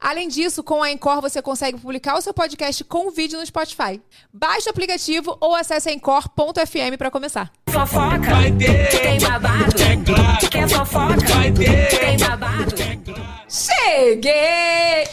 Além disso, com a Encore você consegue publicar o seu podcast com vídeo no Spotify. Baixe o aplicativo ou acesse encore.fm para começar. Fofoca, vai ter, tem babado, é claro, quer fofoca, vai ter, tem babado. Cheguei!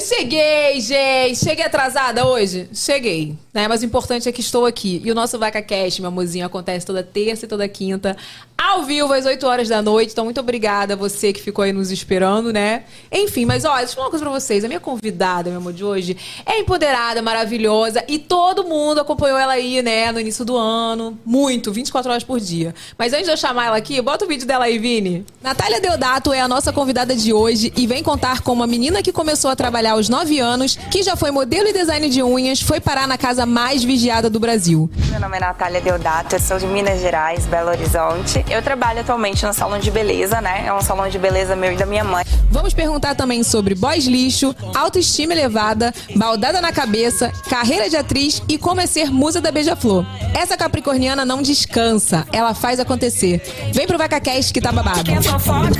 Cheguei, gente! Cheguei atrasada hoje? Cheguei. Né? Mas o importante é que estou aqui. E o nosso VacaCast, meu amorzinho, acontece toda terça e toda quinta, ao vivo, às 8 horas da noite. Então, muito obrigada a você que ficou aí nos esperando, né? Enfim, mas olha, deixa eu falar uma coisa pra vocês. A minha convidada, meu amor, de hoje é empoderada, maravilhosa. E todo mundo acompanhou ela aí, né, no início do ano. Muito, 24 horas por dia. Mas antes de eu chamar ela aqui, bota o vídeo dela aí, Vini. Natália Deodato é a nossa convidada de hoje e vem contar com uma menina que começou a trabalhar aos 9 anos, que já foi modelo e design de unhas, foi parar na casa mais vigiada do Brasil. Meu nome é Natália Deodato, eu sou de Minas Gerais, Belo Horizonte. Eu trabalho atualmente no salão de beleza, né? É um salão de beleza meu e da minha mãe. Vamos perguntar também sobre boys lixo, autoestima elevada, baldada na cabeça, carreira de atriz e como é ser musa da Beija-Flor. Essa capricorniana não descansa, ela faz acontecer. Vem pro VacaCast que tá babado. Quer fofoca,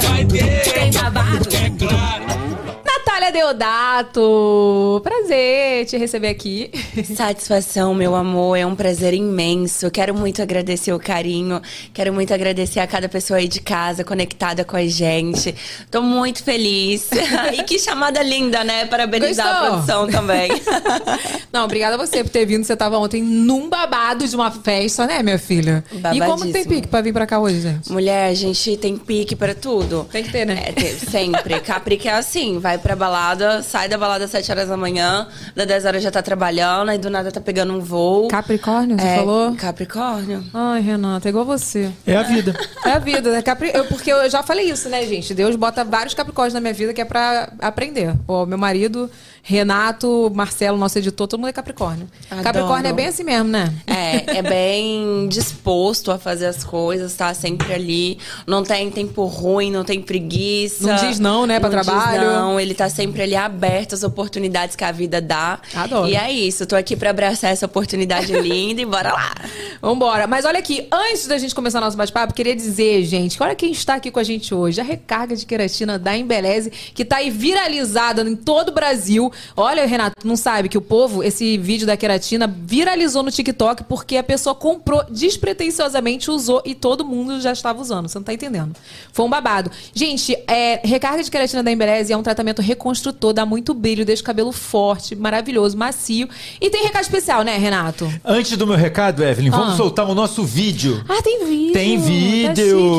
tem babado, é claro. Natália Deodato, prazer te receber aqui. Satisfação, meu amor, é um prazer imenso. Quero muito agradecer o carinho, quero muito agradecer a cada pessoa aí de casa conectada com a gente. Tô muito feliz. e que chamada linda, né? Parabenizar Gostou? a produção também. Não, obrigada a você por ter vindo. Você tava ontem num babado de uma festa, né, minha filha? E como tem pique pra vir pra cá hoje, gente? Mulher, a gente tem pique pra tudo. Tem que ter, né? É, sempre. Capri que é assim, vai pra balada, sai da balada às 7 horas da manhã, das 10 horas já tá trabalhando, aí do nada tá pegando um voo. Capricórnio, você É, falou? Capricórnio. Ai, Renata, é igual você. É a vida. É a vida, né? Capri... eu, porque eu já falei isso, né, gente? Deus bota vários capricórnios na minha vida que é pra aprender. O meu marido, Renato, Marcelo, nosso editor, todo mundo é capricórnio. Adoro. Capricórnio é bem assim mesmo, né? É, é bem disposto a fazer as coisas, tá sempre ali. Não tem tempo ruim, não tem preguiça. Não diz não, né, pra Não diz trabalho. não, ele tá sempre ali aberto às oportunidades que a vida dá. Adoro. E é isso, tô aqui pra abraçar essa oportunidade linda e bora lá. Vambora. Mas olha aqui, antes da gente começar nosso bate-papo, queria dizer, gente, que olha quem está aqui com a gente hoje. A recarga de queratina da Embeleze, que tá aí viralizada em todo o Brasil. Olha, Renato, não sabe que o povo, esse vídeo da queratina viralizou no TikTok porque a pessoa comprou despretensiosamente, usou e todo mundo já estava usando. Você não tá entendendo. Foi um babado. Gente, é, recarga de queratina da Embeleze é um tratamento reconstrutor, dá muito brilho, deixa o cabelo forte, maravilhoso, macio. E tem recado especial, né, Renato? Antes do meu recado, Evelyn, vamos Ah. soltar o nosso vídeo. Ah, tem vídeo. Tem Tá vídeo.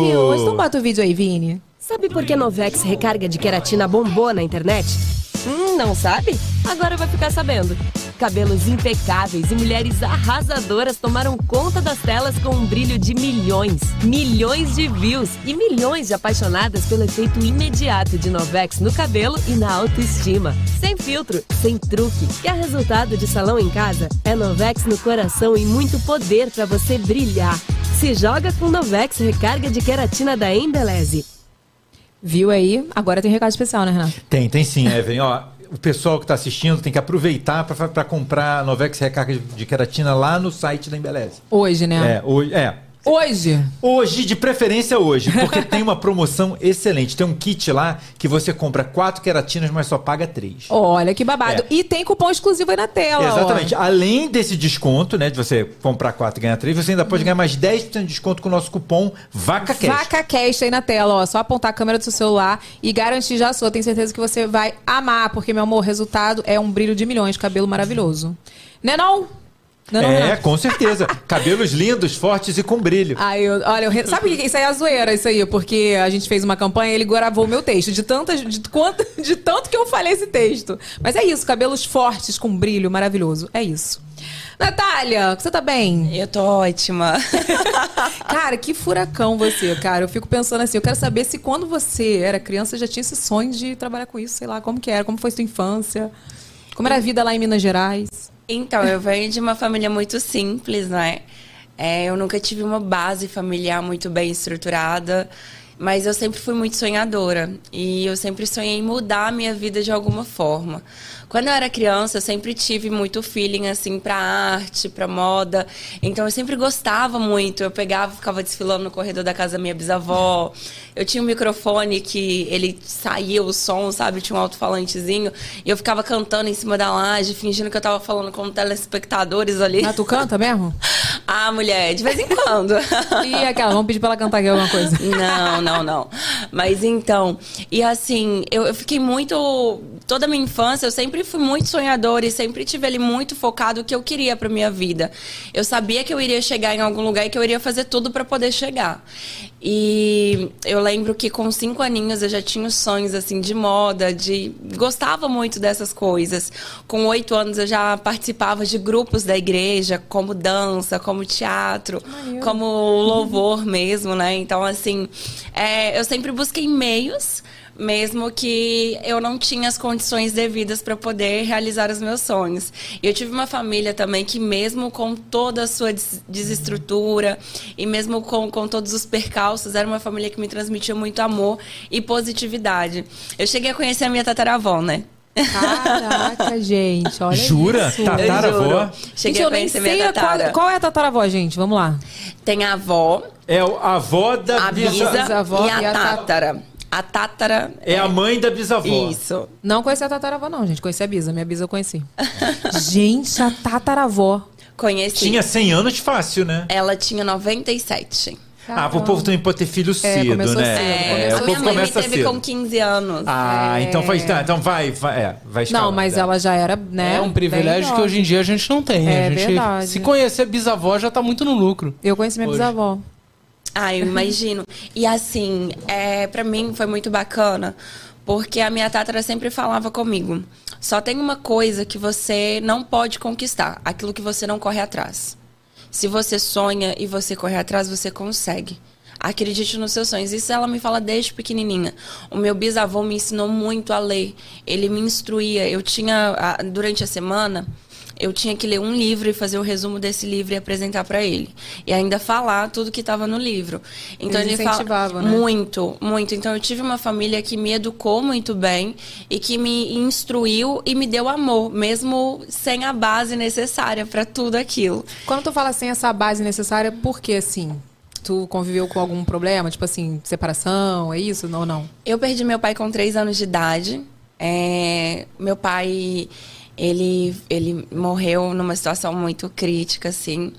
chique hoje. Então bota o vídeo aí, Vini. Sabe por que Novex recarga de queratina bombou na internet? Hum, não sabe? Agora vai ficar sabendo. Cabelos impecáveis e mulheres arrasadoras tomaram conta das telas com um brilho de milhões, milhões de views e milhões de apaixonadas pelo efeito imediato de Novex no cabelo e na autoestima. Sem filtro, sem truque. Quer resultado de salão em casa? É Novex no coração e muito poder para você brilhar. Se joga com Novex recarga de queratina da Embeleze. Viu aí? Agora tem recado especial, né, Renato? Tem, tem sim, Evelyn. Ó, o pessoal que está assistindo tem que aproveitar para comprar a Novex Recarga de Queratina lá no site da Embeleze. Hoje, né? É, hoje, é. Hoje. Hoje, de preferência hoje, porque tem uma promoção excelente. Tem um kit lá que você compra quatro queratinas, mas só paga três. Olha que babado. É. E tem cupom exclusivo aí na tela. ó. Exatamente. Além desse desconto, né, de você comprar quatro e ganhar três, você ainda pode ganhar mais 10% de desconto com o nosso cupom VACACAST. VacaCast aí na tela, ó. Só apontar a câmera do seu celular e garantir já a sua. Tenho certeza que você vai amar, porque, meu amor, o resultado é um brilho de milhões, cabelo maravilhoso. Né não? Não, não, É, não. com certeza. Cabelos lindos, fortes e com brilho. Ai, eu, olha, eu re- sabe o que isso aí é a zoeira, isso aí, porque a gente fez uma campanha e ele gravou o meu texto, de, tantas, de, quanto, de tanto que eu falei esse texto. Mas é isso, cabelos fortes, com brilho, maravilhoso. É isso. Natália, você tá bem? Eu tô ótima. Cara, que furacão você, cara. Eu fico pensando assim, eu quero saber se quando você era criança já tinha esse sonho de trabalhar com isso, sei lá, como que era, como foi sua infância, como era a vida lá em Minas Gerais. Então, eu venho de uma família muito simples, né? É, eu nunca tive uma base familiar muito bem estruturada, mas eu sempre fui muito sonhadora e eu sempre sonhei em mudar a minha vida de alguma forma. Quando eu era criança, eu sempre tive muito feeling assim para arte, para moda. Então eu sempre gostava muito. Eu pegava, ficava desfilando no corredor da casa da minha bisavó. Eu tinha um microfone que ele saía o som, sabe? Tinha um alto-falantezinho. E eu ficava cantando em cima da laje, fingindo que eu tava falando com telespectadores ali. Ah, tu canta mesmo? ah, mulher, de vez em quando. E aquela, vamos pedir pra ela cantar aqui alguma coisa. Não, não, não. Mas então, e assim, eu, eu fiquei muito. Toda a minha infância, eu sempre fui muito sonhadora e sempre tive ali muito focado o que eu queria pra minha vida. Eu sabia que eu iria chegar em algum lugar e que eu iria fazer tudo para poder chegar. E eu lembro que com cinco aninhos eu já tinha os sonhos assim de moda, de gostava muito dessas coisas. Com oito anos eu já participava de grupos da igreja, como dança, como teatro, como louvor mesmo, né? Então assim, é, eu sempre busquei meios mesmo que eu não tinha as condições devidas para poder realizar os meus sonhos. E eu tive uma família também que, mesmo com toda a sua des desestrutura e mesmo com, com todos os percalços, era uma família que me transmitia muito amor e positividade. Eu cheguei a conhecer a minha tataravó, né? Caraca, gente, olha Jura? isso. Tataravó? Cheguei Gente, eu a nem conhecer sei minha a qual, tatara. qual é a tataravó, gente. Vamos lá. Tem a avó, É a avó da a bisa bisavó e a, e a tátara. A tátara É a mãe da bisavó. Isso. Não conheci a tataravó, não, gente. Conheci a bisa. Minha bisa eu conheci. gente, a tataravó. Conheci. Tinha 100 anos fácil, né? Ela tinha 97. Ah, pro povo também pode ter filho cedo, começou né? cedo, É, começou a minha mãe me teve cedo. com 15 anos. Ah, então faz. Tá, então vai, vai, é, vai Não, escalando, mas é. ela já era, né? É um privilégio que hoje em dia a gente não tem. É a gente, verdade. Se conhecer bisavó já tá muito no lucro. Eu conheci minha Hoje. bisavó. Ah, eu imagino. E assim, é, para mim foi muito bacana, porque a minha tátara sempre falava comigo: só tem uma coisa que você não pode conquistar, aquilo que você não corre atrás. Se você sonha e você corre atrás, você consegue. Acredite nos seus sonhos. Isso ela me fala desde pequenininha. O meu bisavô me ensinou muito a ler. Ele me instruía. Eu tinha, durante a semana, eu tinha que ler um livro e fazer o resumo desse livro e apresentar para ele. E ainda falar tudo que estava no livro. Então Eles ele fala incentivavam, né? muito, muito. Então eu tive uma família que me educou muito bem e que me instruiu e me deu amor, mesmo sem a base necessária para tudo aquilo. Quando tu fala assim, essa base necessária, por que assim? Tu conviveu com algum problema? Tipo assim, separação, é isso? Não, não. Eu perdi meu pai com três anos de idade. É, meu pai, ele, ele morreu numa situação muito crítica, assim.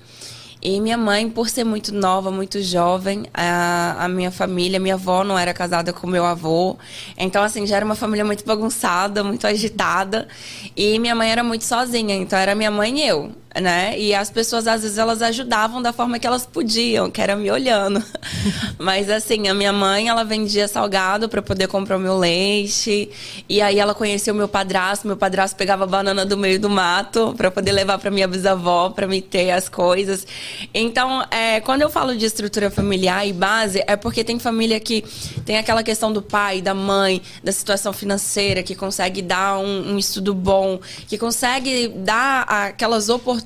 E minha mãe, por ser muito nova, muito jovem, a, a minha família, minha avó não era casada com meu avô. Então, assim, já era uma família muito bagunçada, muito agitada. E minha mãe era muito sozinha, então era minha mãe e eu, né? E as pessoas, às vezes, elas ajudavam da forma que elas podiam, que era me olhando. Mas, assim, a minha mãe, ela vendia salgado para poder comprar o meu leite. E aí ela conheceu meu padrasto. Meu padrasto pegava banana do meio do mato para poder levar para minha bisavó, para me ter as coisas. Então, é, quando eu falo de estrutura familiar e base, é porque tem família que tem aquela questão do pai, da mãe, da situação financeira, que consegue dar um, um estudo bom, que consegue dar aquelas oportunidades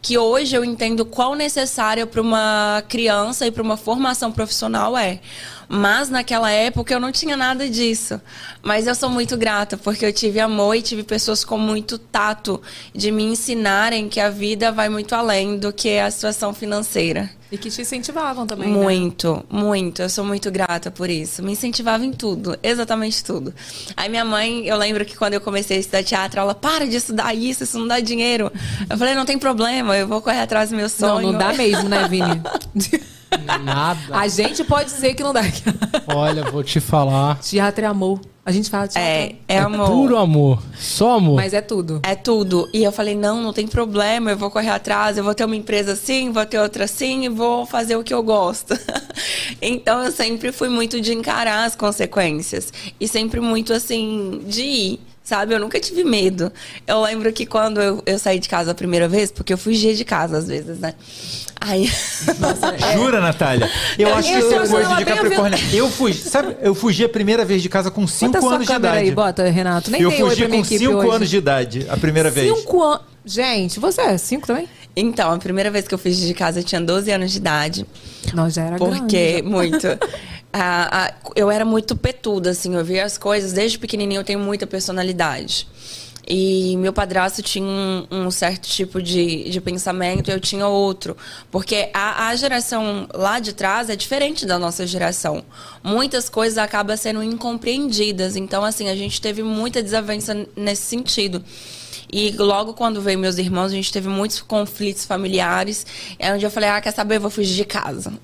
que hoje eu entendo qual necessária para uma criança e para uma formação profissional é. Mas naquela época eu não tinha nada disso. Mas eu sou muito grata porque eu tive amor e tive pessoas com muito tato de me ensinarem que a vida vai muito além do que a situação financeira. E que te incentivavam também, né? Muito, muito. Eu sou muito grata por isso. Me incentivava em tudo, exatamente tudo. Aí minha mãe, eu lembro que quando eu comecei a estudar teatro, ela, para de estudar isso, isso não dá dinheiro. Eu falei, não tem problema, eu vou correr atrás do meu Não, sonho. não dá mesmo, né, Vini? Nada. A gente pode dizer que não dá. Olha, vou te falar. Teatro é amor. A gente fala teatro. É, é amor. Puro amor. Só amor. Mas é tudo. É tudo. E eu falei, não, não tem problema, eu vou correr atrás, eu vou ter uma empresa assim, vou ter outra assim e vou fazer o que eu gosto. então eu sempre fui muito de encarar as consequências. E sempre muito assim, de ir. Sabe, eu nunca tive medo. Eu lembro que quando eu, eu saí de casa a primeira vez, porque eu fugia de casa às vezes, né? Aí. Jura, Natália? Eu Eu- acho que eu isso é coisa de Capricórnio. Eu fugi, sabe? Eu fugi a primeira vez de casa com 5 Bota sua anos de idade. aí, bota, Renato. Nem eu fugi com equipe 5 hoje. anos de idade a primeira vez. Cinco anos. Gente, você é cinco também? Então, a primeira vez que eu fiz de casa eu tinha 12 anos de idade. Nós já era Porque, grande. muito. Ah, ah, eu era muito petuda, assim, eu via as coisas. Desde pequenininho eu tenho muita personalidade. E meu padrasto tinha um, um certo tipo de, de pensamento, eu tinha outro. Porque a, a geração lá de trás é diferente da nossa geração. Muitas coisas acabam sendo incompreendidas. Então, assim, a gente teve muita desavença nesse sentido. E logo quando veio meus irmãos, a gente teve muitos conflitos familiares. É onde eu falei, ah, quer saber? Eu vou fugir de casa.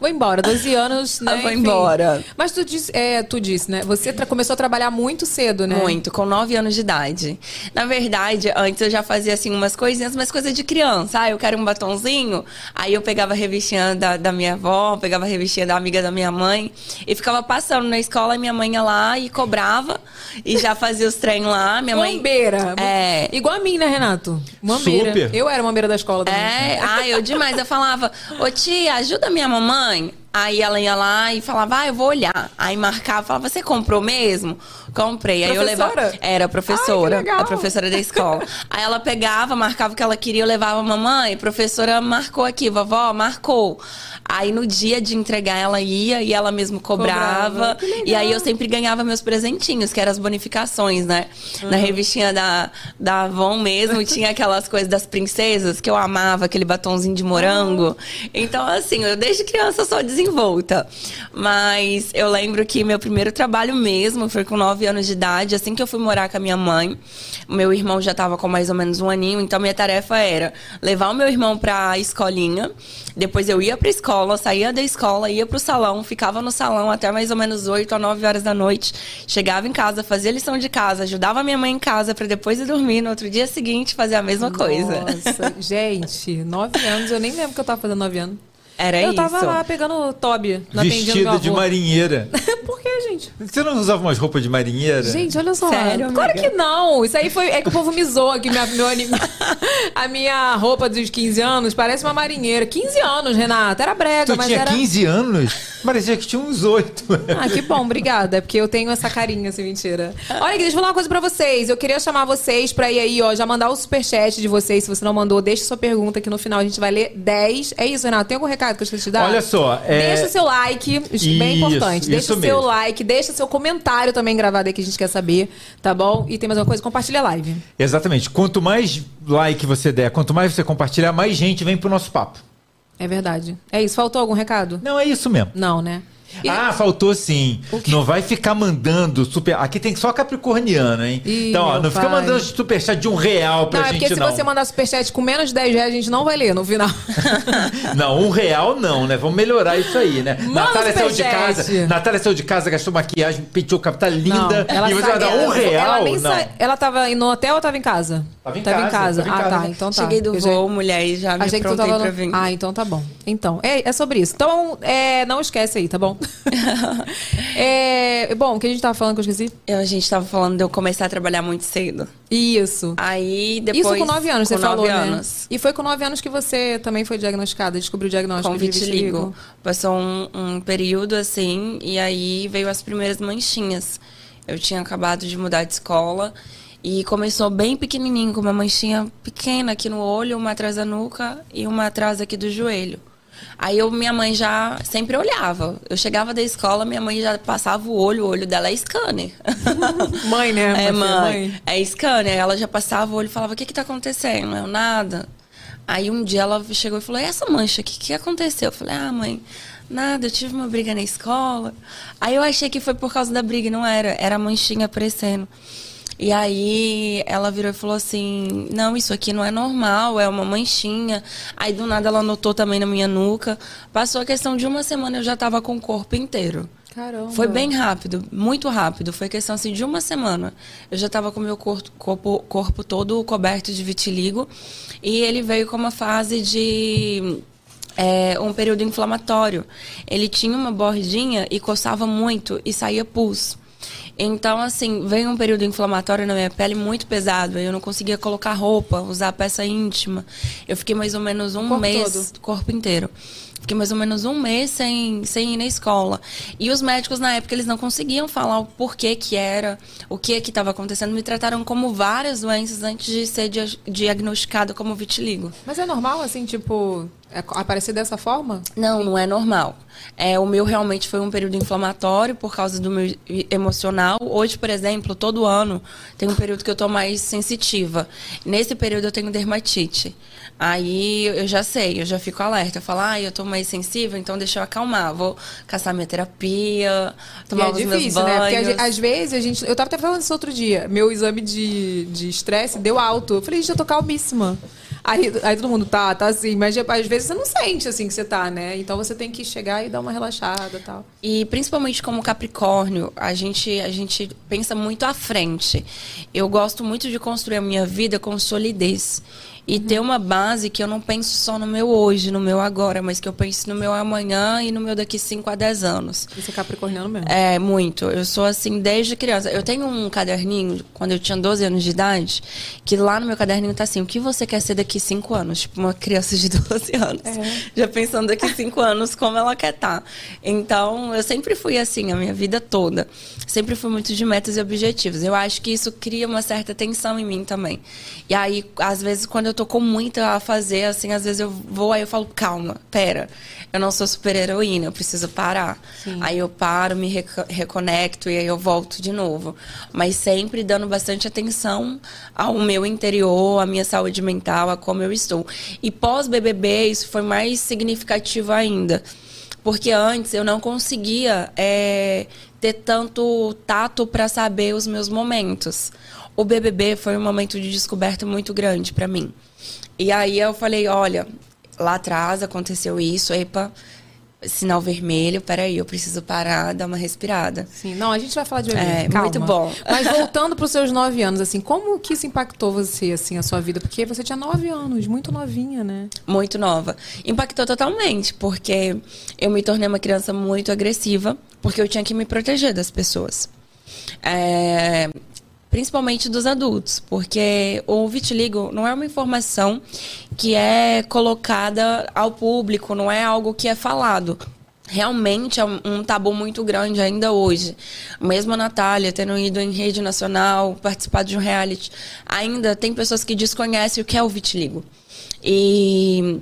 Vou embora, 12 anos, né? Vou enfim. embora. Mas tu disse, é, tu disse, né? Você começou a trabalhar muito cedo, né? Muito, com 9 anos de idade. Na verdade, antes eu já fazia assim umas coisinhas, mas coisa de criança. Ah, eu quero um batonzinho. Aí eu pegava a revistinha da, da minha avó, pegava a revistinha da amiga da minha mãe e ficava passando na escola. Minha mãe ia lá e cobrava e já fazia os trem lá. Minha mãe. Mambeira. É. Igual a mim, né, Renato? Mambeira. Super. Eu era mambeira da escola também. É, ah, eu demais. Eu falava, ô tia, ajuda minha mamãe. Aí ela ia lá e falava, ah, eu vou olhar. Aí marcava, falava, você comprou mesmo? Comprei. Aí eu levava. Professora? Era a professora, Ai, a professora da escola. Aí ela pegava, marcava o que ela queria, eu levava a mamãe, professora marcou aqui, vovó, marcou. Aí no dia de entregar ela ia e ela mesmo cobrava. Cobrava. E aí eu sempre ganhava meus presentinhos, que eram as bonificações, né? Na revistinha da, da Avon mesmo, tinha aquelas coisas das princesas que eu amava, aquele batonzinho de morango. Então, assim, eu desde criança sou desenvolta. Mas eu lembro que meu primeiro trabalho mesmo foi com 9 anos de idade, assim que eu fui morar com a minha mãe. Meu irmão já tava com mais ou menos um aninho, então minha tarefa era levar o meu irmão pra escolinha. Depois eu ia pra escola, saía da escola, ia pro salão, ficava no salão até mais ou menos 8 a 9 horas da noite. Chegava em casa, fazia lição de casa, ajudava minha mãe em casa pra depois ir dormir no outro dia seguinte fazer a mesma coisa. Nossa, gente, nove anos, eu nem lembro que eu tava fazendo nove anos. Era eu isso. tava lá pegando o Toby Vestida de marinheira. Por que, gente? Você não usava umas roupas de marinheira? Gente, olha só. Sério, claro amiga? que não. Isso aí foi. É que o povo me zoa aqui. Minha, meu anime- a minha roupa dos 15 anos parece uma marinheira. 15 anos, Renata. Era brega, Tu mas tinha era. 15 anos? Parecia que tinha uns 8. Ah, que bom, obrigada. É porque eu tenho essa carinha, assim, mentira. Olha aqui, deixa eu falar uma coisa pra vocês. Eu queria chamar vocês pra ir aí, ó, já mandar o superchat de vocês. Se você não mandou, deixa sua pergunta que no final a gente vai ler 10. É isso, Renato? Tem algum recado que eu esqueci de dar? Olha só, é- Deixa seu like, isso é bem importante. Deixa isso o seu mesmo. like, deixa seu comentário também gravado aí que a gente quer saber, tá bom? E tem mais uma coisa, compartilha a live. Exatamente. Quanto mais like você der, quanto mais você compartilhar, mais gente vem pro nosso papo. É verdade. É isso. Faltou algum recado? Não, é isso mesmo. Não, né? E- Ah, faltou sim. Não vai ficar mandando super. Aqui tem só capricorniano, hein? Ih, então, ó, não fica pai. mandando superchat de um real pra não, é gente, porque se não. você mandar superchat com menos de 10 reais, a gente não vai ler no final. Não, um real não, né? Vamos melhorar isso aí, né? Manda Natália saiu de casa. Natália saiu de casa, gastou maquiagem, penteou tá linda. Não, ela e você vai dar um ela- real? Ela, nem não. sa- ela tava no hotel ou tava em casa? Tava em Tava em casa, casa. tava em Ah, casa. tá. Então tá. Cheguei do Eu já- voo, mulher, e já me Achei aprontei tava pra vir. Ah, então tá bom. Então, é, é sobre isso. Então, é, não esquece aí, tá bom? é, bom, o que a gente tava falando que eu esqueci? Eu, a gente tava falando de eu começar a trabalhar muito cedo. Isso. Aí depois. Isso com 9 anos, com você falou, né? anos. E foi com 9 anos que você também foi diagnosticada, descobriu o diagnóstico Com de vitiligo. Passou um, um período assim, e aí veio as primeiras manchinhas. Eu tinha acabado de mudar de escola e começou bem pequenininho, com uma manchinha pequena aqui no olho, uma atrás da nuca e uma atrás aqui do joelho. Aí eu, minha mãe já sempre olhava. Eu chegava da escola, minha mãe já passava o olho, o olho dela é scanner. Mãe, né? É, Você mãe. É scanner. Aí Ela já passava o olho e falava: O que que tá acontecendo? Eu, nada. Aí um dia ela chegou e falou: E essa mancha, o que, que aconteceu? Eu falei: Ah, mãe, nada, eu tive uma briga na escola. Aí eu achei que foi por causa da briga, e não era. Era a manchinha aparecendo. E aí ela virou e falou assim: Não, isso aqui não é normal, é uma manchinha. Aí do nada ela notou também na minha nuca. Passou a questão de uma semana eu já tava com o corpo inteiro. Caramba. Foi bem rápido, muito rápido. Foi questão assim de uma semana. Eu já estava com o meu corpo, corpo, corpo todo coberto de vitiligo e ele veio com uma fase de é, um período inflamatório. Ele tinha uma bordinha e coçava muito e saía pus. Então, assim, veio um período inflamatório na minha pele muito pesado. Eu não conseguia colocar roupa, usar peça íntima. Eu fiquei mais ou menos um mês, corpo inteiro. Fiquei mais ou menos um mês sem, sem ir na escola. E os médicos, na época, eles não conseguiam falar o porquê que era, o que que estava acontecendo. Me trataram como várias doenças antes de ser dia- diagnosticado como vitiligo. Mas é normal, assim, tipo, é- aparecer dessa forma? Não, não é normal. É, o meu realmente foi um período inflamatório por causa do meu emocional. Hoje, por exemplo, todo ano tem um período que eu tô mais sensitiva. Nesse período eu tenho dermatite. Aí eu já sei, eu já fico alerta. Eu falo, ah, eu tô mais sensível, então deixa eu acalmar. Vou caçar minha terapia, tomar e é os meus difícil, banhos. né? Porque às vezes a gente. Eu tava até falando isso outro dia. Meu exame de de estresse deu alto. Eu falei, gente, eu tô calmíssima. Aí, aí todo mundo tá, tá assim, mas às vezes você não sente assim que você tá, né? Então você tem que chegar e dar uma relaxada e tal. E principalmente como Capricórnio, a gente, a gente pensa muito à frente. Eu gosto muito de construir a minha vida com solidez. E ter uma base que eu não penso só no meu hoje, no meu agora, mas que eu pense no meu amanhã e no meu daqui 5 a 10 anos. Isso é capricorniano mesmo. É, muito. Eu sou assim desde criança. Eu tenho um caderninho, quando eu tinha 12 anos de idade, que lá no meu caderninho tá assim: o que você quer ser daqui 5 anos? Tipo, uma criança de 12 anos. Já pensando daqui 5 anos como ela quer estar. Então, eu sempre fui assim, a minha vida toda. Sempre fui muito de metas e objetivos. Eu acho que isso cria uma certa tensão em mim também. E aí, às vezes, quando eu tô com muito a fazer, assim, às vezes eu vou, aí eu falo, calma, pera. Eu não sou super heroína, eu preciso parar. Aí eu paro, me reco- reconecto e aí eu volto de novo. Mas sempre dando bastante atenção ao meu interior, à minha saúde mental, a como eu estou. E pós-BBB, isso foi mais significativo ainda. Porque antes eu não conseguia é, ter tanto tato para saber os meus momentos. O BBB foi um momento de descoberta muito grande para mim. E aí eu falei, olha, lá atrás aconteceu isso, epa, sinal vermelho, peraí, eu preciso parar, dar uma respirada. Sim, não, a gente vai falar de bebê. É, calma. muito bom. Mas voltando para os seus nove anos, assim, como que isso impactou você, assim, a sua vida? Porque você tinha nove anos, muito novinha, né? muito nova. Impactou totalmente, porque eu me tornei uma criança muito agressiva, porque eu tinha que me proteger das pessoas. É, principalmente dos adultos, porque o vitiligo não é uma informação que é colocada ao público, não é algo que é falado. Realmente é um, tabu muito grande ainda hoje. Mesmo a Natália tendo ido em rede nacional, participado de um reality, ainda tem pessoas que desconhecem o que é o vitiligo. E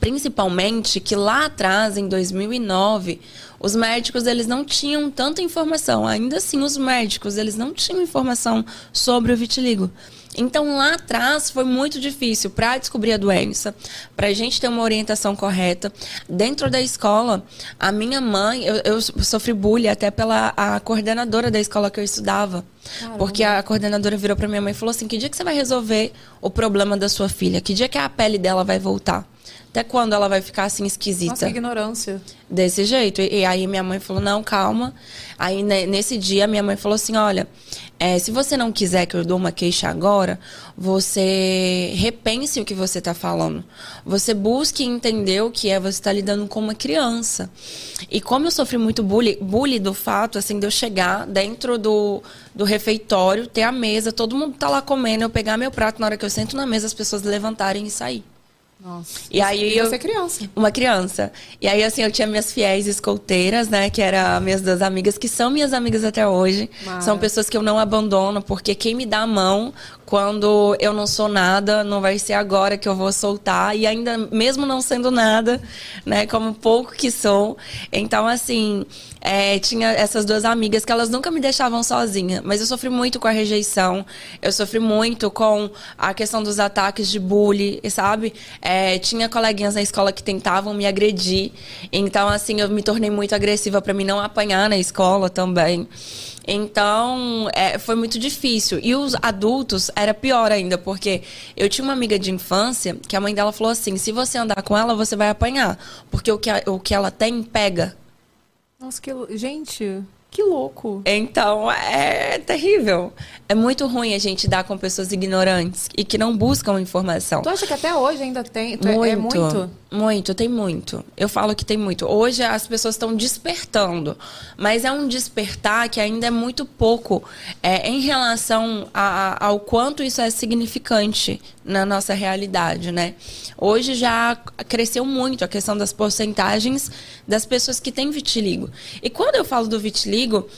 principalmente que lá atrás, em 2009, os médicos eles não tinham tanta informação. Ainda assim, os médicos eles não tinham informação sobre o vitiligo. Então lá atrás foi muito difícil para descobrir a doença, para a gente ter uma orientação correta. Dentro da escola, a minha mãe, eu, eu sofri bullying até pela a coordenadora da escola que eu estudava. Porque a coordenadora virou para minha mãe e falou assim: que dia que você vai resolver o problema da sua filha? Que dia que a pele dela vai voltar? Até quando ela vai ficar assim esquisita? Nossa, que ignorância. Desse jeito. E, e aí minha mãe falou, não, calma. Aí ne- nesse dia minha mãe falou assim, olha, é, se você não quiser que eu dou uma queixa agora, você repense o que você está falando. Você busque entender o que é você estar lidando com uma criança. E como eu sofri muito bullying, bullying do fato, assim, de eu chegar dentro do, do refeitório, ter a mesa, todo mundo tá lá comendo, eu pegar meu prato, na hora que eu sento na mesa, as pessoas levantarem e sair. Nossa. E aí e eu- você é criança. Uma criança. E aí, assim, eu tinha minhas fiéis escolteiras, né? Que eram minhas duas amigas, que são minhas amigas até hoje. Mara. São pessoas que eu não abandono, porque quem me dá a mão quando eu não sou nada, não vai ser agora que eu vou soltar. E ainda, mesmo não sendo nada, né? Como pouco que sou. Então, assim, é, tinha essas duas amigas que elas nunca me deixavam sozinha. Mas eu sofri muito com a rejeição. Eu sofri muito com a questão dos ataques de bullying, sabe? É, tinha coleguinhas na escola que tentavam me agredir. Então, assim, eu me tornei muito agressiva para mim não apanhar na escola também. Então, é, foi muito difícil. E os adultos era pior ainda, porque eu tinha uma amiga de infância que a mãe dela falou assim: se você andar com ela, você vai apanhar. Porque o que, a- o que ela tem, pega. Nossa, que. Gente, que louco. Então, é terrível. É muito ruim a gente dar com pessoas ignorantes e que não buscam informação. Tu acha que até hoje ainda tem? Tu é- É Muito. Muito? Tem muito. Eu falo que tem muito. Hoje as pessoas estão despertando, mas é um despertar que ainda é muito pouco é, em relação a- a- ao quanto isso é significante na nossa realidade, né? Hoje já cresceu muito a questão das porcentagens das pessoas que têm vitiligo. E quando eu falo do vitiligo,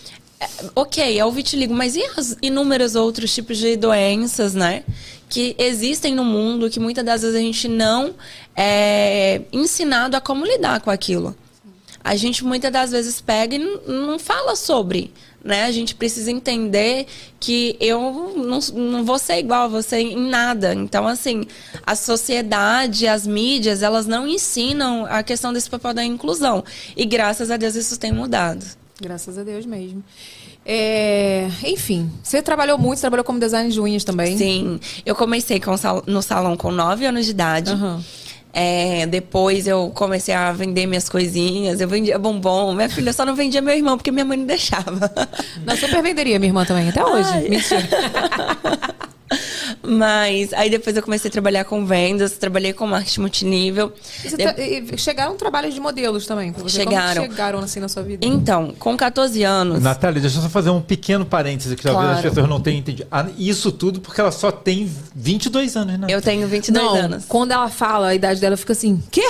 é, ok, é o vitiligo, mas e inúmeros outros tipos de doenças, né? Que existem no mundo, que muitas das vezes a gente não é ensinado a como lidar com aquilo. A gente muitas das vezes pega e não, fala sobre, né? A gente precisa entender que eu não, não vou ser igual a você em nada. Então, assim, a sociedade, as mídias, elas não ensinam a questão desse papel da inclusão. E graças a Deus isso tem mudado. Graças a Deus mesmo. É, enfim, você trabalhou muito, você trabalhou como design de unhas também. Sim, eu comecei com no salão com 9 anos de idade. Aham. É, depois eu comecei a vender minhas coisinhas, eu vendia bombom. Minha filha só não vendia meu irmão porque minha mãe não deixava. Na super venderia, minha irmã também, até hoje. Ai. Mentira. Mas aí depois eu comecei a trabalhar com vendas, trabalhei com marketing multinível. E De- tra- e chegaram trabalhos de modelos também. Chegaram. Como chegaram assim na sua vida? Então, com 14 anos. Natália, deixa eu só fazer um pequeno parênteses que talvez Claro. as pessoas não tenham entendido. Ah, Isso tudo porque ela só tem 22 anos, né? Eu tenho 22 Não, anos. quando ela fala a idade dela, eu fico assim, quê?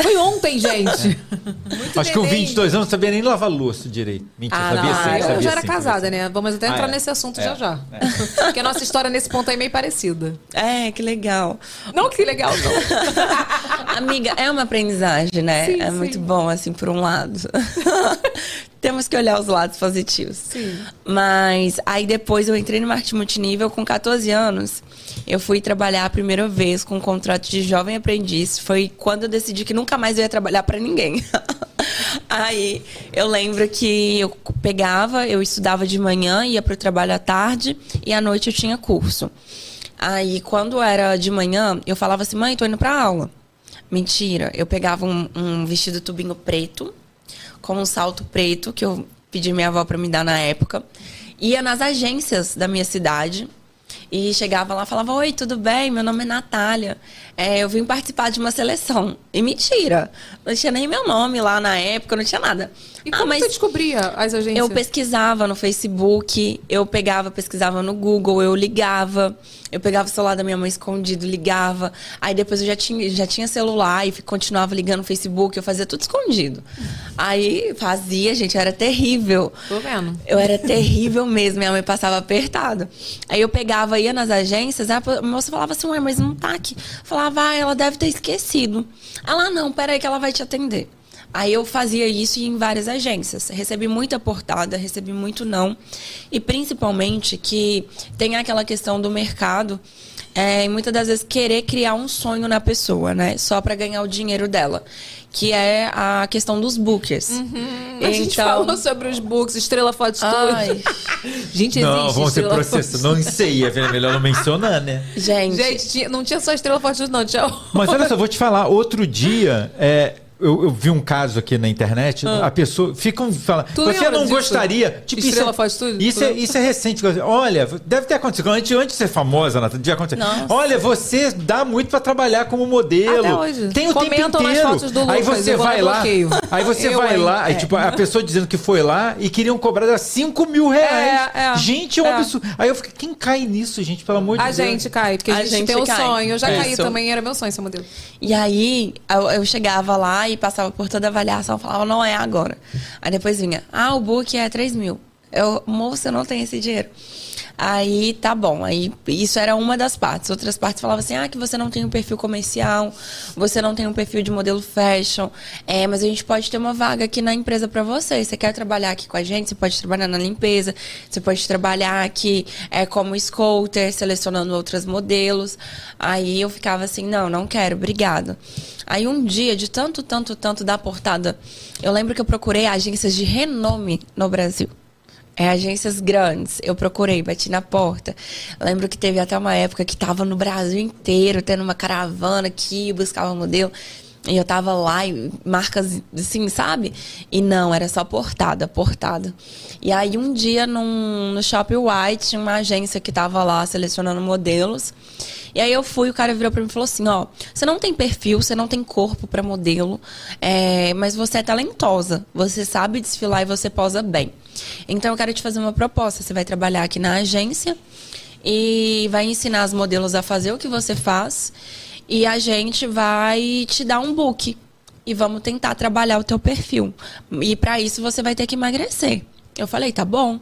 Foi ontem, gente. Muito Acho que com neném. 22 anos não sabia nem lavar louça direito. Mentira, Ah, sabia não, sim. ah, eu sabia já era sim, casada, né? Vamos até Ah, entrar é. nesse assunto É, já já. é. Porque a nossa história nesse ponto aí é meio parecida. É, que legal. Não que legal, não. Amiga, é uma aprendizagem, né? Sim, é sim. muito bom, assim, por um lado. Temos que olhar os lados positivos. Sim. Mas aí depois eu entrei no marketing multinível com 14 anos. Eu fui trabalhar a primeira vez com um contrato de jovem aprendiz. Foi quando eu decidi que nunca mais eu ia trabalhar para ninguém. aí eu lembro que eu pegava, eu estudava de manhã, ia para o trabalho à tarde e à noite eu tinha curso. Aí quando era de manhã, eu falava assim: mãe, tô indo para aula. Mentira, eu pegava um, um vestido tubinho preto, com um salto preto, que eu pedi minha avó para me dar na época. Ia nas agências da minha cidade e chegava lá e falava: Oi, tudo bem? Meu nome é Natália. É, eu vim participar de uma seleção. E mentira, não tinha nem meu nome lá na época, não tinha nada. E Ah, como você descobria as agências? eu pesquisava no Facebook, eu pegava, pesquisava no Google, eu ligava, eu pegava o celular da minha mãe escondido, ligava. Aí depois eu já tinha, já tinha celular e continuava ligando no Facebook, eu fazia tudo escondido. Aí fazia, gente, era terrível. Tô vendo. Eu era terrível mesmo, minha mãe passava apertado. Aí eu pegava, ia nas agências, a moça falava assim, ué, mas não tá aqui. Falava, ah, ela deve ter esquecido. Ela, não, peraí que ela vai te atender. Aí eu fazia isso em várias agências. Recebi muita portada, recebi muito não. E principalmente que tem aquela questão do mercado, é, e muitas das vezes querer criar um sonho na pessoa, né? Só para ganhar o dinheiro dela. Que é a questão dos bookers. Uhum. A gente falou sobre os books, Estrela Foto Studio. Ai, Gente, existe Não, vamos ter Estrela processo. Foto Não sei, é melhor não mencionar, né? gente. Gente, tinha- não tinha só Estrela Foto não. Tinha... Mas olha só, vou te falar, outro dia, é, eu, eu vi um caso aqui na internet, a pessoa ficam falando, Ah. Você não disso? gostaria, tipo, Estrela isso, é, Studio? isso, Tu é, isso é recente, olha, deve ter acontecido, antes, antes de ser famosa, Nathalie, devia acontecer. Nossa. Olha, você dá muito pra trabalhar como modelo. Até hoje. Tem o tempo Comentam nas inteiro. fotos do aí Lucas, você eu vou vai lá bloqueio. aí você Eu, vai hein? lá, aí, É. tipo, a pessoa dizendo que foi lá e queriam cobrar ela 5 mil reais. É, é. gente, é um É. absurdo. Aí eu fiquei, quem cai nisso, gente, pelo amor de A Deus? gente cai, porque a, A gente, gente tem o cai. sonho. Eu já caí Isso. também, era meu sonho ser modelo. E aí, eu, eu chegava lá e passava por toda a avaliação, falava, não é agora. Aí depois vinha, ah, o book é 3 mil. Eu, moça, eu não tenho esse dinheiro. Aí, tá bom. Aí, isso era uma das partes. Outras partes falavam assim, ah, que você não tem um perfil comercial, você não tem um perfil de modelo fashion, é, mas a gente pode ter uma vaga aqui na empresa pra você. Você quer trabalhar aqui com a gente? Você pode trabalhar na limpeza, você pode trabalhar aqui é, como scouter, selecionando outros modelos. Aí eu ficava assim, não, não quero, obrigado. Aí um dia, de tanto, tanto, tanto da portada, eu lembro que eu procurei agências de renome no Brasil. É, agências grandes. Eu procurei, bati na porta. Lembro que teve até uma época que tava no Brasil inteiro, tendo uma caravana aqui, buscava modelo. E eu tava lá, e marcas assim, sabe? E não, era só portada, portada. E aí um dia num, no Shopping White, tinha uma agência que tava lá selecionando modelos. E aí eu fui, o cara virou pra mim e falou assim, ó, você não tem perfil, você não tem corpo pra modelo, é, mas você é talentosa, você sabe desfilar e você posa bem. Então eu quero te fazer uma proposta, você vai trabalhar aqui na agência e vai ensinar as modelos a fazer o que você faz e a gente vai te dar um book e vamos tentar trabalhar o teu perfil. E pra isso você vai ter que emagrecer. Eu falei, tá bom.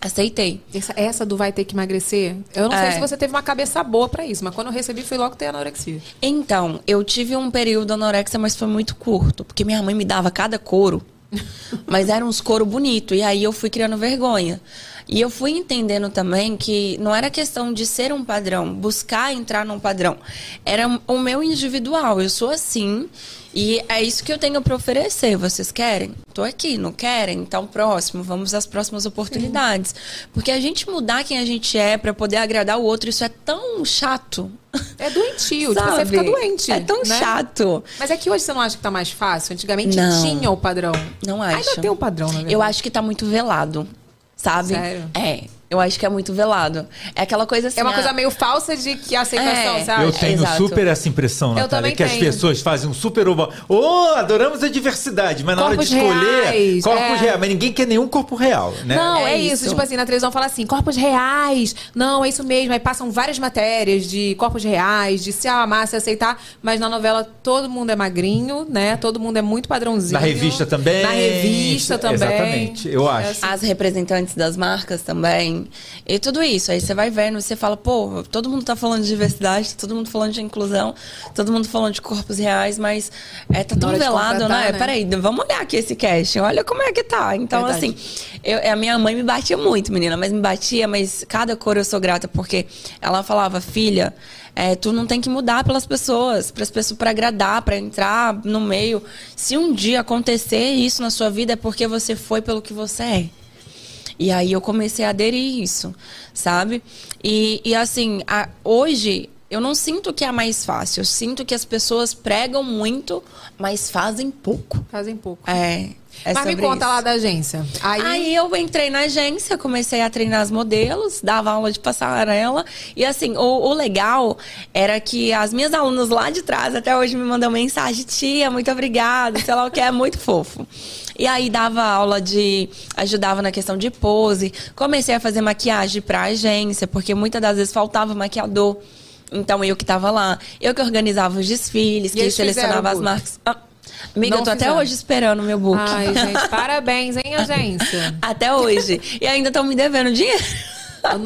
Aceitei. Essa, essa do vai ter que emagrecer, eu não sei É. se você teve uma cabeça boa pra isso, mas quando eu recebi foi logo ter anorexia. Então, eu tive um período anorexia, mas foi muito curto, porque minha mãe me dava cada couro, mas eram uns couro bonito, e aí eu fui criando vergonha. E eu fui entendendo também que não era questão de ser um padrão, buscar entrar num padrão. Era o meu individual. Eu sou assim e é isso que eu tenho para oferecer. Vocês querem? Tô aqui, não querem? Então, próximo, vamos às próximas oportunidades. Porque a gente mudar quem a gente é para poder agradar o outro, isso é tão chato. É doentio, tipo, você fica doente. É tão né? chato. Mas é que hoje você não acha que tá mais fácil? Antigamente Não. tinha o padrão. Não acho. Ainda tem o padrão, na verdade. Eu acho que tá muito velado, sabe? Sério? É. Eu acho que é muito velado. É aquela coisa assim. É uma ah, coisa meio falsa de que a aceitação, É. sabe? Eu tenho exato. super essa impressão, Natália, também que as tenho. pessoas fazem um super. Oh, adoramos a diversidade, mas na hora Corpos de escolher, reais, corpos é. reais, mas ninguém quer nenhum corpo real, né? Não, é, É isso. isso. Tipo assim, na televisão fala assim, corpos reais. Não, é isso mesmo. Aí passam várias matérias de corpos reais, de se amar, se aceitar. Mas na novela todo mundo é magrinho, né? Todo mundo é muito padrãozinho. Na revista também. Na revista também. Exatamente, eu acho. É assim. As representantes das marcas também. E tudo isso. Aí você vai vendo, você fala, pô, todo mundo tá falando de diversidade, todo mundo falando de inclusão, todo mundo falando de corpos reais, mas é, tá tão velado, né? né? Peraí, vamos olhar aqui esse casting, olha como é que tá. Então, Verdade. assim, eu- a minha mãe me batia muito, menina, mas me batia, mas cada cor eu sou grata, porque ela falava, filha, é, tu não tem que mudar pelas pessoas, para as pessoas para agradar, para entrar no meio. Se um dia acontecer isso na sua vida é porque você foi pelo que você é. E aí eu comecei a aderir isso, sabe? E, e assim, a- hoje eu não sinto que é mais fácil. Eu sinto que as pessoas pregam muito, mas fazem pouco. Fazem pouco. É. é Mas me conta isso. lá da agência. Aí, Aí eu entrei na agência, comecei a treinar as modelos, dava aula de passarela. E assim, o, o legal era que as minhas alunas lá de trás até hoje me mandam mensagem: tia, muito obrigada, sei lá o que, é muito fofo. E aí dava aula de. ajudava na questão de pose. Comecei a fazer maquiagem pra agência, porque muitas das vezes faltava maquiador. Então eu que tava lá. Eu que organizava os desfiles, E que selecionava as marcas. Ah, amiga, Não eu tô até fizeram. hoje esperando o meu book. Ai, gente, parabéns, hein, agência? Até hoje. E ainda estão me devendo dinheiro.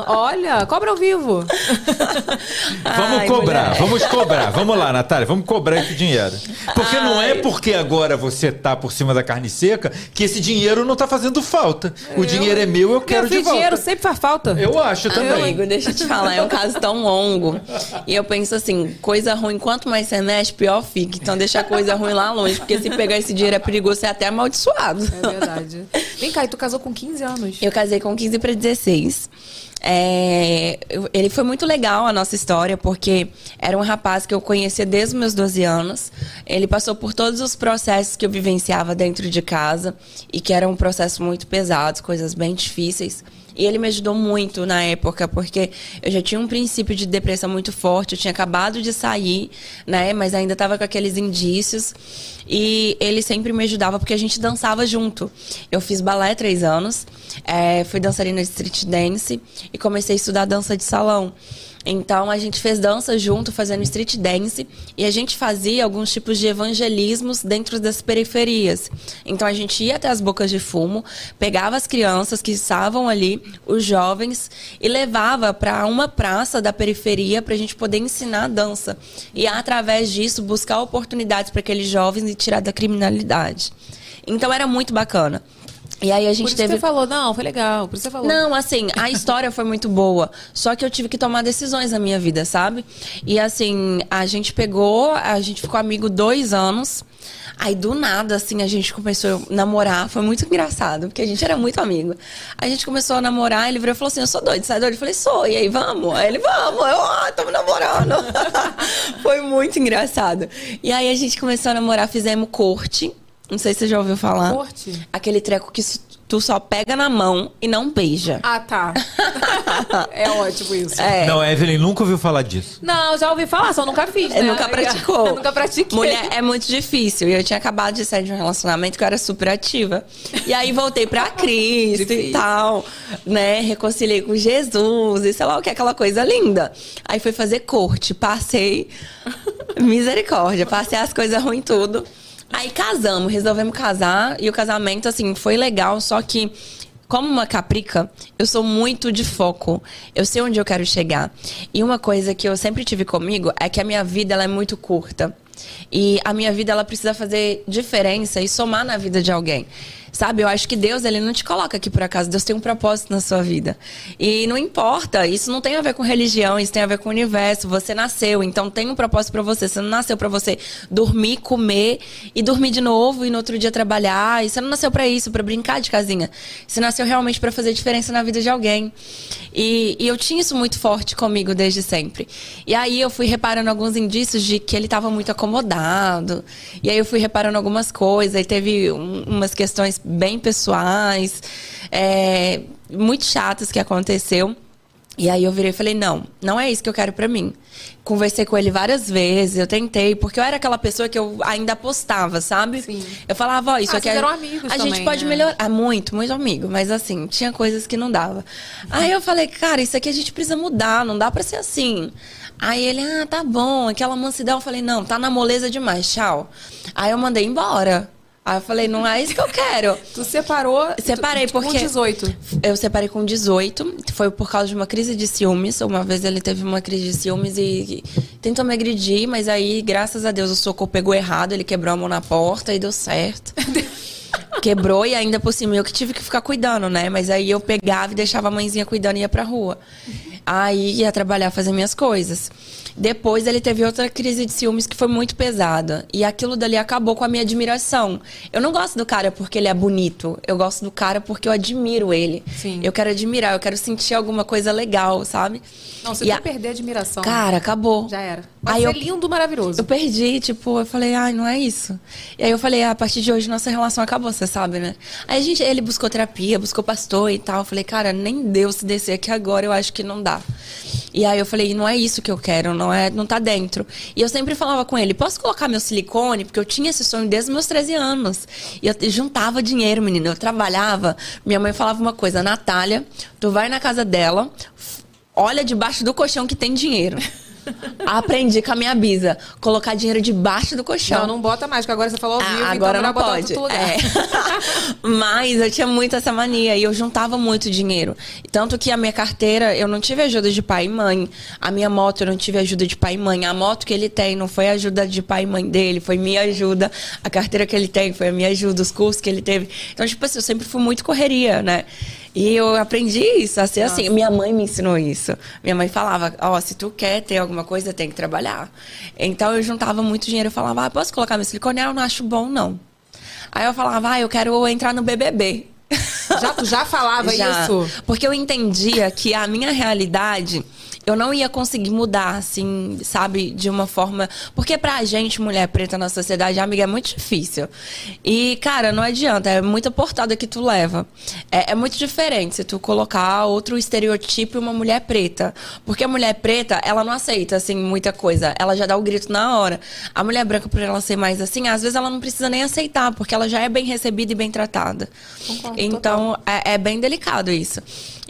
Olha, cobra ao vivo. Vamos Ai, cobrar, mulher. vamos cobrar. Vamos lá, Natália, vamos cobrar esse dinheiro. Porque não é Ai. porque agora você tá por cima da carne seca que esse dinheiro não tá fazendo falta. O dinheiro é meu, eu quero Meu de volta. dinheiro sempre faz falta. Eu acho também. Amigo, deixa eu te falar, é um caso tão longo. E eu penso assim, coisa ruim, quanto mais você mexe, pior fica. Então deixa a coisa ruim lá longe, porque se pegar esse dinheiro é perigoso ser até amaldiçoado. É verdade. Vem cá, e tu casou com 15 anos. Eu casei com 15 para 16. É, ele foi muito legal a nossa história, porque era um rapaz que eu conhecia desde os meus 12 anos. Ele passou por todos os processos que eu vivenciava dentro de casa e que eram um processo muito pesados, coisas bem difíceis. E ele me ajudou muito na época, porque eu já tinha um princípio de depressão muito forte, eu tinha acabado de sair, né? Mas ainda estava com aqueles indícios. E ele sempre me ajudava, porque a gente dançava junto. Eu fiz balé três anos, eh, fui dançarina de street dance e comecei a estudar dança de salão. Então a gente fez dança junto, fazendo street dance, e a gente fazia alguns tipos de evangelismos dentro das periferias. Então a gente ia até as bocas de fumo, pegava as crianças que estavam ali, os jovens, e levava para uma praça da periferia para a gente poder ensinar dança. E através disso buscar oportunidades para aqueles jovens e tirar da criminalidade. Então era muito bacana. E aí a Por gente isso teve você falou, não, foi legal. Por isso você falou. não, assim, a história foi muito boa. Só que eu tive que tomar decisões na minha vida, sabe? E assim, a gente pegou, a gente ficou amigo dois anos. Aí do nada, assim, a gente começou a namorar. Foi muito engraçado, porque a gente era muito amigo. A gente começou a namorar, ele virou e falou assim: Eu sou doido, sai doido. Eu falei: Sou, e aí vamos? Aí ele: Vamos, eu, ah, tamo namorando. foi muito engraçado. E aí a gente começou a namorar, fizemos corte. Não sei se você já ouviu falar. Corte? Aquele treco que tu só pega na mão e não beija. Ah, tá. é ótimo isso. É. Não, Evelyn nunca ouviu falar disso. Não, já ouvi falar, só nunca fiz, né? Eu nunca praticou. Eu nunca pratiquei. Mulher é muito difícil. E eu tinha acabado de sair de um relacionamento que eu era super ativa. E aí voltei pra Cristo e tal, né? Reconciliei com Jesus e sei lá o que, aquela coisa linda. Aí fui fazer corte, passei. Misericórdia, passei as coisas ruins tudo. Aí casamos, resolvemos casar. E o casamento, assim, foi legal, só que. Como uma caprica, eu sou muito de foco. Eu sei onde eu quero chegar. E uma coisa que eu sempre tive comigo é que a minha vida ela é muito curta. E a minha vida ela precisa fazer diferença e somar na vida de alguém. Sabe, eu acho que Deus, ele não te coloca aqui por acaso. Deus tem um propósito na sua vida. E não importa, isso não tem a ver com religião, isso tem a ver com o universo. Você nasceu, então tem um propósito pra você. Você não nasceu pra você dormir, comer e dormir de novo e no outro dia trabalhar. E você não nasceu pra isso, pra brincar de casinha. Você nasceu realmente pra fazer diferença na vida de alguém. E, e eu tinha isso muito forte comigo desde sempre. E aí eu fui reparando alguns indícios de que ele estava muito acomodado. E aí eu fui reparando algumas coisas. E teve um- umas questões bem pessoais, é, muito chatas que aconteceu. E aí eu virei e falei, não, não é isso que eu quero pra mim. Conversei com ele várias vezes, eu tentei, porque eu era aquela pessoa que eu ainda apostava, sabe? Sim. Eu falava, ó, isso Ah, aqui vocês é... eram amigos A gente também, pode né? melhorar. Ah, muito, muito amigo. Mas assim, tinha coisas que não dava. Aí eu falei, cara, isso aqui a gente precisa mudar, não dá pra ser assim. Aí ele, ah, tá bom. Aquela mansidão, eu falei, não, tá na moleza demais, tchau. Aí eu mandei embora. Aí eu falei, não é isso que eu quero. Tu separou. Separei tu- porque- Com 18. Eu separei com 18, foi por causa de uma crise de ciúmes. Uma vez ele teve uma crise de ciúmes e, e tentou me agredir, mas aí, graças a Deus, o socorro pegou errado, ele quebrou a mão na porta e deu certo. Quebrou e ainda por cima eu que tive que ficar cuidando, né? Mas aí eu pegava e deixava a mãezinha cuidando e ia pra rua. Aí ia trabalhar, fazer minhas coisas. Depois ele teve outra crise de ciúmes que foi muito pesada. E aquilo dali acabou com a minha admiração. Eu não gosto do cara porque ele é bonito. Eu gosto do cara porque eu admiro ele. Sim. Eu quero admirar, eu quero sentir alguma coisa legal, sabe? Não, se E tu a- perder a admiração. Cara, acabou. Já era. Vai Aí ser eu- lindo, maravilhoso. Eu perdi, tipo, eu falei, ai, não é isso. E aí eu falei, ah, a partir de hoje nossa relação acabou, você sabe, né? Aí a gente, ele buscou terapia, buscou pastor e tal. Eu falei, cara, nem Deus se descer aqui agora, eu acho que não dá. E aí eu falei, não é isso que eu quero, não é, não tá dentro. E eu sempre falava com ele, posso colocar meu silicone? Porque eu tinha esse sonho desde os meus 13 anos. E eu juntava dinheiro, menina. Eu trabalhava. Minha mãe falava uma coisa, Natália, tu vai na casa dela, olha debaixo do colchão que tem dinheiro. Aprendi com a minha bisa. Colocar dinheiro debaixo do colchão. Não, não bota mais, porque agora você falou ao vivo, Ah, agora então não pode. É. Mas eu tinha muito essa mania e eu juntava muito dinheiro. Tanto que a minha carteira, eu não tive ajuda de pai e mãe. A minha moto, eu não tive ajuda de pai e mãe. A moto que ele tem não foi ajuda de pai e mãe dele, foi minha ajuda. A carteira que ele tem foi a minha ajuda, os cursos que ele teve. Então, tipo assim, eu sempre fui muito correria, né? E eu aprendi isso, a ser assim. Minha mãe me ensinou isso. Minha mãe falava, ó, se tu quer ter alguma coisa, tem que trabalhar. Então eu juntava muito dinheiro, eu falava, ah, posso colocar meu silicone? Ah, eu não acho bom, não. Aí eu falava, ah, eu quero entrar no BBB. Já, tu já falava Já. isso? Porque eu entendia que a minha realidade eu não ia conseguir mudar, assim, sabe, de uma forma. Porque pra gente, mulher preta na sociedade, amiga, é muito difícil. E, cara, não adianta, é muita portada que tu leva. É, é muito diferente se tu colocar outro estereotipo em uma mulher preta. Porque a mulher preta, ela não aceita, assim, muita coisa. Ela já dá o grito na hora. A mulher branca, por ela ser mais assim, às vezes ela não precisa nem aceitar, porque ela já é bem recebida e bem tratada. Concordo, Então, é, é bem delicado isso.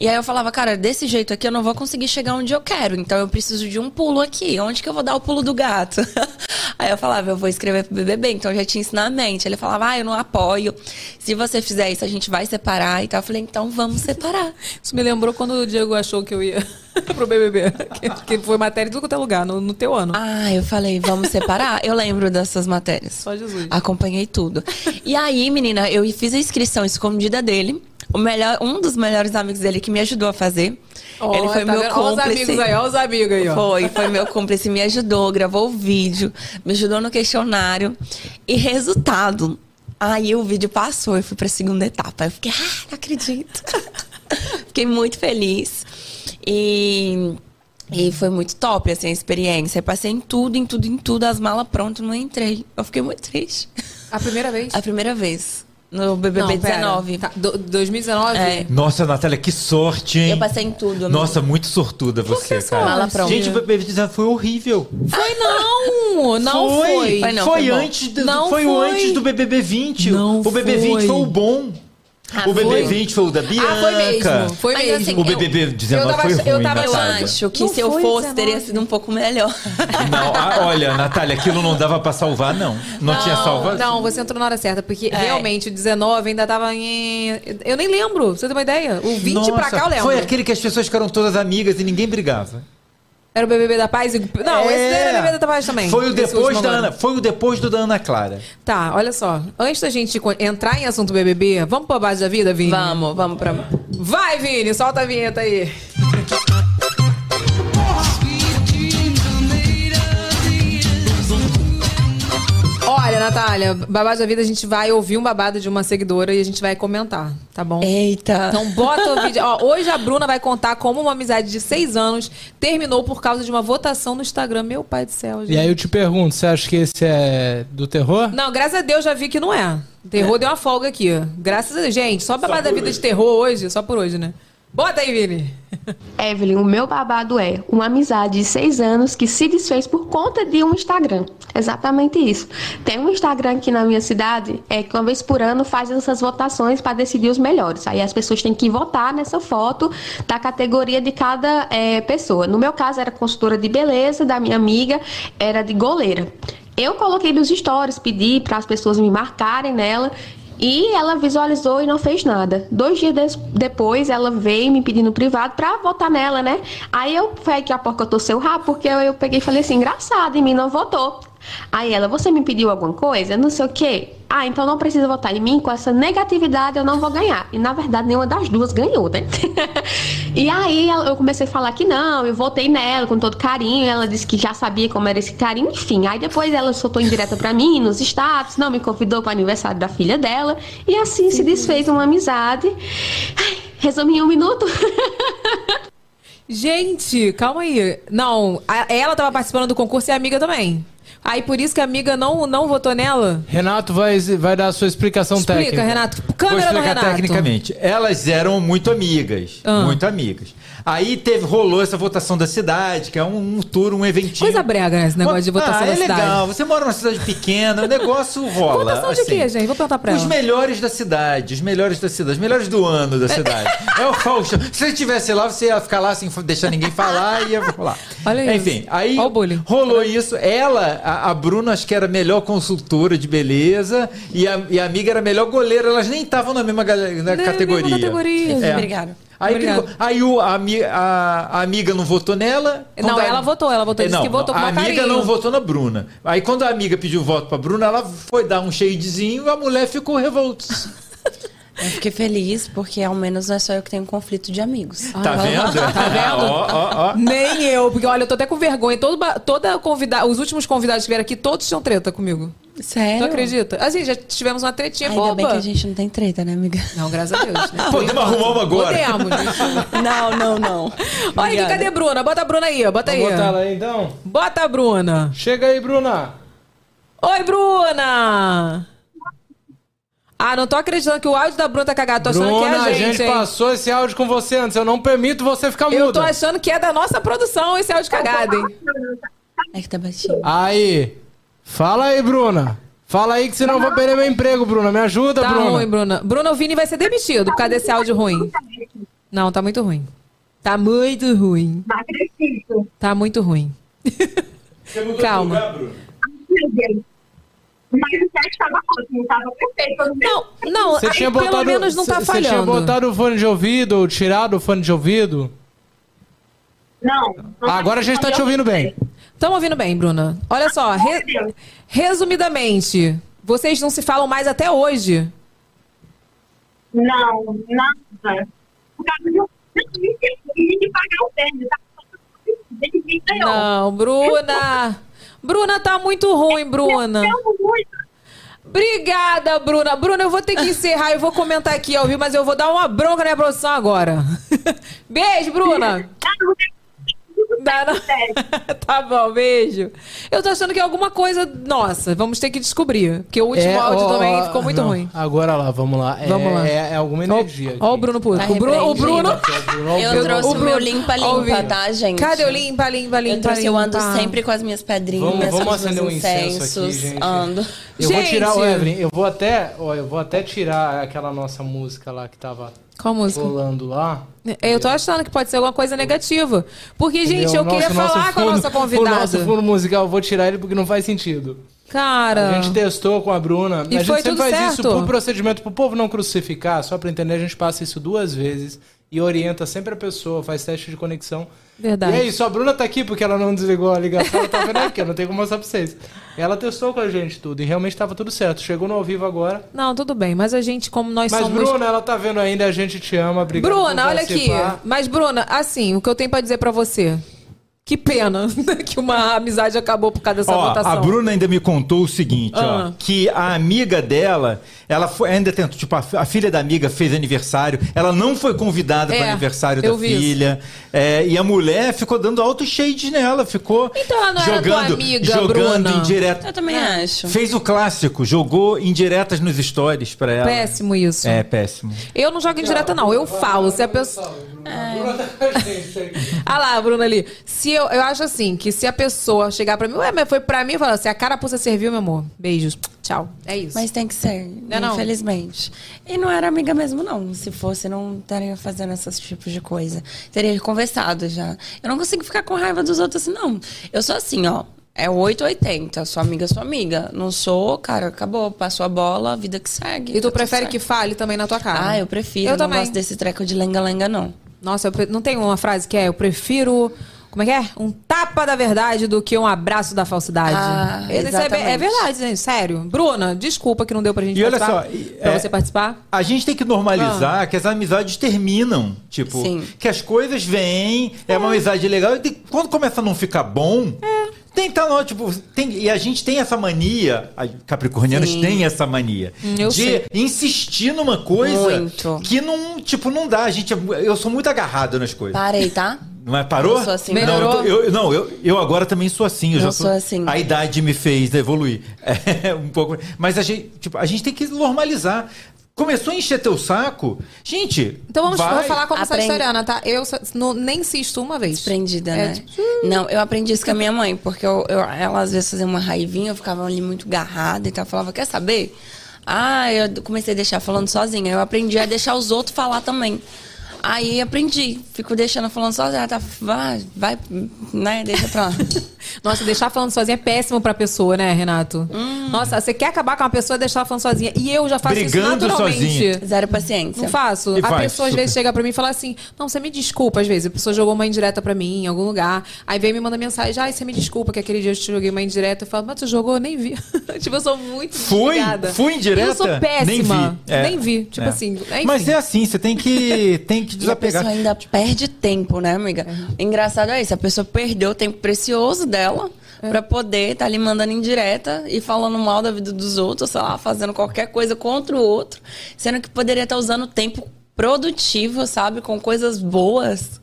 E aí eu falava, cara, desse jeito aqui eu não vou conseguir chegar onde eu quero. Então eu preciso de um pulo aqui. Onde que eu vou dar o pulo do gato? aí eu falava, eu vou escrever pro BBB. Então eu já tinha isso na mente. Ele falava, ah, eu não apoio. Se você fizer isso, a gente vai separar. E tal. Eu falei, então vamos separar. Isso me lembrou quando o Diego achou que eu ia pro BBB. Que, que foi matéria em tudo quanto é lugar, no, no teu ano. Ah, eu falei, vamos separar? Eu lembro dessas matérias. Só Jesus. Acompanhei tudo. E aí, menina, eu fiz a inscrição escondida dele. O melhor, um dos melhores amigos dele que me ajudou a fazer. Ó, ele foi tá meu vendo? Ó os cúmplice. amigos aí, ó os amigos aí, ó. Foi, foi meu cúmplice, me ajudou, gravou o vídeo, me ajudou no questionário. E resultado, aí o vídeo passou, eu fui pra segunda etapa. Eu fiquei, ah, não acredito. fiquei muito feliz. E, e foi muito top, assim, a experiência. Eu passei em tudo, em tudo, em tudo, as malas prontas, não entrei. Eu fiquei muito triste. A primeira vez? A primeira vez, no BBB Não, pera. 19. Tá, do- 2019? É. Nossa, Natália, que sorte, hein? Eu passei em tudo, amigo. Nossa, muito sortuda você, que cara. Mala pronta. Gente, o BBB 19 foi horrível. Foi não! Não foi! Foi não, foi, foi bom. antes do, Não foi, o foi. antes do BBB 20. Não o BBB 20 foi. foi o bom. Ah, o BBB foi? 20 foi o da Bianca. Ah, foi mesmo. Foi Mas, mesmo. assim, O BBB 19 eu tava- foi ruim, eu tava- Eu Natália. acho que Não se eu fosse, 19. teria sido um pouco melhor. Não, ah, olha, Natália, aquilo não dava pra salvar, não. Não, tinha salvação. Não, você entrou na hora certa, porque É. realmente o 19 ainda tava em. Eu nem lembro, pra você ter uma ideia. O 20 pra Nossa, cá eu lembro. Foi aquele que as pessoas ficaram todas amigas e ninguém brigava. Era o BBB da Paz e. Não, esse daí era o BBB da Paz também. Foi o esse depois da. Ana, foi o depois do da Ana Clara. Tá, olha só. Antes da gente entrar em assunto BBB, vamos pra base da vida, Vini? Vamos, vamos pra. Vai, Vini, solta a vinheta aí. Natália, babado da vida, a gente vai ouvir um babado de uma seguidora e a gente vai comentar, tá bom? Eita. Então bota o vídeo. Ó, hoje a Bruna vai contar como uma amizade de seis anos terminou por causa de uma votação no Instagram. Meu pai do céu, gente. E aí eu te pergunto, você acha que esse é do terror? Não, graças a Deus já vi que não é. Terror deu uma folga aqui. Graças a Deus. Gente, só babado da vida de terror hoje, só por hoje, né? Bota aí, Vini. Evelyn, o meu babado é uma amizade de seis anos que se desfez por conta de um Instagram. Exatamente isso. Tem um Instagram aqui na minha cidade, é que uma vez por ano faz essas votações para decidir os melhores. Aí as pessoas têm que votar nessa foto da categoria de cada eh, pessoa. No meu caso era consultora de beleza, da minha amiga era de goleira. Eu coloquei nos stories, pedi para as pessoas me marcarem nela e ela visualizou e não fez nada. Dois dias des- depois, ela veio me pedindo privado pra votar nela, né? Aí eu foi que a porca torceu o rabo, porque eu, eu peguei e falei assim: engraçado, em mim não votou. Aí ela, você me pediu alguma coisa? Não sei o quê. Ah, então não precisa votar em mim, com essa negatividade eu não vou ganhar. E na verdade, nenhuma das duas ganhou, né? e aí eu comecei a falar que não, eu votei nela com todo carinho. Ela disse que já sabia como era esse carinho, enfim. Aí depois ela soltou indireta pra mim nos status, não me convidou para aniversário da filha dela. E assim se desfez uma amizade. Ai, resumi em um minuto. Gente, calma aí. Não, ela tava participando do concurso e a amiga também. Aí por isso que a amiga não, não votou nela? Renato vai, vai dar a sua explicação Explica, técnica. Renato. Vou Câmera do explicar Renato. tecnicamente. Elas eram muito amigas. Ah. Muito amigas. Aí teve, rolou essa votação da cidade, que é um, um tour, um eventinho. Coisa brega, né, esse negócio de votação ah, da é cidade. legal. Você mora numa cidade pequena, o negócio rola. Votação de assim. quê, gente? Vou perguntar pra Os ela. melhores da cidade, os melhores da cidade, os melhores do ano da cidade. é o Faustão. Se você estivesse lá, você ia ficar lá sem deixar ninguém falar e ia rolar. Olha isso. Enfim, aí Olha rolou isso. Ela, a, a Bruna, acho que era a melhor consultora de beleza e a, e a amiga era a melhor goleira. Elas nem estavam na mesma, Na categoria. mesma categoria. É. Obrigada. Aí, brigou. aí o, a, a- a amiga não votou nela. Não, a- ela votou, ela votou, disse não, que votou não, com A amiga carinho. não votou na Bruna. Aí quando a amiga pediu voto pra Bruna, ela foi dar um shadezinho a mulher ficou revolta. Eu fiquei feliz porque ao menos não é só eu que tenho conflito de amigos. Tá vendo? Tá vendo? Nem eu, porque olha, eu tô até com vergonha. Todo, toda convidada, os últimos convidados que vieram aqui, todos tinham treta comigo. Sério? Tu acredita? Assim, já tivemos uma tretinha Ainda boba. bem que a gente não tem treta, né, amiga? Não, graças a Deus. Né? Podemos arrumar uma agora. Podemos, gente. Não, não, não. Olha aqui, cadê a Bruna? Bota a Bruna aí, ó. Bota aí. Botar ela aí então? Bota a Bruna. Chega aí, Bruna. Oi, Bruna! Ah, não tô acreditando que o áudio da Bruna tá cagado. Tô achando Bruna, que é a gente, hein? passou esse áudio com você antes. Eu não permito você ficar Eu muda. tô achando que é da nossa produção esse áudio cagado, hein? É que tá baixinho. Aí. Fala aí, Bruna. Fala aí que senão eu vou perder meu emprego, Bruna. Me ajuda, Tá Bruna. ruim, Bruna. Bruna, o Vini vai ser demitido por causa desse áudio ruim. Não, tá muito ruim. Tá muito ruim. Não acredito. Tá muito ruim. Calma. Meu Deus. Mas o teste estava ótimo, estava perfeito. todo mundo. Não, não, Você aí tinha pelo botado, menos não tá Você tinha falhando. botado o fone de ouvido ou tirado o fone de ouvido? Não. não Ah, agora a gente tá te ouvindo bem. Estão ouvindo bem, Bruna? Olha só, re- resumidamente, vocês não se falam mais até hoje. Não, nada. Por causa de de pagar o tênis. Tá? Não, Bruna. Bruna tá muito ruim, Bruna. Muito. Obrigada, Bruna. Bruna, eu vou ter que encerrar. Eu vou comentar aqui ao vivo, mas eu vou dar uma bronca na minha produção agora. Beijo, Bruna. Dá, não. tá bom, beijo. Eu tô achando que é alguma coisa nossa. Vamos ter que descobrir. Porque o último áudio ó, também ó, ficou muito não, ruim. Agora lá, vamos lá. É, Vamos lá. É, é alguma energia. Ó, o aqui. Bruno Puto. Tá o Bruno. O Bruno... Eu Eu- trouxe o, Bruno- meu Ó, limpa-limpa, tá, gente? Cadê o limpa, limpa, limpa? Eu trouxe, eu ando limpa? sempre com as minhas pedrinhas, Vamos, vamos acender um incenso aqui, gente. ando. Eu vou Gente! tirar, o Evelyn, eu vou até, ó, eu vou até tirar aquela nossa música lá que tava Qual música? rolando lá. Eu tô achando que pode ser alguma coisa negativa. Porque, gente, entendeu? eu queria falar nosso com a fundo- nossa O nosso convidada. fundo musical, eu vou tirar ele porque não faz sentido. Cara. A gente testou com a Bruna. E a gente sempre faz certo. isso por procedimento, pro povo não crucificar, só pra entender, a gente passa isso duas vezes e orienta sempre a pessoa, faz teste de conexão. Verdade. E é isso, a Bruna tá aqui porque ela não desligou a ligação, ela tá vendo aqui, eu não tenho como mostrar pra vocês. Ela testou com a gente tudo e realmente tava tudo certo. Chegou no ao vivo agora. Não, tudo bem. Mas a gente, como nós Mas, somos... Bruna, ela tá vendo ainda, a gente te ama, obrigado Bruna, por olha aqui. Mas, Bruna, assim, o que eu tenho pra dizer pra você. Que pena que uma amizade acabou por causa dessa Ó, votação. a Bruna ainda me contou o seguinte, Ah. ó, que a amiga dela, ela foi, ainda tentou, tipo, a, a filha da amiga fez aniversário, ela não foi convidada É, para o aniversário da filha, é, e a mulher ficou dando alto shade nela, ficou Então ela não era jogando, tua amiga, jogando Bruna? indireta. Eu também É. acho. Fez o clássico, jogou indiretas nos stories pra ela. Péssimo isso. É, péssimo. Eu não jogo em direta, não. Eu falo. Se a pessoa. A Bruna com a gente aqui. Ah lá, Bruna ali. Se eu, eu acho assim, que se a pessoa chegar pra mim, ué, mas foi pra mim, fala assim, a carapuça serviu, meu amor. Beijos. Tchau. É isso. Mas tem que ser, Não é não? infelizmente. E não era amiga mesmo, não. Se fosse, não estaria fazendo esses tipos de coisa. Teria conversado já. Eu não consigo ficar com raiva dos outros assim, não. Eu sou assim, ó. É 880. Sua amiga, sua amiga. Não sou, cara, acabou. Passou a bola, vida que segue. E tu prefere que fale também na tua cara? Ah, eu prefiro. Eu Eu não também. gosto desse treco de lenga-lenga, não. Nossa, eu pre- não tem uma frase que é eu prefiro. Como é que é? Um tapa da verdade do que um abraço da falsidade. Ah, é, exatamente. é verdade, gente. Sério. Bruna, desculpa que não deu pra gente E olha participar. só, pra é- você participar. A gente tem que normalizar que as amizades terminam. Tipo, Sim. que as coisas vêm, é, uma amizade legal. E quando começa a não ficar bom, tem que estar no, tipo, tem, e a gente tem essa mania, a capricornianos Sim. têm essa mania Hum, eu de sei. insistir numa coisa Muito. que não, tipo, não dá. A gente, é- eu sou muito agarrado nas coisas. Parei, tá? Não é? Parou? Eu sou assim, não, Melhorou? eu, tô- eu- não, eu, eu agora também sou assim. Eu Eu já sou assim. A idade me fez evoluir. É, um pouco. Mas a gente, tipo, a gente tem que normalizar. Começou a encher teu saco, gente. Então vamos, vai. vamos falar como Aprende- sagitariana, tá? Eu não- nem insisto uma vez. Desprendida, É, né? tipo, Não, eu aprendi isso com a minha mãe, porque eu, eu- ela às vezes fazia uma raivinha, eu ficava ali muito garrada e tal. Eu falava, quer saber? Ah, eu comecei a deixar falando sozinha. Eu aprendi a deixar os outros falar também. Aí aprendi, fico deixando falando sozinha, tá, vai, vai, né, deixa pra lá. Nossa, deixar falando sozinha é péssimo pra pessoa, né, Renato? Hum. Nossa, você quer acabar com uma pessoa e deixar ela falando sozinha. E eu já faço Brigando isso naturalmente. sozinha. Zero paciência. Não faço. E a faz, pessoa às vezes chega pra mim e fala assim: Não, você me desculpa, às vezes. A pessoa jogou uma indireta pra mim em algum lugar. Aí vem e me manda mensagem: Ai, você me desculpa que aquele dia eu te joguei uma indireta. Eu falo: Mas tu jogou? Eu nem vi. tipo, eu sou muito Fui? desligada. Fui indireta? Eu sou péssima. Nem vi. É. Nem vi. Tipo É. assim. enfim. Mas é assim, você tem que, tem que E a desapegar. pessoa ainda perde tempo, né, amiga? Engraçado é isso, a pessoa perdeu o tempo precioso dela pra poder estar ali mandando indireta e falando mal da vida dos outros, sei lá, fazendo qualquer coisa contra o outro, sendo que poderia estar usando o tempo produtivo, sabe, com coisas boas.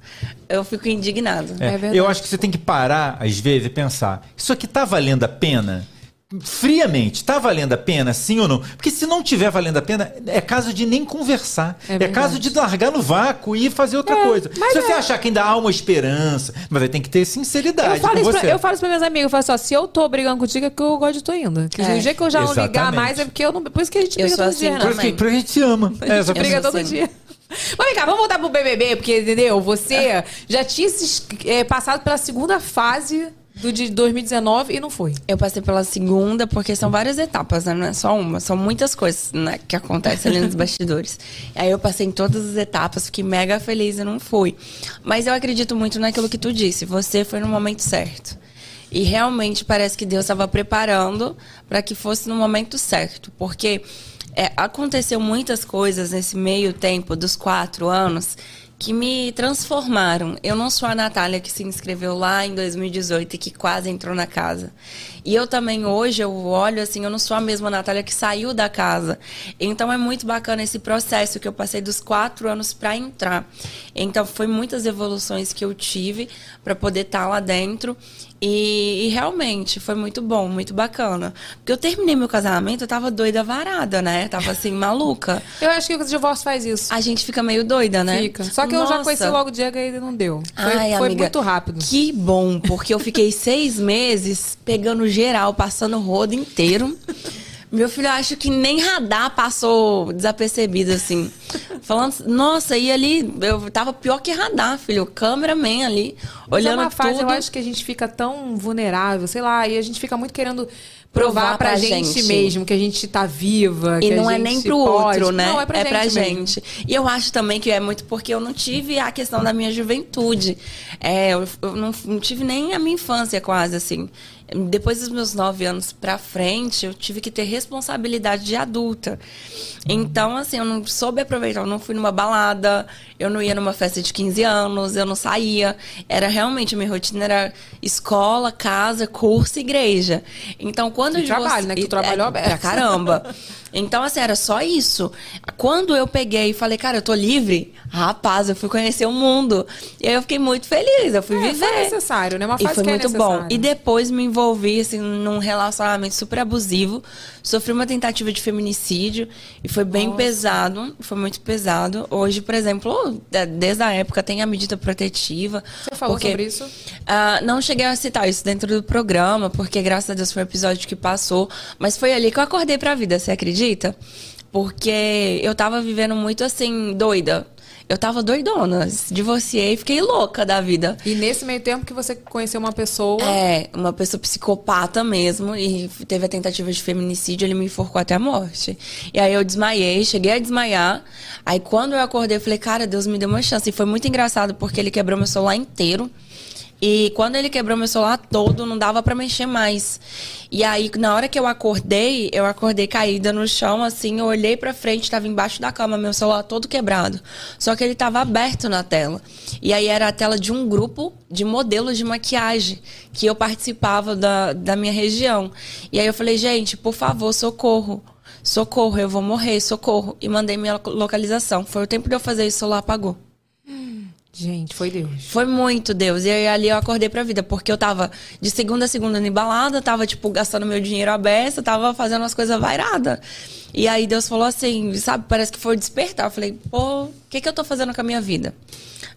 Eu fico indignada. É, É verdade. eu acho que você tem que parar, às vezes, e pensar: isso aqui tá valendo a pena? Friamente, tá valendo a pena, sim ou não? Porque se não tiver valendo a pena, é caso de nem conversar. É É, caso de largar no vácuo e fazer outra É, coisa. Se você é- achar que ainda há uma esperança, mas aí tem que ter sinceridade Eu falo, com isso você. pra, eu falo isso pra meus amigos, eu falo assim, ó, se eu tô brigando contigo é que eu gosto de tô indo. Que É. Dia que eu já não ligar Exatamente. mais é porque eu não. Por isso que a gente briga todo assim dia, né? Por isso que, a gente se ama. A É, gente exatamente. briga todo assim. dia. Mas vem cá, vamos voltar pro BBB, porque, entendeu? Você já tinha se, é, passado pela segunda fase do de 2019 e não foi. Eu passei pela segunda, porque são várias etapas, né? Não é só uma. São muitas coisas né, que acontecem ali nos bastidores. Aí eu passei em todas as etapas, fiquei mega feliz e não fui. Mas eu acredito muito naquilo que tu disse. Você foi no momento certo. E realmente parece que Deus estava preparando para que fosse no momento certo. Porque é, aconteceu muitas coisas nesse meio tempo dos quatro anos que me transformaram. Eu não sou a Natália que se inscreveu lá em 2018 e que quase entrou na casa. E eu também hoje eu olho assim, eu não sou a mesma Natália que saiu da casa. Então é muito bacana esse processo que eu passei dos quatro anos para entrar. Então foi muitas evoluções que eu tive para poder estar lá dentro. E, e realmente foi muito bom, muito bacana. Porque eu terminei meu casamento, eu tava doida varada, né? Tava assim, maluca. Eu acho que o divórcio faz isso. A gente fica meio doida, né? Fica. Só que eu já Nossa. conheci logo o Diego e ainda não deu. Foi, Ai, foi amiga, muito rápido. Que bom, porque eu fiquei seis meses pegando geral, passando o rodo inteiro. Meu filho, eu acho que nem radar passou desapercebido, assim. Falando, nossa, e ali, eu tava pior que radar, filho. Cameraman ali, Mas olhando é uma fase, tudo. eu acho que a gente fica tão vulnerável, sei lá, e a gente fica muito querendo Provar pra, pra gente, gente. mesmo que a gente tá viva. E que a não é nem pro pode. outro, né? Não, é pra gente. mesmo. gente. E eu acho também que é muito porque eu não tive a questão da minha juventude. É, eu, eu não, não tive nem a minha infância quase, assim. Depois dos meus nove anos pra frente, eu tive que ter responsabilidade de adulta. Então, assim, eu não soube aproveitar. Eu não fui numa balada, eu não ia numa festa de 15 anos, eu não saía. Era realmente, a minha rotina era escola, casa, curso, igreja. Então, quando E eu trabalho, né? Que tu e- trabalhou é, aberto. Pra caramba. Então, assim, era só isso. Quando eu peguei e falei, cara, eu tô livre, rapaz, eu fui conhecer o mundo. E aí eu fiquei muito feliz, eu fui É, viver. foi necessário, né? Uma E fase foi que é muito bom. necessária. E depois me envolvi, assim, num relacionamento super abusivo. Sofri uma tentativa de feminicídio e foi bem pesado. Foi muito pesado. Hoje, por exemplo, de- desde a época tem a medida protetiva. Você falou porque- sobre isso? ah, não cheguei a citar isso dentro do programa, porque graças a Deus foi um episódio que passou. Mas foi ali que eu acordei pra vida, você acredita? Porque eu tava vivendo muito assim, doida. Eu tava doidona. Divorciei e fiquei louca da vida. E nesse meio tempo que você conheceu uma pessoa. É, uma pessoa psicopata mesmo, e teve a tentativa de feminicídio, ele me enforcou até a morte. E aí eu desmaiei, cheguei a desmaiar. Aí quando eu acordei, eu falei, cara, Deus me deu uma chance. E foi muito engraçado, porque ele quebrou meu celular inteiro. E quando ele quebrou meu celular todo, não dava pra mexer mais. E aí, na hora que eu acordei, eu acordei caída no chão, assim, eu olhei pra frente, tava embaixo da cama, meu celular todo quebrado. Só que ele tava aberto na tela. E aí era a tela de um grupo de modelos de maquiagem que eu participava da, da minha região. E aí eu falei, gente, por favor, socorro. Socorro, eu vou morrer, socorro. E mandei minha localização. Foi o tempo de eu fazer isso, o celular apagou. Gente, foi Deus. Foi muito Deus. E aí ali eu acordei pra vida, porque eu tava de segunda a segunda em balada, tava, tipo, gastando meu dinheiro à beça, tava fazendo as coisas vairadas. E aí Deus falou assim, sabe, parece que foi despertar. Eu falei, pô, o que que eu tô fazendo com a minha vida?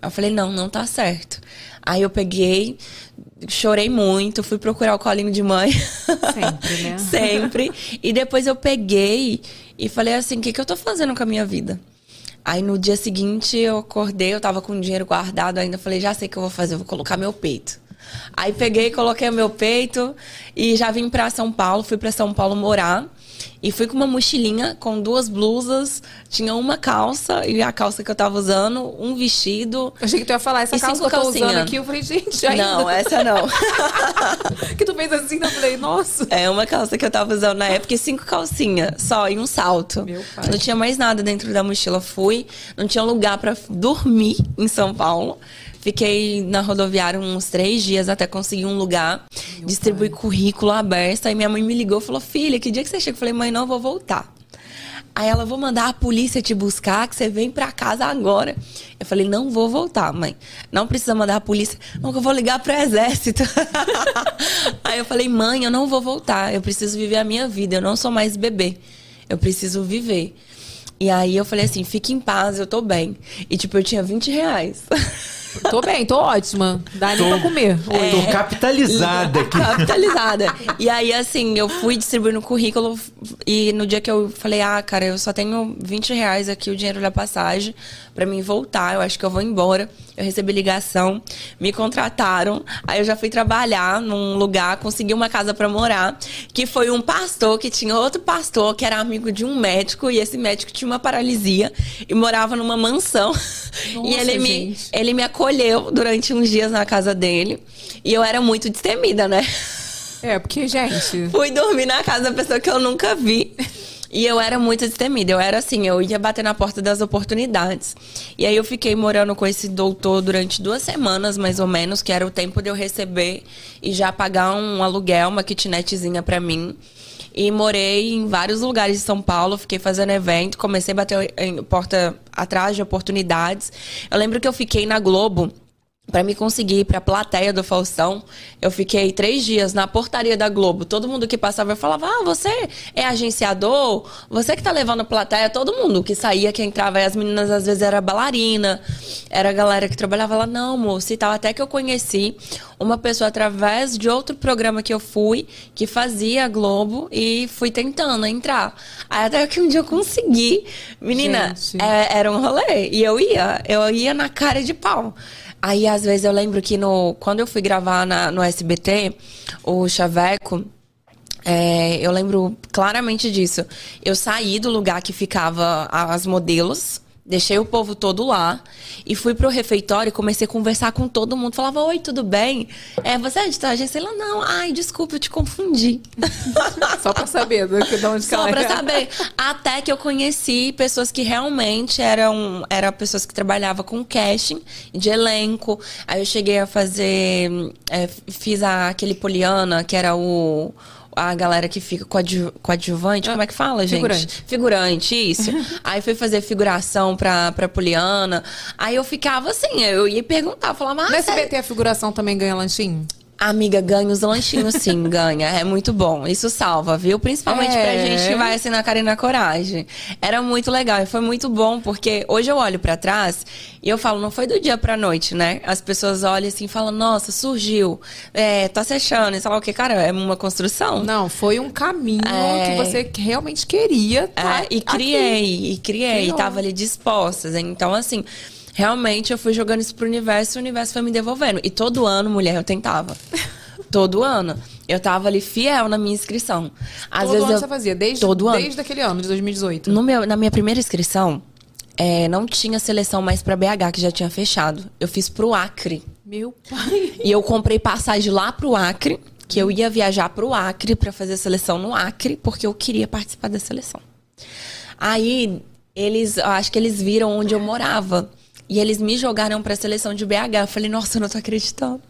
Eu falei, não, não tá certo. Aí eu peguei, chorei muito, fui procurar o colinho de mãe. Sempre, né? Sempre. E depois eu peguei e falei assim, o que que eu tô fazendo com a minha vida? Aí no dia seguinte eu acordei, eu tava com dinheiro guardado ainda. Falei, já sei o que eu vou fazer, eu vou colocar meu peito. Aí peguei, coloquei o meu peito e já vim pra São Paulo, fui pra São Paulo morar. E fui com uma mochilinha com duas blusas, tinha uma calça e a calça que eu tava usando, um vestido. Eu achei que tu ia falar essa calça que eu tô usando aqui. Eu falei, gente, ainda. Não, essa não. que tu fez assim, eu falei, nossa. É uma calça que eu tava usando na época e cinco calcinhas só e um salto. Meu pai. Não tinha mais nada dentro da mochila. Fui, não tinha lugar pra dormir em São Paulo. Fiquei na rodoviária uns três dias até conseguir um lugar. distribuí currículo aberto. Aí minha mãe me ligou e falou: Filha, que dia que você chega? Eu falei: Mãe, não, vou voltar. Aí ela, vou mandar a polícia te buscar, que você vem pra casa agora. Eu falei, não vou voltar, mãe. Não precisa mandar a polícia. Não, que eu vou ligar pro exército. Aí eu falei, mãe, eu não vou voltar. Eu preciso viver a minha vida. Eu não sou mais bebê. Eu preciso viver. E aí eu falei assim, fique em paz, eu tô bem. E tipo, eu tinha 20 reais. Tô bem, tô ótima. Dá nem pra comer. É. Tô capitalizada aqui. Capitalizada. E aí, assim, eu fui distribuindo currículo e no dia que eu falei, ah, cara, eu só tenho 20 reais aqui, o dinheiro da passagem, pra mim voltar, eu acho que eu vou embora. Eu recebi ligação, me contrataram, aí eu já fui trabalhar num lugar, consegui uma casa pra morar, que foi um pastor, que tinha outro pastor, que era amigo de um médico, e esse médico tinha uma paralisia e morava numa mansão. e ele me, gente. ele me acolheu durante uns dias na casa dele. E eu era muito destemida, né? É, porque, gente. Fui dormir na casa da pessoa que eu nunca vi. E eu era muito destemida. Eu era assim, eu ia bater na porta das oportunidades. E aí eu fiquei morando com esse doutor durante duas semanas, mais ou menos, que era o tempo de eu receber e já pagar um aluguel, uma kitnetzinha pra mim. E morei em vários lugares de São Paulo, fiquei fazendo evento, comecei a bater porta atrás de oportunidades. Eu lembro que eu fiquei na Globo Pra me conseguir ir pra plateia do Faustão, eu fiquei três dias na portaria da Globo. Todo mundo que passava falava: Ah, você é agenciador? Você que tá levando plateia? Todo mundo que saía, que entrava. E as meninas às vezes era bailarina, era a galera que trabalhava lá. Não, moça, e tal. Até que eu conheci uma pessoa através de outro programa que eu fui, que fazia a Globo, e fui tentando entrar. Aí até que um dia eu consegui. Menina, é, era um rolê. E eu ia, eu ia na cara de pau. Aí, às vezes, eu lembro que no, quando eu fui gravar na- no SBT, o Chaveco, é, eu lembro claramente disso. Eu saí do lugar que ficava as modelos, deixei o povo todo lá e fui pro refeitório e comecei a conversar com todo mundo. Falava, oi, tudo bem? É, você é de tal agência? Ela, não. Ai, desculpa, eu te confundi. Só pra saber do que, de onde Só pra saber. Até que eu conheci pessoas que realmente eram, eram pessoas que trabalhavam com casting de elenco. Aí eu cheguei a fazer. é, fiz a, aquele Poliana, que era o. A galera que fica coadju, coadjuvante, como é que fala, gente? figurante. Figurante, isso. Aí fui fazer figuração pra, pra Poliana. Aí eu ficava assim, eu ia perguntar, falava, ah, No? SBT a figuração também ganha lanchinho? Amiga, ganha os lanchinhos sim, ganha. É muito bom. Isso salva, viu? Principalmente pra É. gente que vai assim na cara e na coragem. Era muito legal e foi muito bom, porque hoje eu olho pra trás e eu falo, não foi do dia pra noite, né? As pessoas olham assim e falam, nossa, surgiu, é, tá se achando, e sei lá o que, cara, é uma construção. Não, foi um caminho É. que você realmente queria. tá É, e aqui. criei, e criei, Criou. tava ali dispostas. Então, assim, realmente eu fui jogando isso pro universo e o universo foi me devolvendo. E todo ano, mulher, eu tentava. todo ano. Eu tava ali fiel na minha inscrição. Às Todo vezes ano eu... você fazia, desde, Todo ano. desde aquele ano, de 2018. No meu, na minha primeira inscrição, é, não tinha seleção mais pra BH, que já tinha fechado. Eu fiz pro Acre. Meu pai. E eu comprei passagem lá pro Acre, que eu ia viajar pro Acre pra fazer a seleção no Acre, porque eu queria participar da seleção. Aí, eles, acho que eles viram onde eu morava. E eles me jogaram pra seleção de BH. Eu falei, nossa, eu não tô acreditando.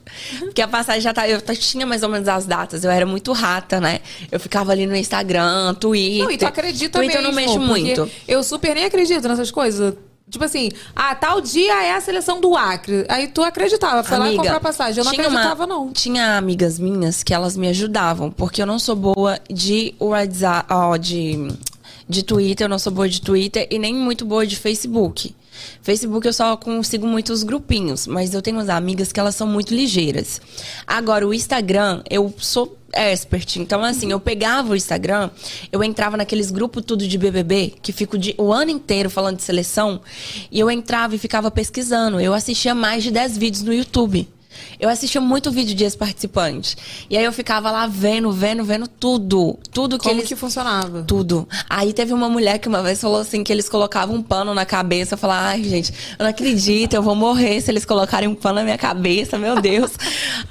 Porque a passagem já tá. Eu tinha mais ou menos as datas. Eu era muito rata, né? Eu ficava ali no Instagram, Twitter. Não, e tu acredita Twitter mesmo. eu não mexo muito. Eu super nem acredito nessas coisas. Tipo assim, ah, tal dia é a seleção do Acre. Aí tu acreditava, foi lá Amiga, comprar passagem. Eu não tinha uma- acreditava, não. Tinha amigas minhas que elas me ajudavam, porque eu não sou boa de WhatsApp, ó, de, de Twitter, eu não sou boa de Twitter e nem muito boa de Facebook. Facebook eu só consigo muitos grupinhos, mas eu tenho umas amigas que elas são muito ligeiras. Agora, o Instagram, eu sou expert. Então, assim, eu pegava o Instagram, eu entrava naqueles grupos tudo de BBB, que fico de- o ano inteiro falando de seleção, e eu entrava e ficava pesquisando. Eu assistia mais de 10 vídeos no YouTube. Eu assistia muito vídeo de ex-participantes. E aí eu ficava lá vendo, vendo, vendo tudo. Tudo que Como eles. que funcionava? Tudo. Aí teve uma mulher que uma vez falou assim que eles colocavam um pano na cabeça. Eu falei, ai, gente, eu não acredito, eu vou morrer se eles colocarem um pano na minha cabeça, meu Deus.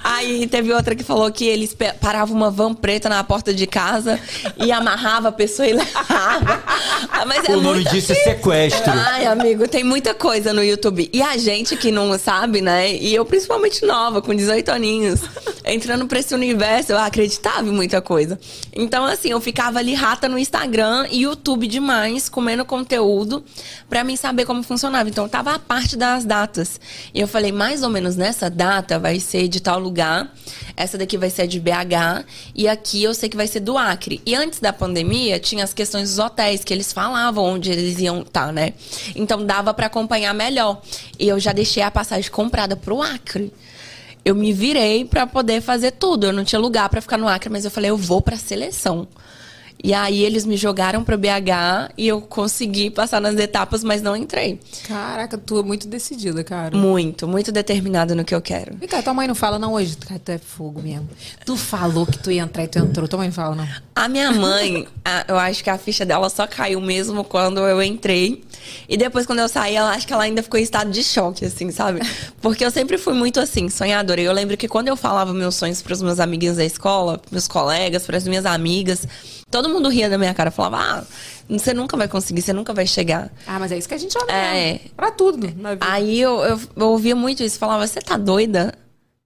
Aí teve outra que falou que eles paravam uma van preta na porta de casa e amarrava a pessoa e levava. Ah, Mas é o nome muita- disso é sequestro. Ai, amigo, tem muita coisa no YouTube. E a gente que não sabe, né? E eu, principalmente nova, com 18 aninhos, entrando pra esse universo, eu acreditava em muita coisa. Então, assim, eu ficava ali rata no Instagram e YouTube demais, comendo conteúdo, pra mim saber como funcionava. Então, tava a parte das datas. E eu falei, mais ou menos nessa data vai ser de tal lugar, essa daqui vai ser de BH, e aqui eu sei que vai ser do Acre. E antes da pandemia, tinha as questões dos hotéis, que eles falavam onde eles iam estar, né? Então dava pra acompanhar melhor. E eu já deixei a passagem comprada pro Acre. Eu me virei pra poder fazer tudo. Eu não tinha lugar pra ficar no Acre, mas eu falei, eu vou pra seleção. E aí eles me jogaram pra BH e eu consegui passar nas etapas, mas não entrei. Caraca, tu é muito decidida, cara. Muito, muito determinada no que eu quero. Vem cá, tua mãe não fala não hoje? Cara, tu é fogo mesmo. Tu falou que tu ia entrar e tu entrou. Tua mãe não fala não. A minha mãe, a- eu acho que a ficha dela só caiu mesmo quando eu entrei. E depois, quando eu saí, ela acho que ela ainda ficou em estado de choque, assim, sabe? Porque eu sempre fui muito assim, sonhadora. E eu lembro que quando eu falava meus sonhos para os meus amiguinhos da escola, meus colegas, para as minhas amigas, Todo mundo ria da minha cara, falava, ah, você nunca vai conseguir, você nunca vai chegar. Ah, mas é isso que a gente olha É. mesmo. Pra tudo vida. Aí eu, eu, eu ouvia muito isso, falava, você tá doida?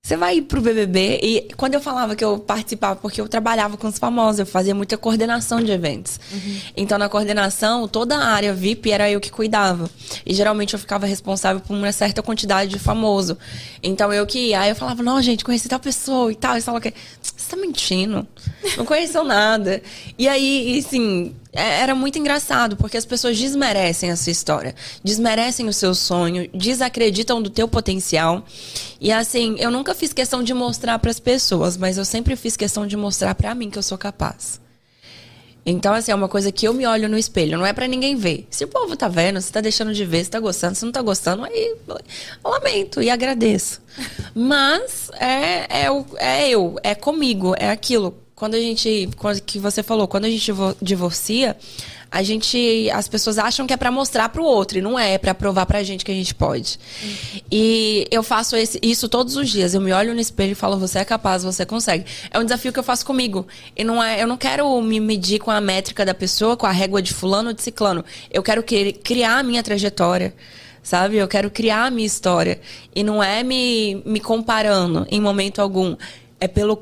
Você vai ir pro BBB? E quando eu falava que eu participava, porque eu trabalhava com os famosos, eu fazia muita coordenação de eventos. Então, na coordenação, toda a área VIP era eu que cuidava. E geralmente eu ficava responsável por uma certa quantidade de famoso. Então, eu que ia. Aí eu falava, não, gente, conheci tal pessoa e tal. E falava que você tá mentindo. Não conheceu nada. E aí, e, assim, era muito engraçado, porque as pessoas desmerecem a sua história, desmerecem o seu sonho, desacreditam do teu potencial. E assim, eu nunca fiz questão de mostrar para as pessoas, mas eu sempre fiz questão de mostrar para mim que eu sou capaz. Então, assim, é uma coisa que eu me olho no espelho, não é pra ninguém ver. Se o povo tá vendo, se tá deixando de ver, se tá gostando, se não tá gostando, aí eu lamento e agradeço. Mas é, é, é eu, é comigo, é aquilo. Quando a gente, quando, que você falou, quando a gente divo- divorcia, a gente, as pessoas acham que é pra mostrar pro outro, e não é, é pra provar pra gente que a gente pode. E eu faço esse- isso todos os dias. Eu me olho no espelho e falo, você é capaz, você consegue. É um desafio que eu faço comigo. E não é, eu não quero me medir com a métrica da pessoa, com a régua de fulano ou de ciclano. Eu quero que- criar a minha trajetória. Sabe? Eu quero criar a minha história. E não é me, me comparando em momento algum. É pelo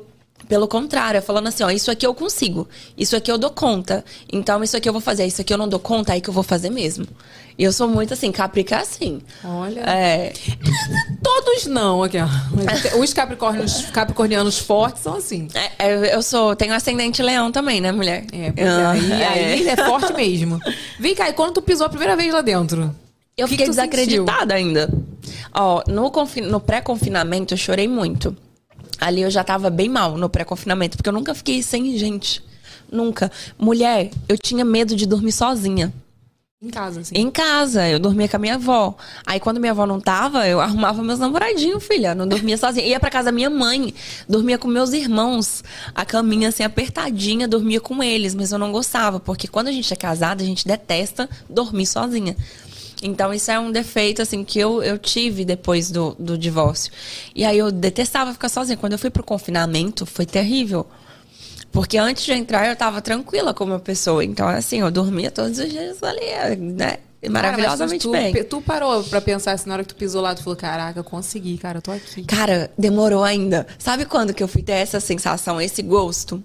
pelo contrário, é falando assim, ó, isso aqui eu consigo, isso aqui eu dou conta, então isso aqui eu vou fazer, isso aqui eu não dou conta, aí que eu vou fazer mesmo. E eu sou muito assim, caprica assim. Olha. É, Todos não, aqui, ó. Os capricórnios, capricornianos fortes são assim. é, é, eu sou, tenho ascendente leão também, né, mulher? É, pois é, Ah, aí, é. aí é forte mesmo. Vem cá, e quando tu pisou a primeira vez lá dentro? Eu O que fiquei que tu desacreditada ainda. Ó, no, no pré-confinamento eu chorei muito. Ali eu já tava bem mal no pré-confinamento, porque eu nunca fiquei sem gente. Nunca. Mulher, eu tinha medo de dormir sozinha. Em casa, assim. Em casa, eu dormia com a minha avó. Aí quando minha avó não tava, eu arrumava meus namoradinhos, filha. Não dormia sozinha. Ia pra casa da minha mãe, dormia com meus irmãos. A caminha assim apertadinha, dormia com eles, mas eu não gostava, porque quando a gente é casada, a gente detesta dormir sozinha. Então isso é um defeito assim que eu, eu tive depois do, do divórcio. E aí eu detestava ficar sozinha. Quando eu fui pro confinamento, foi terrível. Porque antes de entrar eu tava tranquila como pessoa. Então, assim, eu dormia todos os dias ali, né? Maravilhosamente Cara, mas bem. tu, tu parou pra pensar assim, na hora que tu pisou lá, tu falou, caraca, eu consegui, cara, eu tô aqui. Cara, demorou ainda. Sabe quando que eu fui ter essa sensação, esse gosto?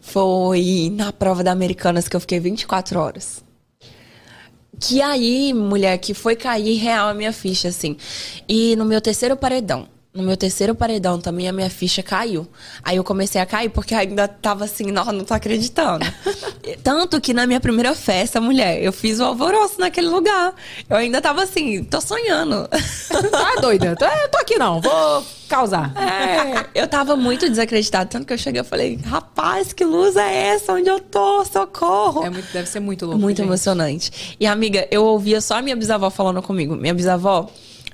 Foi na prova da Americanas que eu fiquei 24 horas. Que aí, mulher, que foi cair real a minha ficha, assim. E no meu terceiro paredão. No meu terceiro paredão também a minha ficha caiu. Aí eu comecei a cair porque ainda tava assim, não, não tô acreditando. Tanto que na minha primeira festa, mulher, eu fiz o alvoroço naquele lugar. Eu ainda tava assim, tô sonhando. Tá doida? Tô- Eu tô aqui não, vou causar. É, eu tava muito desacreditada. Tanto que eu cheguei e falei, rapaz, que luz é essa? Onde eu tô? Socorro! É muito, deve ser muito louco. Muito gente. emocionante. E, amiga, eu ouvia só a minha bisavó falando comigo. Minha bisavó,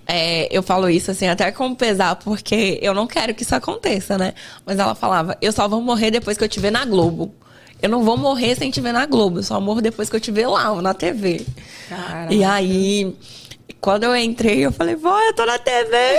é, eu falo isso assim, até com pesar, porque eu não quero que isso aconteça, né? Mas ela falava, eu só vou morrer depois que eu te ver na Globo. Eu não vou morrer sem te ver na Globo, eu só morro depois que eu te ver lá, na TV. Caraca. E aí, quando eu entrei, eu falei, vó, eu tô na TV.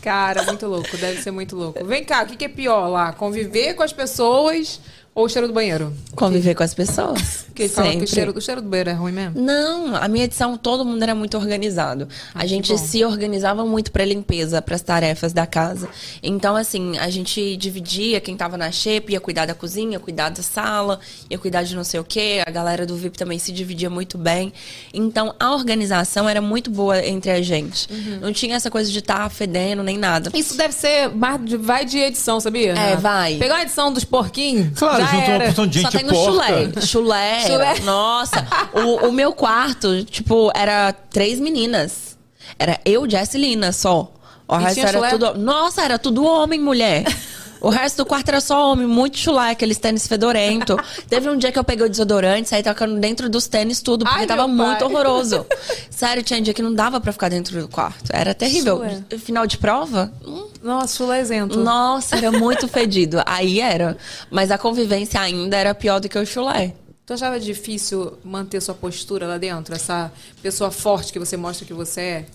Cara, muito louco, deve ser muito louco. Vem cá, o que, que é pior lá? Conviver com as pessoas ou o cheiro do banheiro? Conviver com as pessoas. Porque fala que o Sempre. cheiro, o cheiro do banheiro é ruim mesmo? Não, a minha edição todo mundo era muito organizado. Ah, a que gente se organizava muito pra limpeza, pras tarefas da casa. Então, assim, a gente dividia quem tava na xepa, ia cuidar da cozinha, ia cuidar da sala, ia cuidar de não sei o quê. A galera do VIP também se dividia muito bem. Então, a organização era muito boa entre a gente. Uhum. Não tinha essa coisa de estar fedendo nem nada. Isso deve ser. mais de- Vai de edição, sabia? É, vai. Pegar a edição dos porquinhos. Claro, já juntou uma porção de Só gente tem o porca. chulé. Chulé. Chulé. Nossa, o, o meu quarto, tipo, era três meninas. Era eu, Jess e Lina só. O E resto era chulé? tudo. Nossa, era tudo homem, mulher. O resto do quarto era só homem, muito chulé, aqueles tênis fedorento. Teve um dia que eu peguei o desodorante, saí tocando dentro dos tênis tudo, porque Ai, tava muito horroroso. Sério, tinha dia que não dava pra ficar dentro do quarto. Era terrível. Chulé. Final de prova? hum, Nossa, chulezento. nossa, era muito fedido. Aí era. Mas a convivência ainda era pior do que o chulé. Tu achava difícil manter sua postura lá dentro? Essa pessoa forte que você mostra que você é?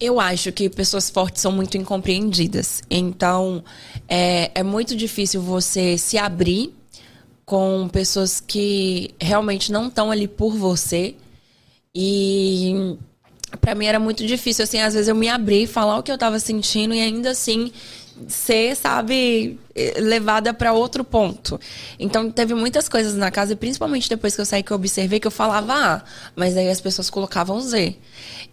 Eu acho que pessoas fortes são muito incompreendidas. Então, é, é muito difícil você se abrir com pessoas que realmente não estão ali por você. E pra mim era muito difícil, assim, às vezes eu me abrir, falar o que eu tava sentindo e ainda assim ser, sabe, eh, levada pra outro ponto. Então teve muitas coisas na casa, principalmente depois que eu saí que eu observei que eu falava A, mas aí as pessoas colocavam Z.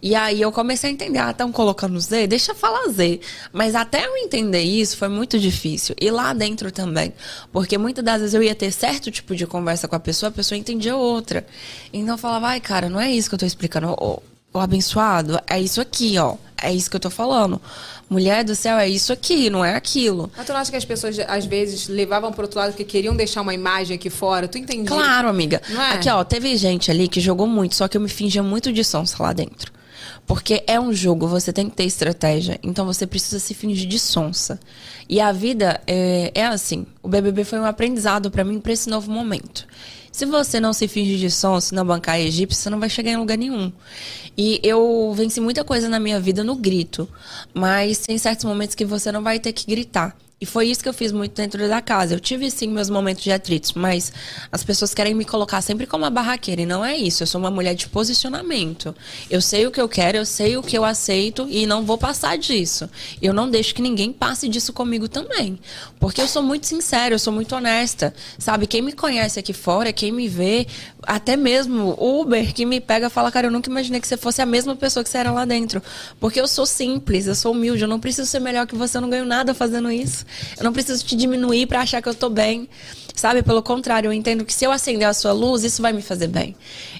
E aí eu comecei a entender, ah, estão colocando Z, deixa eu falar Z. Mas até eu entender isso foi muito difícil. E lá dentro também. Porque muitas das vezes eu ia ter certo tipo de conversa com a pessoa, a pessoa entendia outra. Então eu falava, ai, cara, não é isso que eu tô explicando. Ô, abençoado, é isso aqui, ó. É isso que eu tô falando. Mulher do céu, é isso aqui, não é aquilo. Mas tu não acha que as pessoas, às vezes, levavam pro outro lado porque queriam deixar uma imagem aqui fora? Tu entendia? Claro, amiga. É? Aqui, ó, teve gente ali que jogou muito, só que eu me fingia muito de sonsa lá dentro. Porque é um jogo, você tem que ter estratégia. Então você precisa se fingir de sonsa. E a vida é, é assim. O BBB foi um aprendizado pra mim pra esse novo momento. Se você não se finge de sonsa na bancada egípcia, você não vai chegar em lugar nenhum. E eu venci muita coisa na minha vida no grito. Mas tem certos momentos que você não vai ter que gritar. E foi isso que eu fiz muito dentro da casa. Eu tive sim meus momentos de atritos, mas as pessoas querem me colocar sempre como uma barraqueira. E não é isso. Eu sou uma mulher de posicionamento. Eu sei o que eu quero, eu sei o que eu aceito e não vou passar disso. Eu não deixo que ninguém passe disso comigo também. Porque eu sou muito sincera, eu sou muito honesta. Sabe? Quem me conhece aqui fora, quem me vê, até mesmo Uber que me pega fala, cara, eu nunca imaginei que você fosse a mesma pessoa que você era lá dentro. Porque eu sou simples, eu sou humilde, eu não preciso ser melhor que você, eu não ganho nada fazendo isso. Eu não preciso te diminuir pra achar que eu tô bem. Sabe? Pelo contrário, eu entendo que se eu acender a sua luz, isso vai me fazer bem.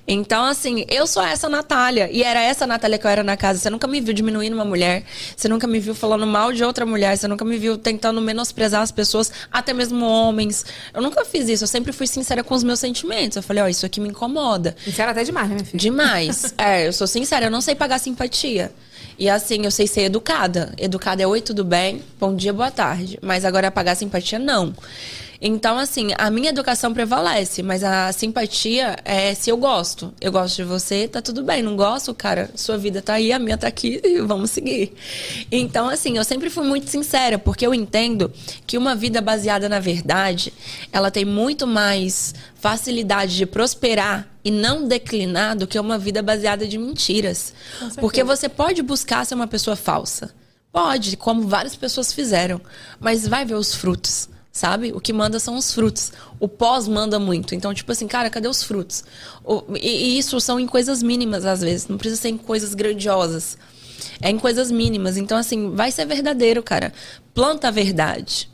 Então, assim, eu sou essa Natália. E era essa Natália que eu era na casa. Você nunca me viu diminuindo uma mulher. Você nunca me viu falando mal de outra mulher. Você nunca me viu tentando menosprezar as pessoas, até mesmo homens. Eu nunca fiz isso. Eu sempre fui sincera com os meus sentimentos. Eu falei, ó, isso aqui me incomoda. Sincera até demais, né, minha filha? Demais. é, eu sou sincera, eu não sei pagar simpatia. E assim, eu sei ser educada. Educada é oi, tudo bem? Bom dia, boa tarde. Mas agora pagar simpatia, não. Então, assim, a minha educação prevalece, mas a simpatia é se eu gosto. Eu gosto de você, tá tudo bem. Não gosto, cara, sua vida tá aí, a minha tá aqui e vamos seguir. Então, assim, eu sempre fui muito sincera, porque eu entendo que uma vida baseada na verdade, ela tem muito mais facilidade de prosperar e não declinar do que uma vida baseada de mentiras. Porque você pode buscar ser uma pessoa falsa. Pode, como várias pessoas fizeram. Mas vai ver os frutos sabe? O que manda são os frutos. O pós manda muito. Então, tipo assim, cara, cadê os frutos? O- e, e isso são em coisas mínimas, às vezes. Não precisa ser em coisas grandiosas. É em coisas mínimas. Então, assim, vai ser verdadeiro, cara. Planta a verdade.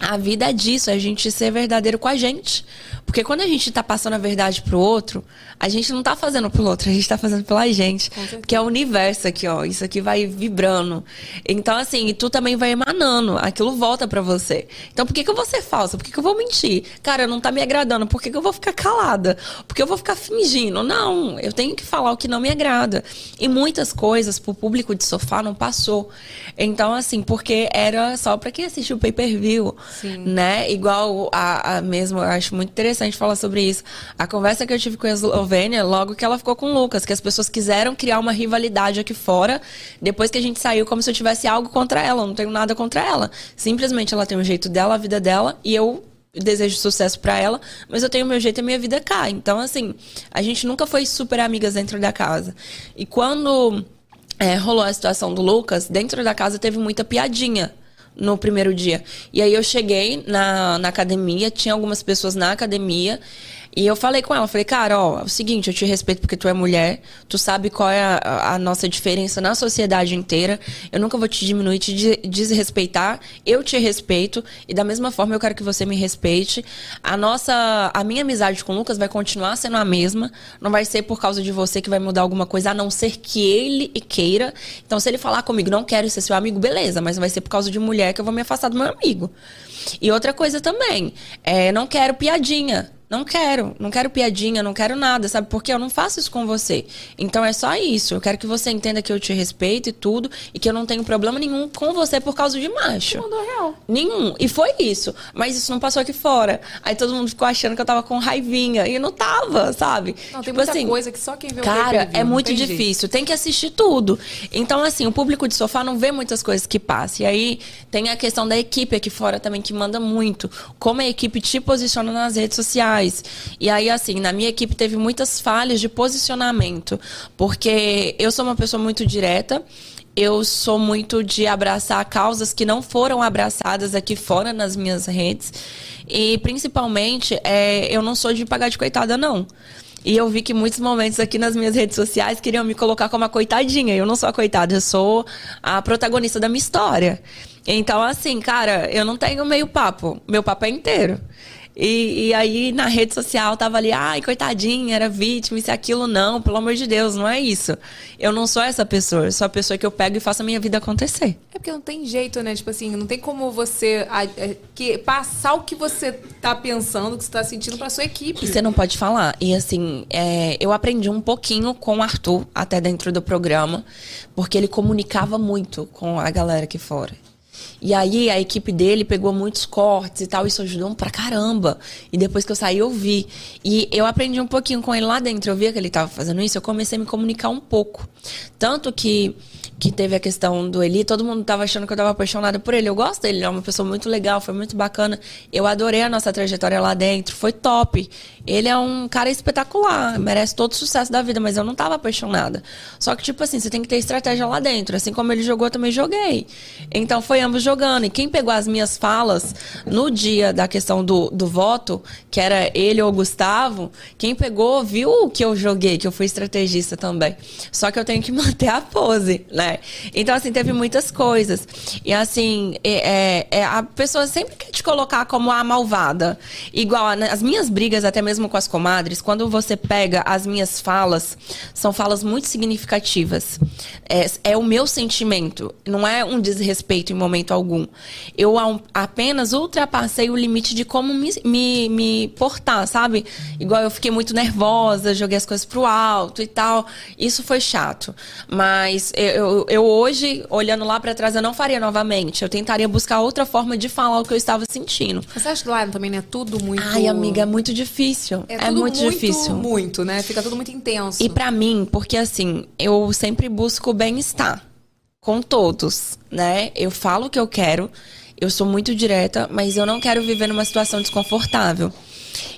A vida é disso, é a gente ser verdadeiro com a gente. Porque quando a gente tá passando a verdade pro outro, a gente não tá fazendo pelo outro, a gente tá fazendo pela gente. Que é o universo aqui, ó. Isso aqui vai vibrando. Então, assim, e tu também vai emanando. Aquilo volta pra você. Então, por que, que eu vou ser falsa? Por que, que eu vou mentir? Cara, não tá me agradando. Por que, que eu vou ficar calada? Por que eu vou ficar fingindo? Não, eu tenho que falar o que não me agrada. E muitas coisas pro público de sofá não passou. Então, assim, porque era só pra quem assistiu o pay-per-view né? Igual a, a mesmo, eu acho muito interessante falar sobre isso. A conversa que eu tive com a Eslovênia, logo que ela ficou com o Lucas, que as pessoas quiseram criar uma rivalidade aqui fora, depois que a gente saiu, como se eu tivesse algo contra ela. Eu não tenho nada contra ela. Simplesmente ela tem o jeito dela, a vida dela, e eu desejo sucesso pra ela, mas eu tenho o meu jeito e a minha vida cá. Então, assim, a gente nunca foi super amigas dentro da casa. E quando é, rolou a situação do Lucas, dentro da casa teve muita piadinha no primeiro dia. E aí eu cheguei na, na academia, tinha algumas pessoas na academia. E eu falei com ela, falei, cara, ó, é o seguinte, eu te respeito porque tu é mulher, tu sabe qual é a, a nossa diferença na sociedade inteira, eu nunca vou te diminuir, te de- desrespeitar, eu te respeito, e da mesma forma eu quero que você me respeite. A nossa, a minha amizade com o Lucas vai continuar sendo a mesma, não vai ser por causa de você que vai mudar alguma coisa, a não ser que ele queira. Então, se ele falar comigo, não quero ser seu amigo, beleza, mas vai ser por causa de mulher que eu vou me afastar do meu amigo. E outra coisa também, é, não quero piadinha. Não quero, não quero piadinha, não quero nada, sabe? Porque eu não faço isso com você. Então é só isso. Eu quero que você entenda que eu te respeito e tudo, e que eu não tenho problema nenhum com você por causa de macho. Mandou real. Nenhum. E foi isso. Mas isso não passou aqui fora. Aí todo mundo ficou achando que eu tava com raivinha. E não tava, sabe? Não, tem muita coisa que só quem vê o Tipo assim, Cara, pay-per-view, é não muito jeito. difícil. Tem que assistir tudo. Então, assim, o público de sofá não vê muitas coisas que passam. E aí tem a questão da equipe aqui fora também, que manda muito. Como a equipe te posiciona nas redes sociais. E aí, assim, na minha equipe teve muitas falhas de posicionamento. Porque eu sou uma pessoa muito direta. Eu sou muito de abraçar causas que não foram abraçadas aqui fora nas minhas redes. E principalmente, é, eu não sou de pagar de coitada, não. E eu vi que muitos momentos aqui nas minhas redes sociais queriam me colocar como a coitadinha. Eu não sou a coitada, eu sou a protagonista da minha história. Então, assim, cara, eu não tenho meio papo. Meu papo é inteiro. E, e aí, na rede social, tava ali, ai, coitadinha, era vítima, isso e aquilo. Não, pelo amor de Deus, não é isso. Eu não sou essa pessoa. Eu sou a pessoa que eu pego e faço a minha vida acontecer. É porque não tem jeito, né? Tipo assim, não tem como você a- é, que, passar o que você tá pensando, o que você tá sentindo pra sua equipe. E você não pode falar. E assim, é, eu aprendi um pouquinho com o Arthur, até dentro do programa, porque ele comunicava muito com a galera aqui fora. E aí a equipe dele pegou muitos cortes e tal, isso ajudou pra caramba. E depois que eu saí, eu vi. E eu aprendi um pouquinho com ele lá dentro, eu via que ele tava fazendo isso, eu comecei a me comunicar um pouco. Tanto que que teve a questão do Eli, todo mundo tava achando que eu tava apaixonada por ele. Eu gosto dele, ele é uma pessoa muito legal, foi muito bacana. Eu adorei a nossa trajetória lá dentro, foi top. Ele é um cara espetacular, merece todo o sucesso da vida, mas eu não tava apaixonada. Só que, tipo assim, você tem que ter estratégia lá dentro. Assim como ele jogou, eu também joguei. Então foi ambos jogando. E quem pegou as minhas falas no dia da questão do, do voto, que era ele ou o Gustavo, quem pegou viu que eu joguei, que eu fui estrategista também. Só que eu tenho que manter a pose, né? Então, assim, teve muitas coisas. E assim, é, é- é- a pessoa sempre quer te colocar como a malvada. Igual a- as minhas brigas, até mesmo com as comadres, quando você pega as minhas falas, são falas muito significativas. É, é o meu sentimento, não é um desrespeito em momento algum. Eu apenas ultrapassei o limite de como me, me, me portar, sabe? Igual eu fiquei muito nervosa, joguei as coisas pro alto e tal. Isso foi chato. Mas eu, eu, eu hoje, olhando lá pra trás, eu não faria novamente. Eu tentaria buscar outra forma de falar o que eu estava sentindo. Você acha que lá também não é tudo muito. Ai, amiga, é muito difícil. É, É, tudo muito, difícil. Muito, né? Fica tudo muito intenso. E pra mim, porque assim, eu sempre busco bem-estar com todos, né? Eu falo o que eu quero, eu sou muito direta, mas eu não quero viver numa situação desconfortável.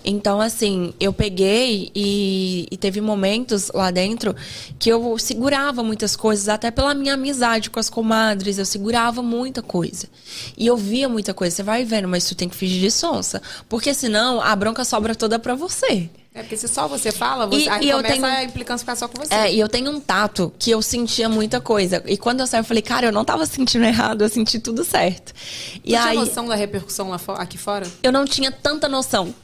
Então, assim, eu peguei e, e teve momentos lá dentro que eu segurava muitas coisas, até pela minha amizade com as comadres, eu segurava muita coisa. E eu via muita coisa, você vai vendo, mas tu tem que fingir de sonsa. Porque senão a bronca sobra toda pra você. É porque se só você fala, você, E- aí e eu começa tenho- a implicância ficar só com você. É, e eu tenho um tato que eu sentia muita coisa. E quando eu saí, eu falei, cara, eu não tava sentindo errado, eu senti tudo certo. E Você aí, tinha noção da repercussão lá aqui fora? eu não tinha tanta noção.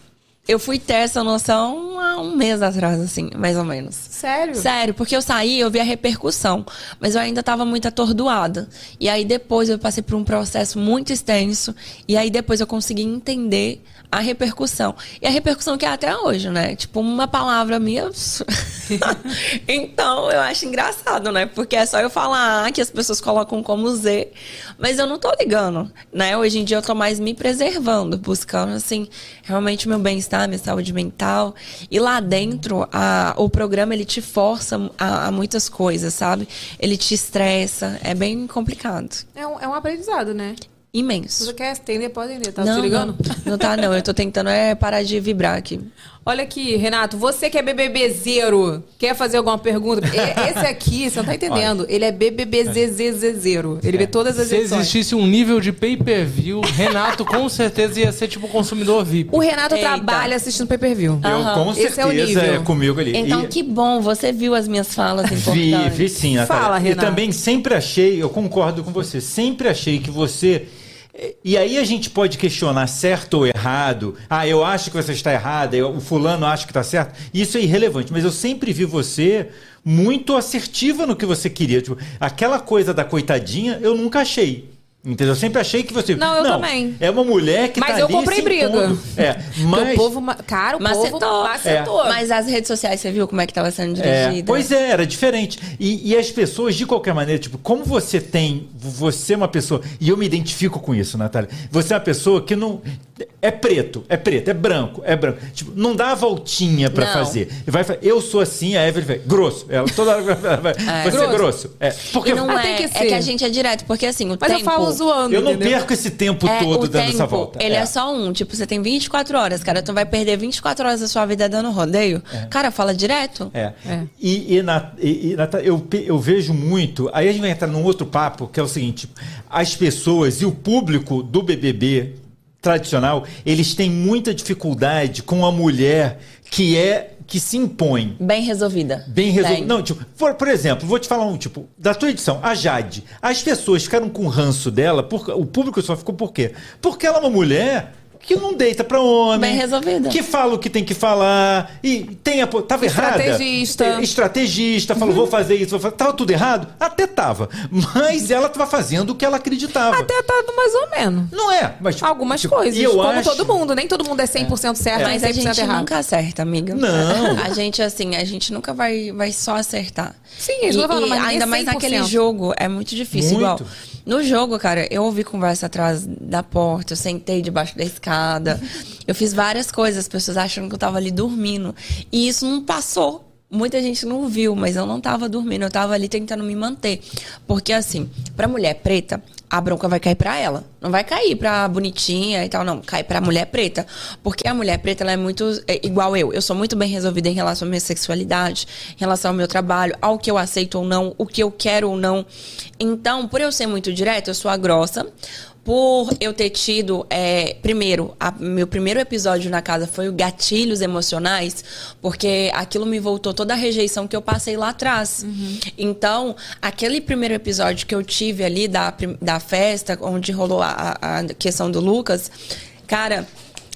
Eu fui ter essa noção há um mês atrás, assim, mais ou menos. Sério? Sério, porque eu saí, eu vi a repercussão, mas eu ainda tava muito atordoada. E aí depois eu passei por um processo muito extenso, e aí depois eu consegui entender a repercussão. E a repercussão que é até hoje, né? Tipo, uma palavra minha. então, eu acho engraçado, né? Porque é só eu falar A, que as pessoas colocam como Z, mas eu não tô ligando, né? Hoje em dia eu tô mais me preservando, buscando, assim, realmente o meu bem-estar, minha saúde mental. E lá dentro, a- o programa, ele te força a, a muitas coisas, sabe? Ele te estressa, é bem complicado. É um, é um aprendizado, né? Se Imenso. você quer atender, pode atender. Tá não, te ligando? Não, não tá, não. Eu tô tentando é parar de vibrar aqui. Olha aqui, Renato, você que é BBBzeiro, quer fazer alguma pergunta? E- Esse aqui, você não tá entendendo, ele é BBBZZZero. Ele vê todas as Se edições. existisse um nível de pay-per-view, Renato com certeza ia ser tipo consumidor VIP. O Renato Eita. trabalha assistindo pay-per-view. Eu com Esse é o certeza nível. é comigo ali. Então, E- que bom, você viu as minhas falas Vi, importantes. vi sim, Natália. Fala, E Renato. também sempre achei, eu concordo com você, sempre achei que você. E aí a gente pode questionar certo ou errado. Ah, eu acho que você está errada, o fulano acha que está certo. Isso é irrelevante, mas eu sempre vi você muito assertiva no que você queria. Tipo, aquela coisa da coitadinha, eu nunca achei. Entendeu? Eu sempre achei que você. Não, eu também. É uma mulher que Mas tá eu ali comprei briga. É, mas. o povo, cara, o Macetou. povo macetou. Mas as redes sociais, você viu como é que tava sendo É, dirigida? pois é, era diferente. E, e as pessoas, de qualquer maneira, tipo, como você tem. Você é uma pessoa. E eu me identifico com isso, Natália. Você é uma pessoa que não. É preto, é preto, é branco, é branco. Tipo, não dá a voltinha pra Não. fazer. Vai, eu sou assim, a Evelyn vai. Grosso. Ela toda hora vai. vai É. Você é grosso. É. Porque E não é, tem que é ser. que a gente é direto, porque assim, o Mas tempo... eu falo zoando. eu não entendeu? perco esse tempo É, todo dando tempo, essa volta. ele é. só um. Tipo, você tem 24 horas, cara. Tu vai perder 24 horas da sua vida dando rodeio. Cara, fala direto. É. É. E, e, na, e, Nata- eu, eu vejo muito. Aí a gente vai entrar num outro papo, que é o seguinte: as pessoas e o público do BBB tradicional, eles têm muita dificuldade com a mulher que é que se impõe. Bem resolvida. Bem resolvido. Bem. Não, tipo, por, por exemplo, vou te falar um tipo, da tua edição, a Jade. As pessoas ficaram com ranço dela, por, o público só ficou por quê? Porque ela é uma mulher que não deita pra homem. Bem resolvida. Que fala o que tem que falar. E tem a. Tava errada. Estrategista. É, Estrategista, falou, vou fazer isso, vou fazer. Tava tudo errado? Até tava. Mas ela tava fazendo o que ela acreditava. Até tá mais ou menos. Não é, mas. tipo, Algumas tipo, coisas. e eu como acho- todo mundo. Nem todo mundo é 100% certo, Mas nem a 100% gente errado. nunca acerta, amiga. Não. A gente, assim, a gente nunca vai, vai só acertar. Sim, eles e, não falam, mas ainda é mais 100%. naquele jogo, é muito difícil. Muito. Igual, no jogo, cara, eu ouvi conversa atrás da porta, eu sentei debaixo da escada, eu fiz várias coisas, as pessoas achando que eu tava ali dormindo. E isso não passou. Muita gente não viu, mas eu não tava dormindo, eu tava ali tentando me manter. Porque, assim, pra mulher preta, a bronca vai cair pra ela. Não vai cair pra bonitinha e tal, não. Cai pra mulher preta. Porque a mulher preta, ela é muito é, igual eu. Eu sou muito bem resolvida em relação à minha sexualidade, em relação ao meu trabalho, ao que eu aceito ou não, o que eu quero ou não. Então, por eu ser muito direta, eu sou a grossa. Por eu ter tido, é, primeiro, a- meu primeiro episódio na casa foi o gatilhos emocionais, porque aquilo me voltou toda a rejeição que eu passei lá atrás. Então, aquele primeiro episódio que eu tive ali da, da festa, onde rolou a a questão do Lucas, cara.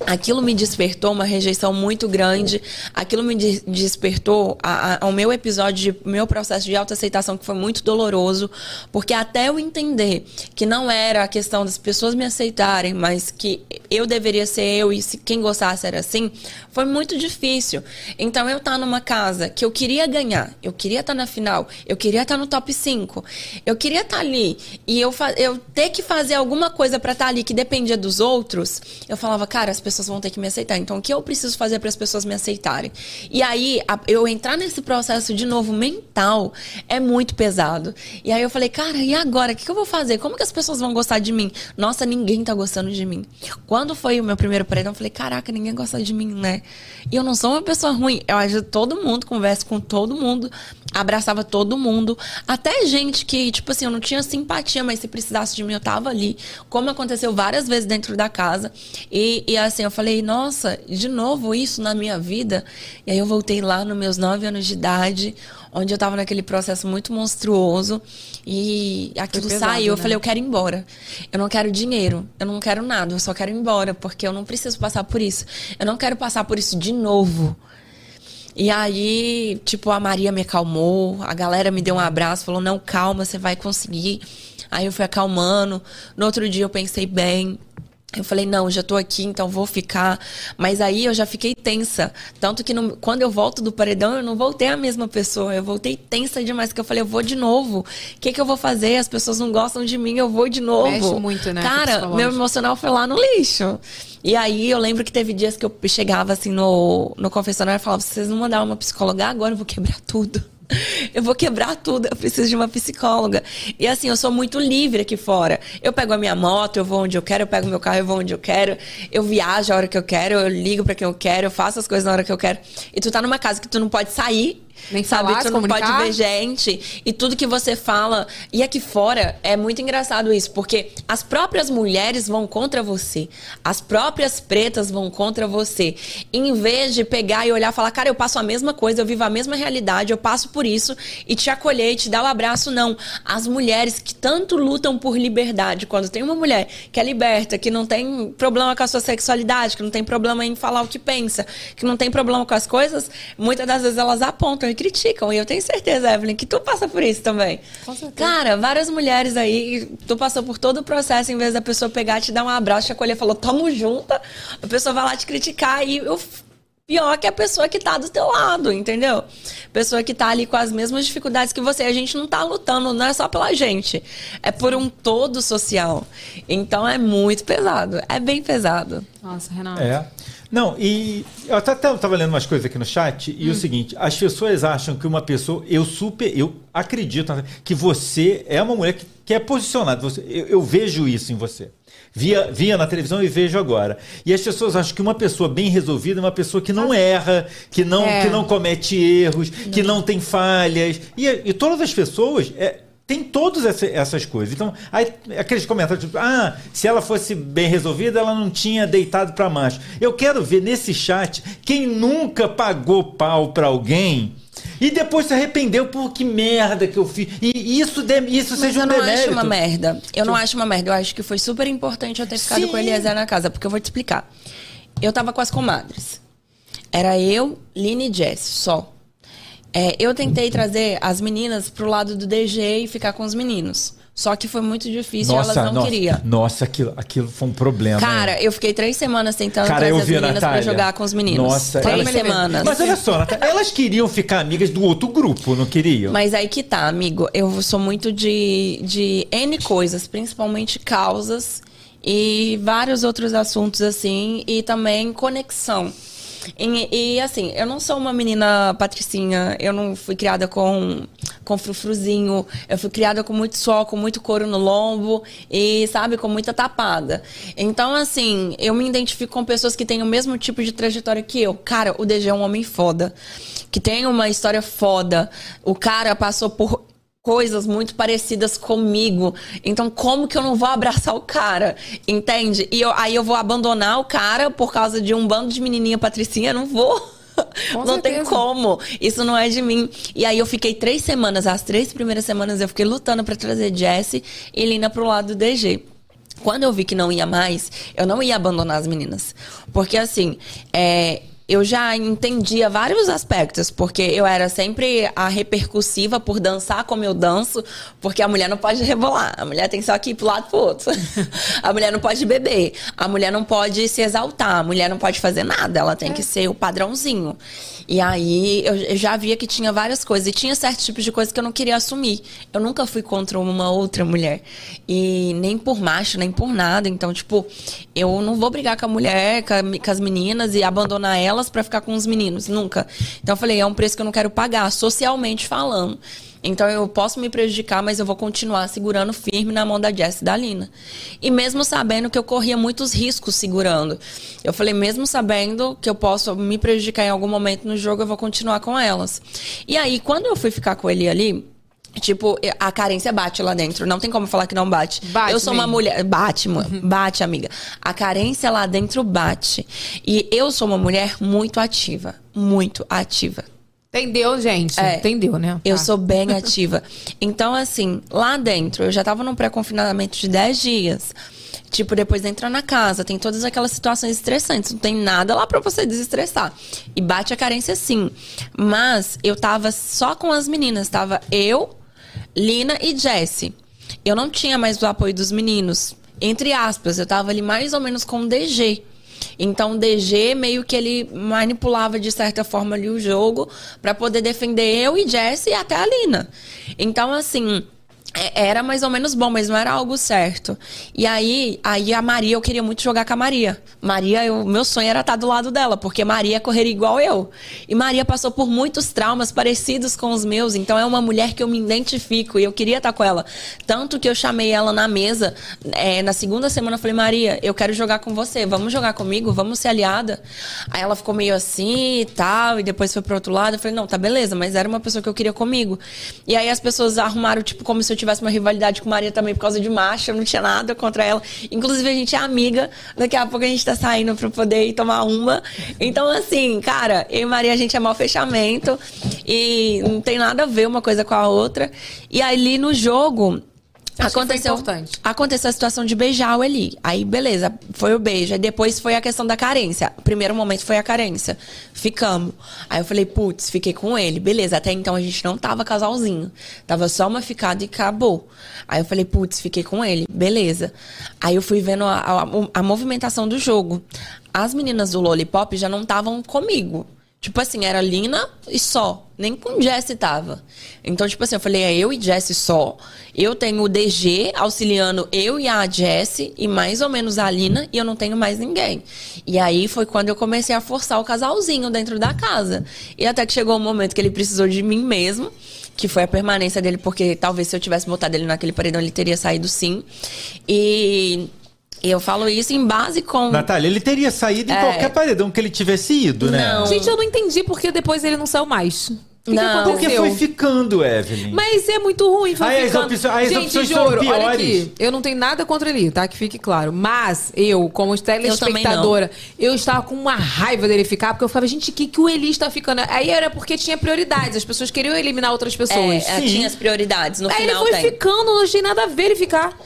Aquilo me despertou uma rejeição muito grande. Aquilo me de- despertou ao meu episódio, de, meu processo de autoaceitação, que foi muito doloroso. Porque até eu entender que não era a questão das pessoas me aceitarem, mas que eu deveria ser eu e se quem gostasse era assim, foi muito difícil. Então eu estar numa casa que eu queria ganhar, eu queria estar na final, eu queria estar no top 5, eu queria estar ali e eu, eu ter que fazer alguma coisa pra estar ali que dependia dos outros, eu falava, cara, as pessoas vão ter que me aceitar. Então o que eu preciso fazer para as pessoas me aceitarem? E aí a- eu entrar nesse processo de novo mental é muito pesado. E aí eu falei, cara, e agora? O que, que eu vou fazer? Como que as pessoas vão gostar de mim? Nossa, ninguém tá gostando de mim. Quando foi o meu primeiro paredão, eu falei, caraca, ninguém gosta de mim, né? E eu não sou uma pessoa ruim. Eu ajudo todo mundo, converso com todo mundo, abraçava todo mundo. Até gente que, tipo assim, eu não tinha simpatia, mas se precisasse de mim, eu tava ali. Como aconteceu várias vezes dentro da casa. E, e assim, eu falei, nossa, de novo isso na minha vida. E aí eu voltei lá nos meus nove anos de idade, onde eu tava naquele processo muito monstruoso. E aquilo pesado, saiu. Eu né? falei, eu quero ir embora. Eu não quero dinheiro, eu não quero nada, eu só quero ir embora, porque eu não preciso passar por isso. Eu não quero passar por isso de novo. E aí, tipo, a Maria me acalmou, a galera me deu um abraço, falou: não, calma, você vai conseguir. Aí eu fui acalmando. No outro dia eu pensei bem. Eu falei, não, já tô aqui, então vou ficar. Mas aí eu já fiquei tensa. Tanto que no- quando eu volto do paredão, eu não voltei a mesma pessoa. Eu voltei tensa demais, que eu falei, eu vou de novo. O que, que eu vou fazer? As pessoas não gostam de mim, eu vou de novo. Mexe muito, né, Cara, meu emocional foi lá no lixo. E aí eu lembro que teve dias que eu chegava assim no, no confessionário e falava: se vocês não mandaram uma psicóloga agora, eu vou quebrar tudo. Eu vou quebrar tudo, eu preciso de uma psicóloga. E assim, eu sou muito livre aqui fora. Eu pego a minha moto, eu vou onde eu quero, eu pego meu carro, eu vou onde eu quero. Eu viajo a hora que eu quero, eu ligo pra quem eu quero, eu faço as coisas na hora que eu quero. E tu tá numa casa que tu não pode sair. Nem sabe? falar, tu não pode ver gente. E tudo que você fala. E aqui fora é muito engraçado isso, porque as próprias mulheres vão contra você. As próprias pretas vão contra você. Em vez de pegar e olhar e falar, cara, eu passo a mesma coisa, eu vivo a mesma realidade, eu passo por isso e te acolher e te dar o abraço, não. As mulheres que tanto lutam por liberdade, quando tem uma mulher que é liberta, que não tem problema com a sua sexualidade, que não tem problema em falar o que pensa, que não tem problema com as coisas, muitas das vezes elas apontam apontam e criticam. E eu tenho certeza, Evelyn, que tu passa por isso também. Com certeza. Cara, várias mulheres aí, tu passou por todo o processo, em vez da pessoa pegar, te dar um abraço, te acolher, falou, tamo junta, a pessoa vai lá te criticar e eu. Pior que a pessoa que tá do teu lado, entendeu? Pessoa que tá ali com as mesmas dificuldades que você. A gente não tá lutando, não é só pela gente. É por um todo social. Então é muito pesado. É bem pesado. Nossa, Renato. É. Não, e eu até estava lendo umas coisas aqui no chat e o seguinte, as pessoas acham que uma pessoa, eu super, eu acredito que você é uma mulher que, que é posicionada, você, eu, eu vejo isso em você. Via, via na televisão e vejo agora. E as pessoas acham que uma pessoa bem resolvida é uma pessoa que não erra, que não, É. que não comete erros, que não tem falhas. E, e todas as pessoas. É, tem todas essa- essas coisas. Então, aí, aqueles comentários tipo, ah, se ela fosse bem resolvida, ela não tinha deitado pra macho. Eu quero ver nesse chat quem nunca pagou pau pra alguém e depois se arrependeu por que merda que eu fiz. E isso, de, isso Mas seja eu um não demérito. acho uma merda. Eu não acho uma merda. Eu acho que foi super importante eu ter ficado Sim. com o Eliezer na casa, porque eu vou te explicar. Eu tava com as comadres. Era eu, Line e Jess, só. É, eu tentei trazer as meninas pro lado do DG e ficar com os meninos. Só que foi muito difícil e elas não nossa, queriam. Nossa, aquilo, aquilo foi um problema. Cara, eu fiquei três semanas tentando Cara, eu trazer as vi a meninas pra jogar com os meninos. Nossa, três elas- semanas. Mas olha só, Natália, elas queriam ficar amigas do outro grupo, não queriam? Mas aí que tá, amigo. Eu sou muito de, de N coisas, principalmente causas e vários outros assuntos assim, e também conexão. E, e, assim, eu não sou uma menina patricinha, eu não fui criada com, com frufruzinho, eu fui criada com muito sol, com muito couro no lombo e, sabe, com muita tapada. Então, assim, eu me identifico com pessoas que têm o mesmo tipo de trajetória que eu. Cara, o DG é um homem foda, que tem uma história foda. O cara passou por coisas muito parecidas comigo. Então, como que eu não vou abraçar o cara? Entende? E eu- aí eu vou abandonar o cara por causa de um bando de menininha patricinha? Não vou. Com não tem certeza. como. Isso não é de mim. E aí eu fiquei três semanas, as três primeiras semanas eu fiquei lutando pra trazer Jessie e Lina pro lado do DG. Quando eu vi que não ia mais, eu não ia abandonar as meninas. Porque assim, é, eu já entendia vários aspectos, porque eu era sempre a repercussiva por dançar como eu danço, porque a mulher não pode rebolar, a mulher tem só que ir pro lado pro outro. a mulher não pode beber, a mulher não pode se exaltar, a mulher não pode fazer nada, ela tem que ser o padrãozinho. E aí eu, já via que tinha várias coisas, e tinha certos tipos de coisas que eu não queria assumir. Eu nunca fui contra uma outra mulher. E nem por macho, nem por nada. Então, tipo, eu não vou brigar com a mulher, com, a- com as meninas e abandonar elas pra ficar com os meninos. Nunca. Então eu falei, é um preço que eu não quero pagar, socialmente falando. Então eu posso me prejudicar, mas eu vou continuar segurando firme na mão da Jess e da Lina. E mesmo sabendo que eu corria muitos riscos segurando. Eu falei, mesmo sabendo que eu posso me prejudicar em algum momento no jogo, eu vou continuar com elas. E aí, quando eu fui ficar com ele ali, Tipo, a carência bate lá dentro. Não tem como falar que não bate. Bate eu sou uma mesmo. mulher. Bate, mano. Bate, amiga. A carência lá dentro bate. E eu sou uma mulher muito ativa. Muito ativa. Entendeu, gente? É. Entendeu, né? Eu Tá. sou bem ativa. Então, assim, lá dentro, eu já tava num pré-confinamento de 10 dias. Tipo, depois de entrar na casa, tem todas aquelas situações estressantes. Não tem nada lá pra você desestressar. E bate a carência sim. Mas eu tava só com as meninas. Tava eu, Lina e Jessie. Eu não tinha mais o apoio dos meninos. Entre aspas, eu tava ali mais ou menos com o DG. Então o DG meio que ele manipulava de certa forma ali o jogo pra poder defender eu e Jess e até a Lina. Então assim, era mais ou menos bom, mas não era algo certo. E aí, aí a Maria, eu queria muito jogar com a Maria. Maria, eu, meu sonho era estar do lado dela, porque Maria correria igual eu. E Maria passou por muitos traumas parecidos com os meus, então é uma mulher que eu me identifico e eu queria estar com ela. Tanto que eu chamei ela na mesa, é, na segunda semana, eu falei, Maria, eu quero jogar com você, vamos jogar comigo, vamos ser aliada. Aí ela ficou meio assim e tal, e depois foi pro outro lado. Eu falei, não, tá beleza, mas era uma pessoa que eu queria comigo. E aí as pessoas arrumaram, tipo, como se eu tivesse uma rivalidade com Maria também por causa de macho, eu não tinha nada contra ela. Inclusive, a gente é amiga, daqui a pouco a gente tá saindo pra poder ir tomar uma. Então, assim, cara, eu e Maria, a gente é mau fechamento e não tem nada a ver uma coisa com a outra. E ali no jogo, Acho aconteceu, importante. aconteceu a situação de beijar o Eli. Aí, beleza, foi o beijo. Aí depois foi a questão da carência. O primeiro momento foi a carência. Ficamos. Aí eu falei, putz, fiquei com ele. Beleza, até então a gente não tava casalzinho. Tava só uma ficada e acabou. Aí eu falei, putz, fiquei com ele. Beleza. Aí eu fui vendo a, a- a movimentação do jogo. As meninas do Lollipop já não estavam comigo. Tipo assim, era Lina e só. Nem com Jessie tava. Então, tipo assim, eu falei, é eu e Jessie só. Eu tenho o DG auxiliando eu e a Jessie e mais ou menos a Lina e eu não tenho mais ninguém. E aí foi quando eu comecei a forçar o casalzinho dentro da casa. E até que chegou o momento que ele precisou de mim mesmo. Que foi a permanência dele, porque talvez se eu tivesse botado ele naquele paredão, ele teria saído sim. E eu falo isso em base com. Natália, ele teria saído em É. qualquer paredão que ele tivesse ido, né? Não. Gente, eu não entendi porque depois ele não saiu mais. Que, que Não. Porque aconteceu? foi ficando, Evelyn. Mas é muito ruim, foi Aí as ficando... opções- aí as Gente, opções juro, foram olha piores. aqui, eu não tenho nada contra ele, tá? Que fique claro. Mas eu, como telespectadora, eu, estava com uma raiva dele ficar, porque eu ficava, gente, o que, que o Eli está ficando? Aí era porque tinha prioridades, as pessoas queriam eliminar outras pessoas. É, é, tinha as prioridades. No Aí ele final foi tem. ficando, não achei nada a ver ele ficar.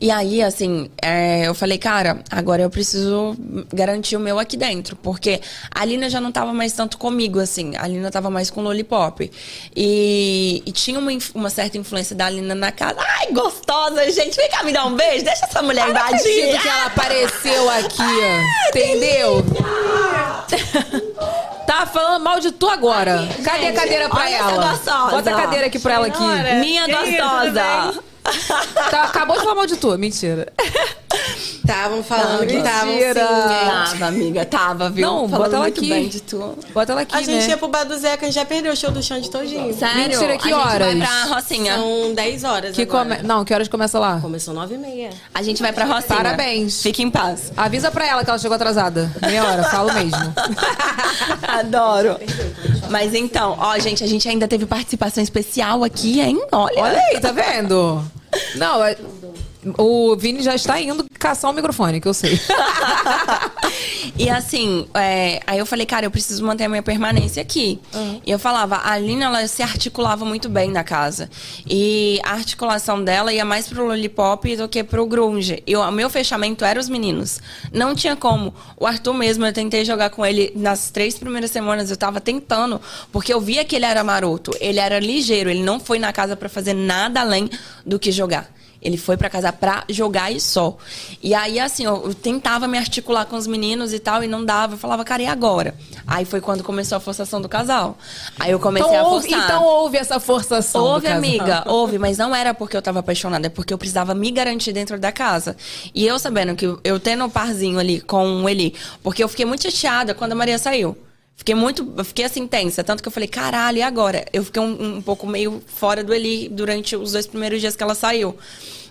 E aí, assim, é, eu falei, cara, agora eu preciso garantir o meu aqui dentro. Porque a Lina já não tava mais tanto comigo, assim. A Lina tava mais com o Lollipop. E, e tinha uma, uma certa influência da Lina na casa. Ai, gostosa, gente. Vem cá me dar um beijo. Deixa essa mulher invadir. que ela apareceu aqui, ó. Entendeu? Tá falando mal de tu agora. Cadê a cadeira pra ela? Bota a cadeira aqui pra ela aqui. Minha gostosa. Tá, acabou de falar mal de tu. Mentira. Estavam falando que estavam sim. Tava, amiga, tava, viu? Não, Falando bota ela muito aqui. bem de tu. Bota ela aqui, A gente né? ia pro bar do Zeca, a gente já perdeu o show do Xande todinho. Sério? Mentira, que a gente horas? vai pra Rocinha. São 10 horas Que agora. come... Não, que horas começa lá? Começou 9 e meia. A gente vai pra Rocinha. Parabéns. Fique em paz. Avisa pra ela que ela chegou atrasada. Meia hora, falo mesmo. Adoro. Mas então, ó, gente, a gente ainda teve participação especial aqui, hein? Olha. Olha aí, tá vendo? Não, é- o Vini já está indo caçar o microfone, que eu sei. e assim, é, aí eu falei, cara, eu preciso manter a minha permanência aqui. E eu falava, a Lina, ela se articulava muito bem na casa. E a articulação dela ia mais pro lollipop do que pro grunge. E o meu fechamento era os meninos. Não tinha como. O Arthur mesmo, eu tentei jogar com ele nas três primeiras semanas, eu tava tentando, porque eu via que ele era maroto. Ele era ligeiro, ele não foi na casa pra fazer nada além do que jogar. Ele foi pra casa pra jogar e só. E aí, assim, eu, eu tentava me articular com os meninos e tal, e não dava. Eu falava, cara, e agora? Aí foi quando começou a forçação do casal. Aí eu comecei Então a houve, forçar. então houve essa forçação. do Houve, amiga, houve, mas não era porque eu tava apaixonada, é porque eu precisava me garantir dentro da casa. E eu sabendo que eu tendo um parzinho ali com o Eli, porque eu fiquei muito chateada quando a Maria saiu. Fiquei muito, fiquei assim tensa, tanto que eu falei, caralho, e agora? Eu fiquei um, um pouco meio fora do Eli durante os dois primeiros dias que ela saiu.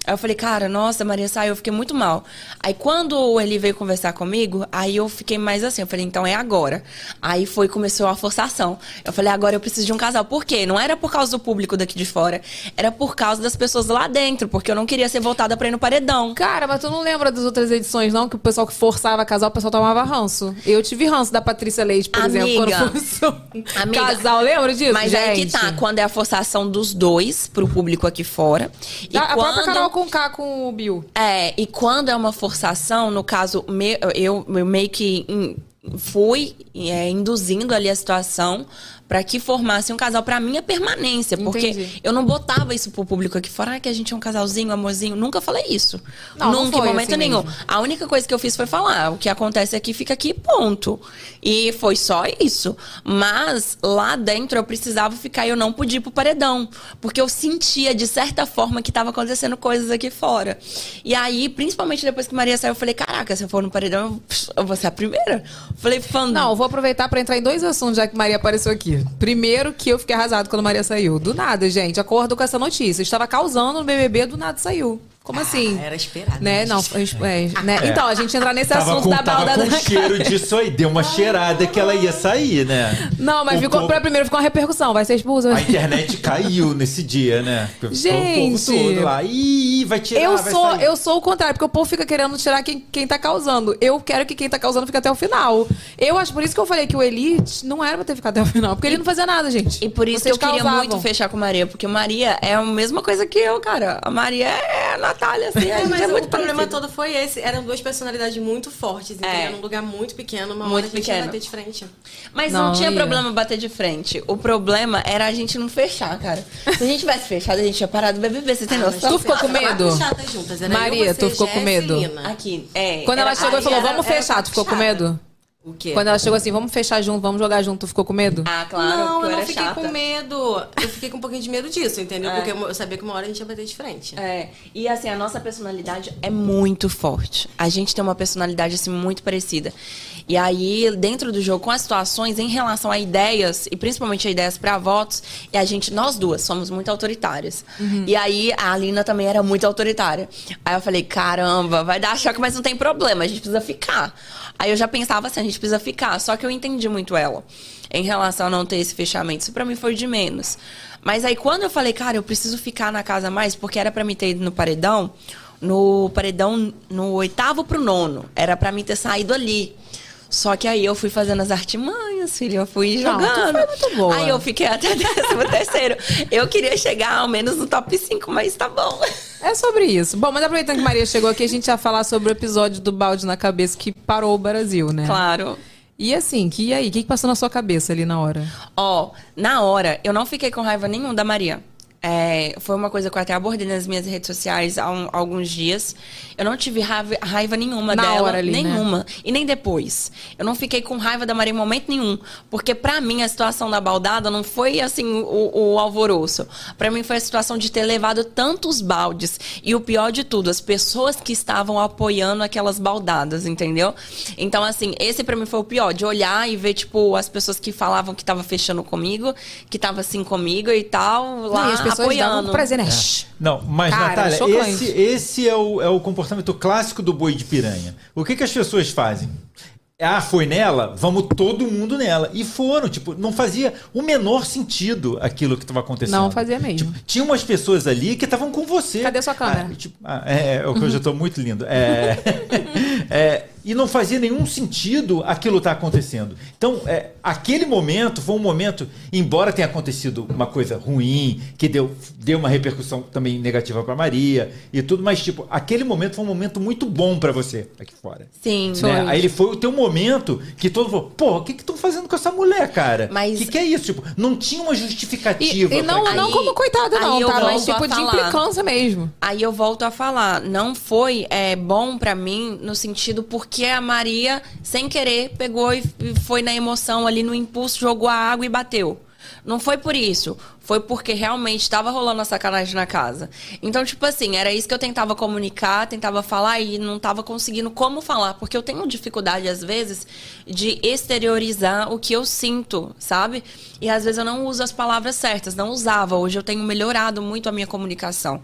Aí eu falei, cara, nossa, Maria saiu, eu fiquei muito mal. Aí quando o Eli veio conversar comigo, aí eu fiquei mais assim, eu falei, então é agora. Aí foi, começou a forçação. Eu falei, agora eu preciso de um casal. Por quê? Não era por causa do público daqui de fora, era por causa das pessoas lá dentro, porque eu não queria ser voltada pra ir no paredão. Cara, mas tu não lembra das outras edições, não? Que o pessoal que forçava casal, o pessoal tomava ranço. Eu tive ranço da Patrícia Leite, por exemplo, Amiga. quando forçou Amiga, casal. Lembra disso, Mas gente? aí que tá, quando é a forçação dos dois pro público aqui fora. E A, a própria quando- Carol com K com o Bill. É, e quando é uma forçação, no caso, eu, eu meio que fui é, induzindo ali a situação pra que formasse um casal pra minha permanência. Porque Entendi. eu não botava isso pro público aqui fora, ah, que a gente é um casalzinho, amorzinho. Nunca falei isso. Não, não Nunca, foi em momento assim nenhum. mesmo. A única coisa que eu fiz foi falar: o que acontece aqui fica aqui, ponto. E foi só isso. Mas lá dentro eu precisava ficar e eu não podia ir pro paredão. Porque eu sentia, de certa forma, que tava acontecendo coisas aqui fora. E aí, principalmente depois que Maria saiu, eu falei: caraca, se eu for no paredão, eu, eu vou ser a primeira. Falei, fã. Não, eu vou aproveitar pra entrar em dois assuntos, já que Maria apareceu aqui. Primeiro, que eu fiquei arrasado quando Maria saiu. Do nada, gente. Acordo com essa notícia. Estava causando no BBB, do nada saiu. Como assim? Era esperado. Né? Não, é, né? Então, a gente entrar nesse Tava assunto com, da tava balda com da cheiro disso aí. Deu uma cheirada que ela ia sair, né? Não, mas O ficou, povo- pra primeiro ficou uma repercussão. Vai ser expulsa. A internet caiu nesse dia, né? Ficou Gente. O povo todo lá. Ih, vai tirar, Eu vai sou, sair. eu sou o contrário, porque o povo fica querendo tirar quem, quem tá causando. Eu quero que quem tá causando fique até o final. Eu acho por isso que eu falei que o Elite não era pra ter ficado até o final, porque ele não fazia nada, gente. E por isso Vocês que eu queria causavam. muito fechar com Maria, porque Maria é a mesma coisa que eu, cara. A Maria é a Natália, assim, a É, gente mas é o problema todo foi esse. Eram duas personalidades muito fortes, entendeu? É. Num lugar muito pequeno, uma Muito hora a gente pequeno. ia bater de frente. Mas não, Não, tinha ia. problema bater de frente. O problema era a gente não fechar, cara. Se a gente tivesse fechado, a gente tinha parado do BBB, você tem Ah, noção? Tu ficou com medo? juntas. Maria, eu, você, tu ficou com medo? e. Aqui, é. Quando ela chegou e falou, era- vamos era fechar, tu ficou com medo? O quê? Quando ela chegou assim, vamos fechar junto, vamos jogar junto, tu ficou com medo? Ah, claro, não, eu eu não era fiquei chata. com medo. Eu fiquei com um pouquinho de medo disso, entendeu? É. Porque eu eu sabia que uma hora a gente ia bater de frente. É, e assim, a nossa personalidade é muito forte. A gente tem uma personalidade, assim, muito parecida. E aí, dentro do jogo, com as situações em relação a ideias, e principalmente a ideias para votos, e a gente, nós duas, somos muito autoritárias. E aí, a Alina também era muito autoritária. Aí eu falei, caramba, vai dar choque, mas não tem problema, a gente precisa ficar. Aí eu já pensava assim, a gente precisa ficar. Só que eu entendi muito ela em relação a não ter esse fechamento. Isso pra mim foi de menos. Mas aí quando eu falei, cara, eu preciso ficar na casa mais, porque era pra mim ter ido no paredão, no paredão no oitavo pro nono. Era pra mim ter saído ali. Só que aí eu fui fazendo as artimanhas, filho. Eu fui Não, jogando. foi muito boa. Aí eu fiquei até décimo terceiro. Eu queria chegar ao menos no top 5, mas tá bom. É sobre isso. Bom, mas aproveitando que Maria chegou aqui, a gente ia falar sobre o episódio do balde na cabeça que parou o Brasil, né? Claro. E assim, que e aí? O que, que passou na sua cabeça ali na hora? Ó, na hora, eu não fiquei com raiva nenhum da Maria. É, foi uma coisa que eu até abordei nas minhas redes sociais há um- alguns dias. Eu não tive raiva, raiva nenhuma Na dela. hora ali, né? nenhuma. E nem depois. Eu não fiquei com raiva da Maria em momento nenhum. Porque pra mim a situação da baldada não foi assim o, o alvoroço. Pra mim foi a situação de ter levado tantos baldes. E o pior de tudo, as pessoas que estavam apoiando aquelas baldadas, entendeu? Então, assim, esse pra mim foi o pior. De olhar e ver, tipo, as pessoas que falavam que tava fechando comigo, que tava assim comigo e tal, lá e as pessoas davam apoiando. prazer, né? Não, mas Cara, Natália, esse, esse é, o, é o comportamento clássico do boi de piranha. O que, que as pessoas fazem? Ah, foi nela? Vamos todo mundo nela. E foram, tipo, não fazia o menor sentido aquilo que estava acontecendo. Não fazia mesmo. Tipo, tinha umas pessoas ali que estavam com você. Cadê sua câmera? Ah, tipo, ah, é, é, hoje eu tô muito lindo. É, é, e não fazia nenhum sentido aquilo estar acontecendo. Então, é, aquele momento foi um momento, embora tenha acontecido uma coisa ruim, que deu, deu uma repercussão também negativa para Maria e tudo, mas, tipo, aquele momento foi um momento muito bom para você aqui fora. Sim. Né? Aí ele foi o teu momento que todo mundo falou, pô, o que que estão fazendo com essa mulher, cara? O Mas- que, que é isso? Tipo, não tinha uma E, justificativa. e não, pra não Aí- como coitada, não, tá? Mas tipo de implicância mesmo. Aí eu volto a falar, não foi é, bom pra mim no sentido porque a Maria, sem querer, pegou e foi na emoção ali no impulso, jogou a água e bateu. Não foi por isso. Foi porque realmente estava rolando a sacanagem na casa. Então, tipo assim, era isso que eu tentava comunicar, tentava falar e não tava conseguindo como falar. Porque eu tenho dificuldade, às vezes, de exteriorizar o que eu sinto, sabe? E às vezes eu não uso as palavras certas, não usava. Hoje eu tenho melhorado muito a minha comunicação.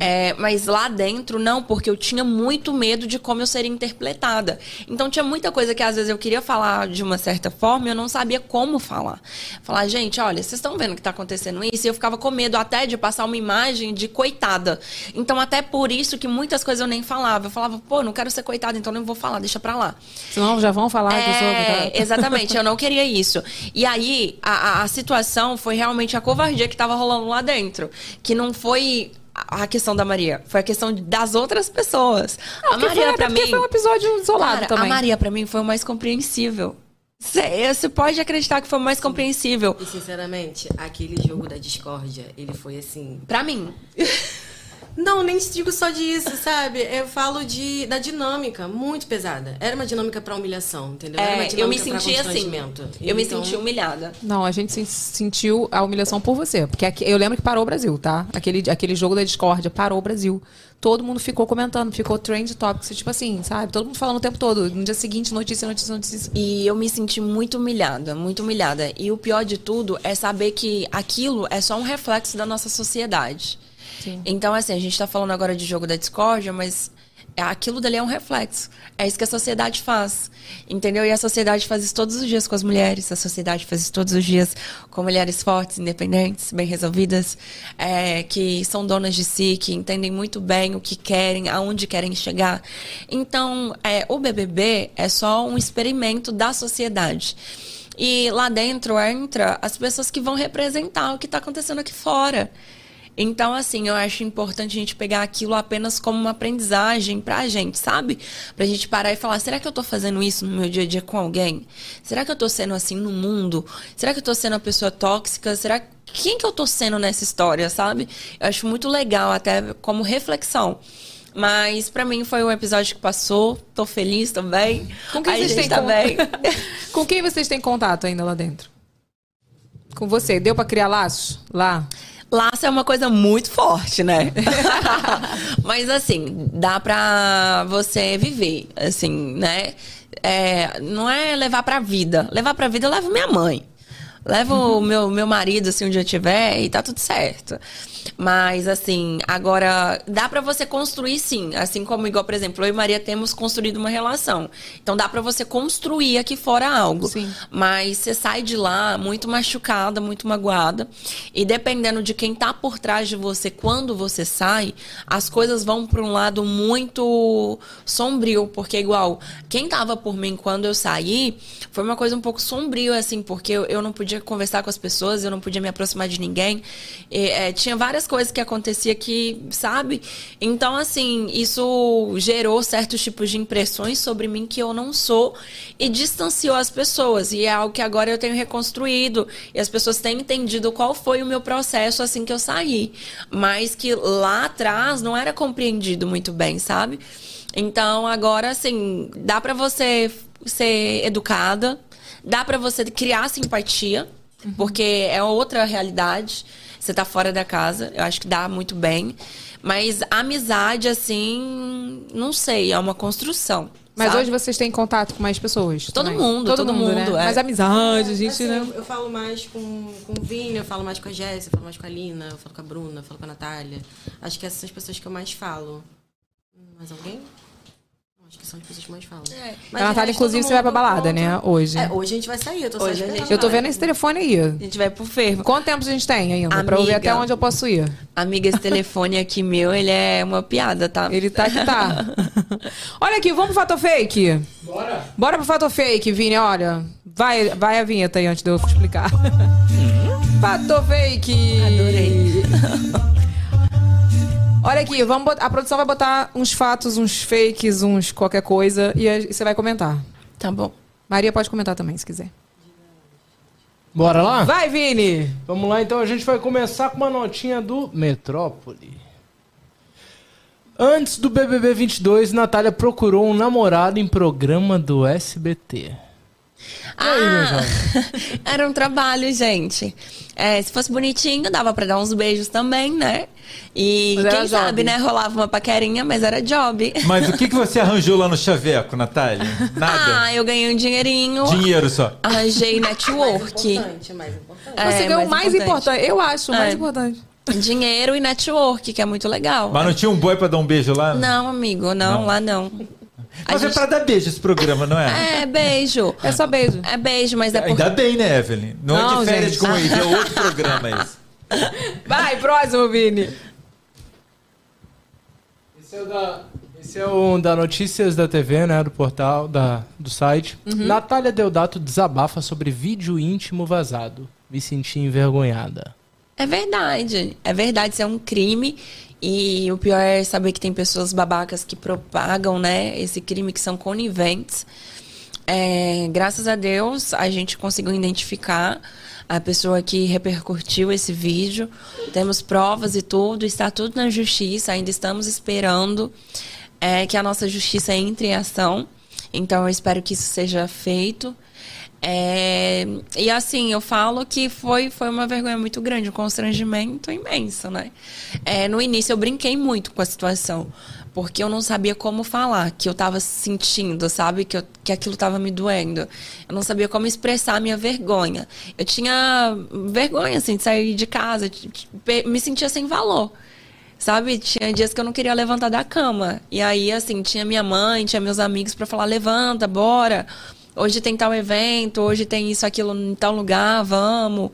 É, mas lá dentro, não, porque eu tinha muito medo de como eu seria interpretada. Então tinha muita coisa que às vezes eu queria falar de uma certa forma e eu não sabia como falar. Falar, gente, olha, vocês estão vendo que tá acontecendo isso? E eu ficava com medo até de passar uma imagem de coitada. Então, até por isso que muitas coisas eu nem falava. Eu falava, pô, não quero ser coitada, então nem vou falar, deixa pra lá. Senão já vão falar que eu sou. É, exatamente, eu não queria isso. E aí, a, a- a situação foi realmente a covardia que tava rolando lá dentro. Que não foi a questão da Maria, foi a questão das outras pessoas. a foi, até porque foi um episódio isolado Cara, também. a Maria, pra mim, foi o mais compreensível. Cê- Você pode acreditar que foi mais compreensível. E sinceramente, aquele jogo da discórdia, ele foi assim. Pra mim. Não, nem digo só disso, sabe? Eu falo de da dinâmica, muito pesada. Era uma dinâmica pra humilhação, entendeu? Era uma É, dinâmica eu me pra senti assim. Eu me Então, senti humilhada. Não, a gente se- sentiu a humilhação por você. Porque aqui- eu lembro que parou o Brasil, tá? Aquele, aquele jogo da discórdia parou o Brasil. Todo mundo ficou comentando, ficou trend topics, tipo assim, sabe? Todo mundo falando o tempo todo. No dia seguinte, notícia, notícia, notícia. E eu me senti muito humilhada, muito humilhada. E o pior de tudo é saber que aquilo é só um reflexo da nossa sociedade. Então, assim, a gente tá falando agora de jogo da discórdia, mas aquilo dali é um reflexo. É isso que a sociedade faz. Entendeu? E a sociedade faz isso todos os dias com as mulheres. A sociedade faz isso todos os dias com mulheres fortes, independentes, bem resolvidas, é, que são donas de si, que entendem muito bem o que querem, aonde querem chegar. Então, é, o BBB é só um experimento da sociedade. E lá dentro entra as pessoas que vão representar o que está acontecendo aqui fora. Então, assim, eu acho importante a gente pegar aquilo apenas como uma aprendizagem pra gente, sabe? Pra gente parar e falar: será que eu tô fazendo isso no meu dia a dia com alguém? Será que eu tô sendo assim no mundo? Será que eu tô sendo uma pessoa tóxica? Será quem que eu tô sendo nessa história, sabe? Eu acho muito legal, até como reflexão. Mas pra mim foi um episódio que passou, tô feliz também. Com quem vocês têm tá. Com quem vocês têm contato ainda lá dentro? Com você. Deu pra criar laços lá? Laço é uma coisa muito forte, né? Mas assim, dá pra você viver, assim, né? É, não é levar pra vida. Levar pra vida eu levo minha mãe. Levo o meu, meu marido, assim, onde eu tiver, e tá tudo certo. Mas, assim, agora, dá pra você construir, sim. Assim como, igual, por exemplo, eu e Maria temos construído uma relação. Então, dá pra você construir aqui fora algo. Sim. Mas você sai de lá muito machucada, muito magoada. E dependendo de quem tá por trás de você quando você sai, as coisas vão pra um lado muito sombrio. Porque, igual, quem tava por mim quando eu saí, foi uma coisa um pouco sombrio, assim, porque eu, eu não podia conversar com as pessoas, eu não podia me aproximar de ninguém. E, é, tinha várias coisas que acontecia que, sabe? Então, assim, isso gerou certos tipos de impressões sobre mim que eu não sou e distanciou as pessoas. E é algo que agora eu tenho reconstruído. E as pessoas têm entendido qual foi o meu processo assim que eu saí. Mas que lá atrás não era compreendido muito bem, sabe? Então, agora, assim, dá pra você ser educada, dá pra você criar simpatia, porque é outra realidade. Você tá fora da casa, eu acho que dá muito bem. Mas amizade, assim, não sei, é uma construção. Mas sabe? hoje vocês têm contato com mais pessoas? Todo também? mundo, todo né? mundo, é. Mas amizade, a gente, Assim, né? eu, eu falo mais com, com o Vini, eu falo mais com a Jéssica, eu falo mais com a Lina, eu falo com a Bruna, eu falo com a Natália. Acho que essas são as pessoas que eu mais falo. Mais alguém? Acho que são as pessoas que mais falo. É. Mas a de Natália, resto, inclusive, você vai pra balada, né? Hoje. É, hoje a gente vai sair, eu tô só Hoje a esperando. gente Eu tô vendo esse telefone aí. A gente vai pro fervo. Quanto tempo a gente tem ainda? Pra eu ver Amiga. até onde eu posso ir. Amiga, esse telefone aqui meu, ele é uma piada, tá? Ele tá que tá. olha aqui, vamos pro Fato Fake? Bora! Bora pro Fato Fake, Vini, olha. Vai, vai a vinheta aí antes de eu explicar. Fato Fake! Adorei. Olha aqui, vamos bot- a produção vai botar uns fatos, uns fakes, uns qualquer coisa e a- e você vai comentar. Tá bom. Maria pode comentar também, se quiser. Bora lá? Vai, Vini! Vamos lá, então a gente vai começar com uma notinha do Metrópole. Antes do BBB 22, Natália procurou um namorado em programa do SBT. E aí, meu jovem? Era um trabalho, gente. É, se fosse bonitinho, dava pra dar uns beijos também, né? E Mas quem job. sabe, né? Rolava uma paquerinha, mas era job. Mas o que, que você arranjou lá no Chaveco, Natália? Nada? Ah, eu ganhei um dinheirinho. Dinheiro só. Arranjei Mais network. importante, mais importante. É, você ganhou o mais importante. Eu acho, o mais É. importante. Dinheiro e network, que é muito legal. Mas não tinha um boy pra dar um beijo lá? Não, amigo, não, Não. lá não. A Mas é gente- pra dar beijo esse programa, não é? É, beijo. É só beijo. É beijo, mas é porque. Ainda bem, né, Evelyn? Não, é Não, de férias gente. com ele, é outro programa esse. Vai, próximo, Vini. Esse é o da, esse é o da Notícias da TV, né? Do portal, da, do site. Natália Deodato desabafa sobre vídeo íntimo vazado. Me senti envergonhada. É verdade. É verdade, isso é um crime. E o pior é saber que tem pessoas babacas que propagam, né, esse crime, que são coniventes. É, graças a Deus, a gente conseguiu identificar a pessoa que repercutiu esse vídeo. Temos provas e tudo, está tudo na justiça, ainda estamos esperando é, que a nossa justiça entre em ação. Então, eu espero que isso seja feito. É, e assim, eu falo que foi, foi uma vergonha muito grande, um constrangimento imenso, né? É, no início eu brinquei muito com a situação, porque eu não sabia como falar, que eu tava sentindo, sabe? Que, eu, que aquilo tava me doendo. Eu não sabia como expressar a minha vergonha. Eu tinha vergonha, assim, de sair de casa, me sentia sem valor. Sabe, tinha dias que eu não queria levantar da cama. E aí, assim, tinha minha mãe, tinha meus amigos pra falar: levanta, bora. Hoje tem tal evento, hoje tem isso, aquilo em tal lugar, vamos.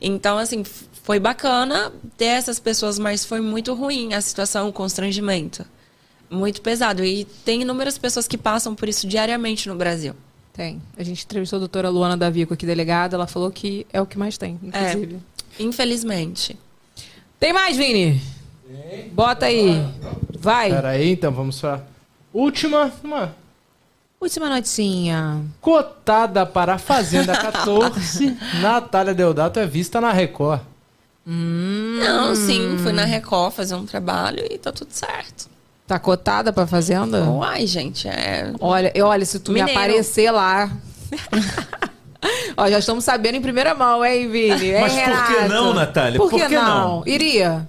Então, assim, foi bacana ter essas pessoas, mas foi muito ruim a situação, o constrangimento. Muito pesado. E tem inúmeras pessoas que passam por isso diariamente no Brasil. Tem. A gente entrevistou a doutora Luana Davico aqui, delegada. Ela falou que é o que mais tem, inclusive. Infelizmente. Tem mais, Vini? Bota aí. Vai. Pera aí, então vamos pra última. Uma Última notinha. cotada para a Fazenda 14. Natália Deodato é vista na Record. Não, sim, fui na Record fazer um trabalho e tá tudo certo. Tá cotada pra fazenda? Uai, gente, é. Olha, olha, se tu me Mineiro. aparecer lá. Ó, já estamos sabendo em primeira mão, hein, Vini? Hein, Mas por que não, Natália? Por que, Por que não? não? Iria?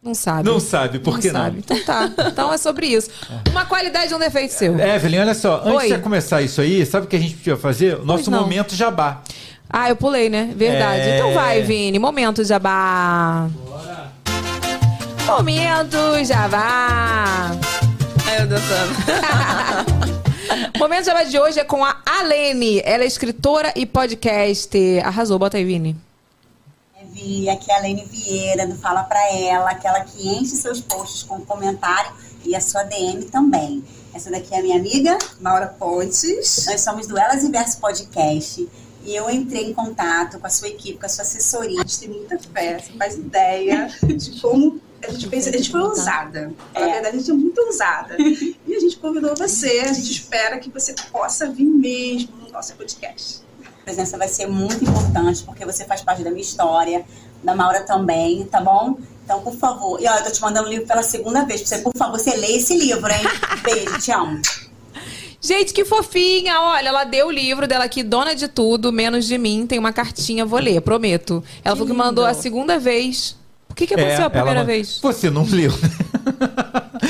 Não sabe. Não sabe, por Não que não? sabe. Então tá. Então é sobre isso. Uma qualidade e um defeito seu. Evelyn, olha só, antes Oi. de começar isso aí, sabe o que a gente podia fazer? O Nosso momento jabá. Ah, eu pulei, né? Verdade. É. Então vai, Vini. Momento jabá. Momento jabá. Aí eu dançando. Momento jabá de hoje é com a Alene. Ela é escritora e podcaster. Arrasou, bota aí, Vini. Vi, aqui é a Lene Vieira, do Fala Pra Ela, aquela que enche seus posts com comentário e a sua DM também. Essa daqui é a minha amiga, Maura Pontes. Nós somos do Elas e Verso Podcast. E eu entrei em contato com a sua equipe, com a sua assessoria. A gente tem muita fé, você faz ideia de como a gente fez. A gente foi ousada. Na verdade, a gente é muito ousada. E a gente convidou você, a gente espera que você possa vir mesmo no nosso podcast. A presença vai ser muito importante, porque você faz parte da minha história, da Maura também, tá bom? Então, por favor, e ó, eu tô te mandando o livro pela segunda vez, pra você, por favor, você lê esse livro, hein? Beijo, te amo. Gente, que fofinha! Olha, ela deu o livro dela aqui, Dona de Tudo, Menos de Mim. Tem uma cartinha, vou ler, prometo. Ela falou que mandou a segunda vez. Por que, que aconteceu a primeira ela- vez? Você não leu, né?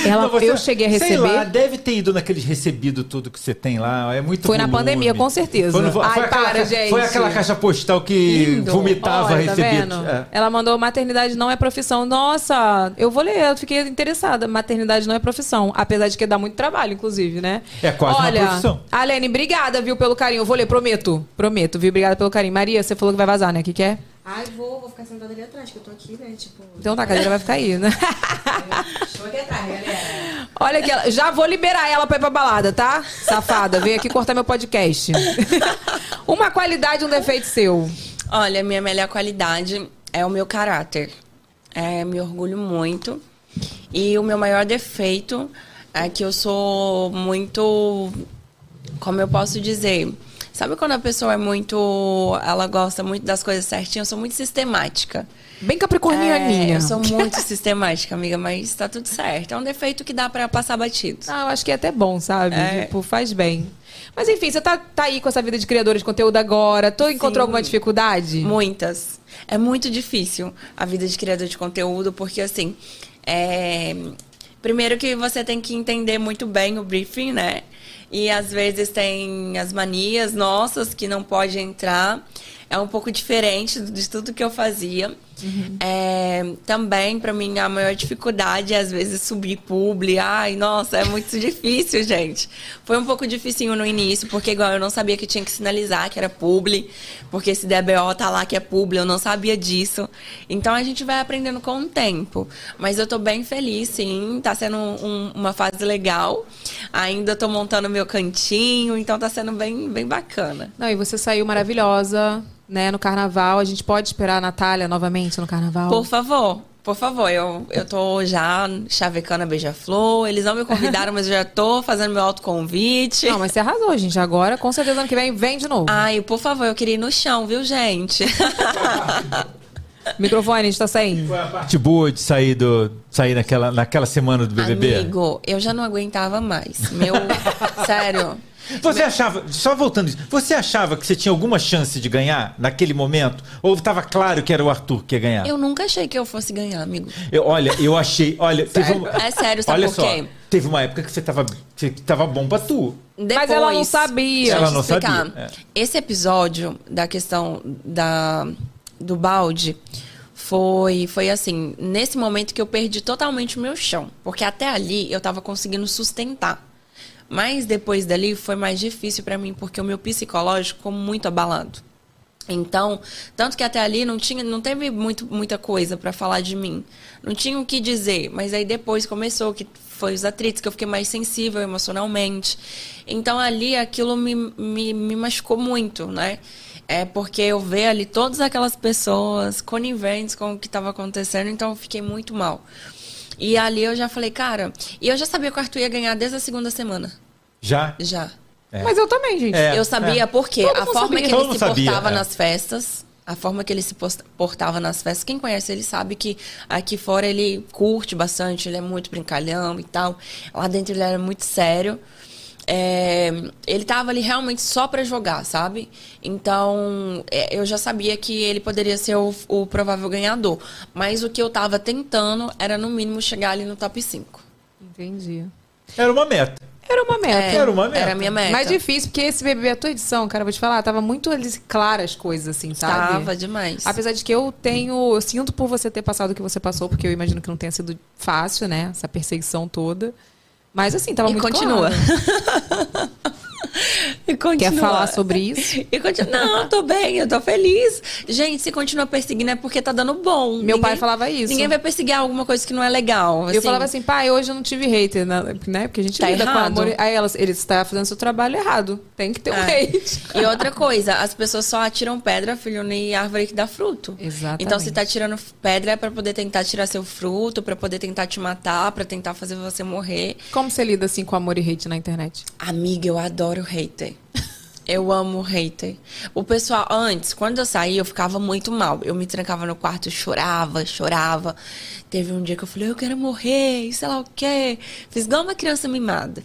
Ela, Não, você- eu cheguei a Sei receber. lá, deve ter ido naqueles recebido tudo que você tem lá. É muito Foi na volume. pandemia, com certeza. Foi, no- foi Ai, aquela, para, gente. Foi aquela caixa postal que Lindo. vomitava Olha, tá recebidos. vendo? É. Ela mandou maternidade não é profissão. Nossa, eu vou ler, eu fiquei interessada. Maternidade não é profissão. Apesar de que dá muito trabalho, inclusive, né? É quase uma Olha, profissão. Alene, obrigada, viu, pelo carinho. Eu vou ler, prometo. Prometo, viu? Obrigada pelo carinho. Maria, você falou que vai vazar, né? O que quer? Ai, vou, vou ficar sentada ali atrás, que eu tô aqui, né? Tipo. Então tá, a cadeira vai ficar aí, né? Estou aqui atrás, galera. Olha aqui, ela- já vou liberar ela pra ir pra balada, tá? Safada, vem aqui cortar meu podcast. Uma qualidade e um defeito seu. Olha, minha melhor qualidade é o meu caráter. É, me orgulho muito. E o meu maior defeito é que eu sou muito. Como eu posso dizer? Sabe quando a pessoa é muito. Ela gosta muito das coisas certinhas? Eu sou muito sistemática. Bem capricornianinha. É, eu sou muito sistemática, amiga, mas tá tudo certo. É um defeito que dá pra passar batido. Ah, eu acho que é até bom, sabe? É. Tipo, faz bem. Mas enfim, você tá, tá aí com essa vida de criadora de conteúdo agora. Tu encontrou alguma dificuldade? Muitas. É muito difícil a vida de criador de conteúdo, porque assim, é... primeiro que você tem que entender muito bem o briefing, né? E às vezes tem as manias nossas que não pode entrar. É um pouco diferente de tudo que eu fazia. É, também, pra mim, a maior dificuldade é, às vezes, subir publi. Ai, nossa, é muito difícil, gente. Foi um pouco dificinho no início, porque, igual, eu não sabia que tinha que sinalizar que era publi, porque esse DBO tá lá que é publi, eu não sabia disso. Então, a gente vai aprendendo com o tempo. Mas eu tô bem feliz, sim. Tá sendo um- uma fase legal. Ainda tô montando meu cantinho, então tá sendo bem, bem bacana. Não, e você saiu maravilhosa, né, no carnaval. A gente pode esperar a Natália novamente no carnaval? Por favor, por favor, eu, eu tô já chavecando a Beija-Flor. Eles não me convidaram, mas eu já tô fazendo meu autoconvite. Não, mas você arrasou, gente. Agora, com certeza, ano que vem, vem de novo. Ai, por favor, eu queria ir no chão, viu, gente? Microfone, a gente tá saindo. Parte boa de sair, do, sair naquela, naquela semana do BBB. Amigo, eu já não aguentava mais. Meu, sério. Você achava, só voltando isso, você achava que você tinha alguma chance de ganhar naquele momento? Ou estava claro que era o Arthur que ia ganhar? Eu nunca achei que eu fosse ganhar, amigo. Eu- olha, eu achei. Olha, teve um- É sério, sabe olha por só, quê? Teve uma época que você tava, que tava bom pra tu. Depois, ela não sabia. Ela não explicar. sabia, é. Esse episódio da questão da, do balde foi, foi assim, nesse momento que eu perdi totalmente o meu chão. Porque até ali eu tava conseguindo sustentar. Mas depois dali foi mais difícil pra mim, porque o meu psicológico ficou muito abalado. Então, tanto que até ali não tinha, não teve muito, muita coisa pra falar de mim. Não tinha o que dizer, mas aí depois começou que foi os atritos que eu fiquei mais sensível emocionalmente. Então ali aquilo me, me, me machucou muito, né? É porque eu ver ali todas aquelas pessoas coniventes com o que estava acontecendo, então eu fiquei muito mal. E ali eu já falei, cara, e eu já sabia que o Arthur ia ganhar desde a segunda semana. Já? Já. É. Mas eu também, gente. É, eu sabia é. porque Todo a forma sabia. que Todo ele mundo se sabia, portava é. nas festas, a forma que ele se portava nas festas, quem conhece ele sabe que aqui fora ele curte bastante, ele é muito brincalhão e tal. Lá dentro ele era muito sério. É, ele tava ali realmente só pra jogar, sabe? Então, é, eu já sabia que ele poderia ser o, o provável ganhador. Mas o que eu tava tentando era, no mínimo, chegar ali no top 5. Entendi. Era uma meta. Era uma meta. É, Era uma meta. Era a minha meta. Mais difícil, porque esse BBB, a tua edição, cara, eu vou te falar, tava muito claras as coisas, assim, sabe? Tava demais. Apesar de que eu tenho. Eu sinto por você ter passado o que você passou, porque eu imagino que não tenha sido fácil, né? Essa perseguição toda. Mas assim, tava E muito continua. Quer falar sobre isso? E continua. Não, eu tô bem, eu tô feliz. Gente, se continua perseguindo é porque tá dando bom. Meu pai falava isso. Ninguém vai perseguir alguma coisa que não é legal. Eu falava assim, pai, hoje eu não tive hater, né? né? Porque a gente Tá lida com errado. amor. Aí ela, ele está fazendo seu trabalho errado. Tem que ter um É. hate. E outra coisa, as pessoas só atiram pedra, filho, em árvore que dá fruto. Exatamente. Então, se tá tirando pedra é pra poder tentar tirar seu fruto, pra poder tentar te matar, pra tentar fazer você morrer. Como você lida assim com amor e hate na internet? Amiga, eu adoro hater. Eu amo hater. O pessoal, antes, quando eu saía, eu ficava muito mal. Eu me trancava no quarto, chorava, chorava. Teve um dia que eu falei, eu quero morrer, sei lá o quê. Fiz igual uma criança mimada.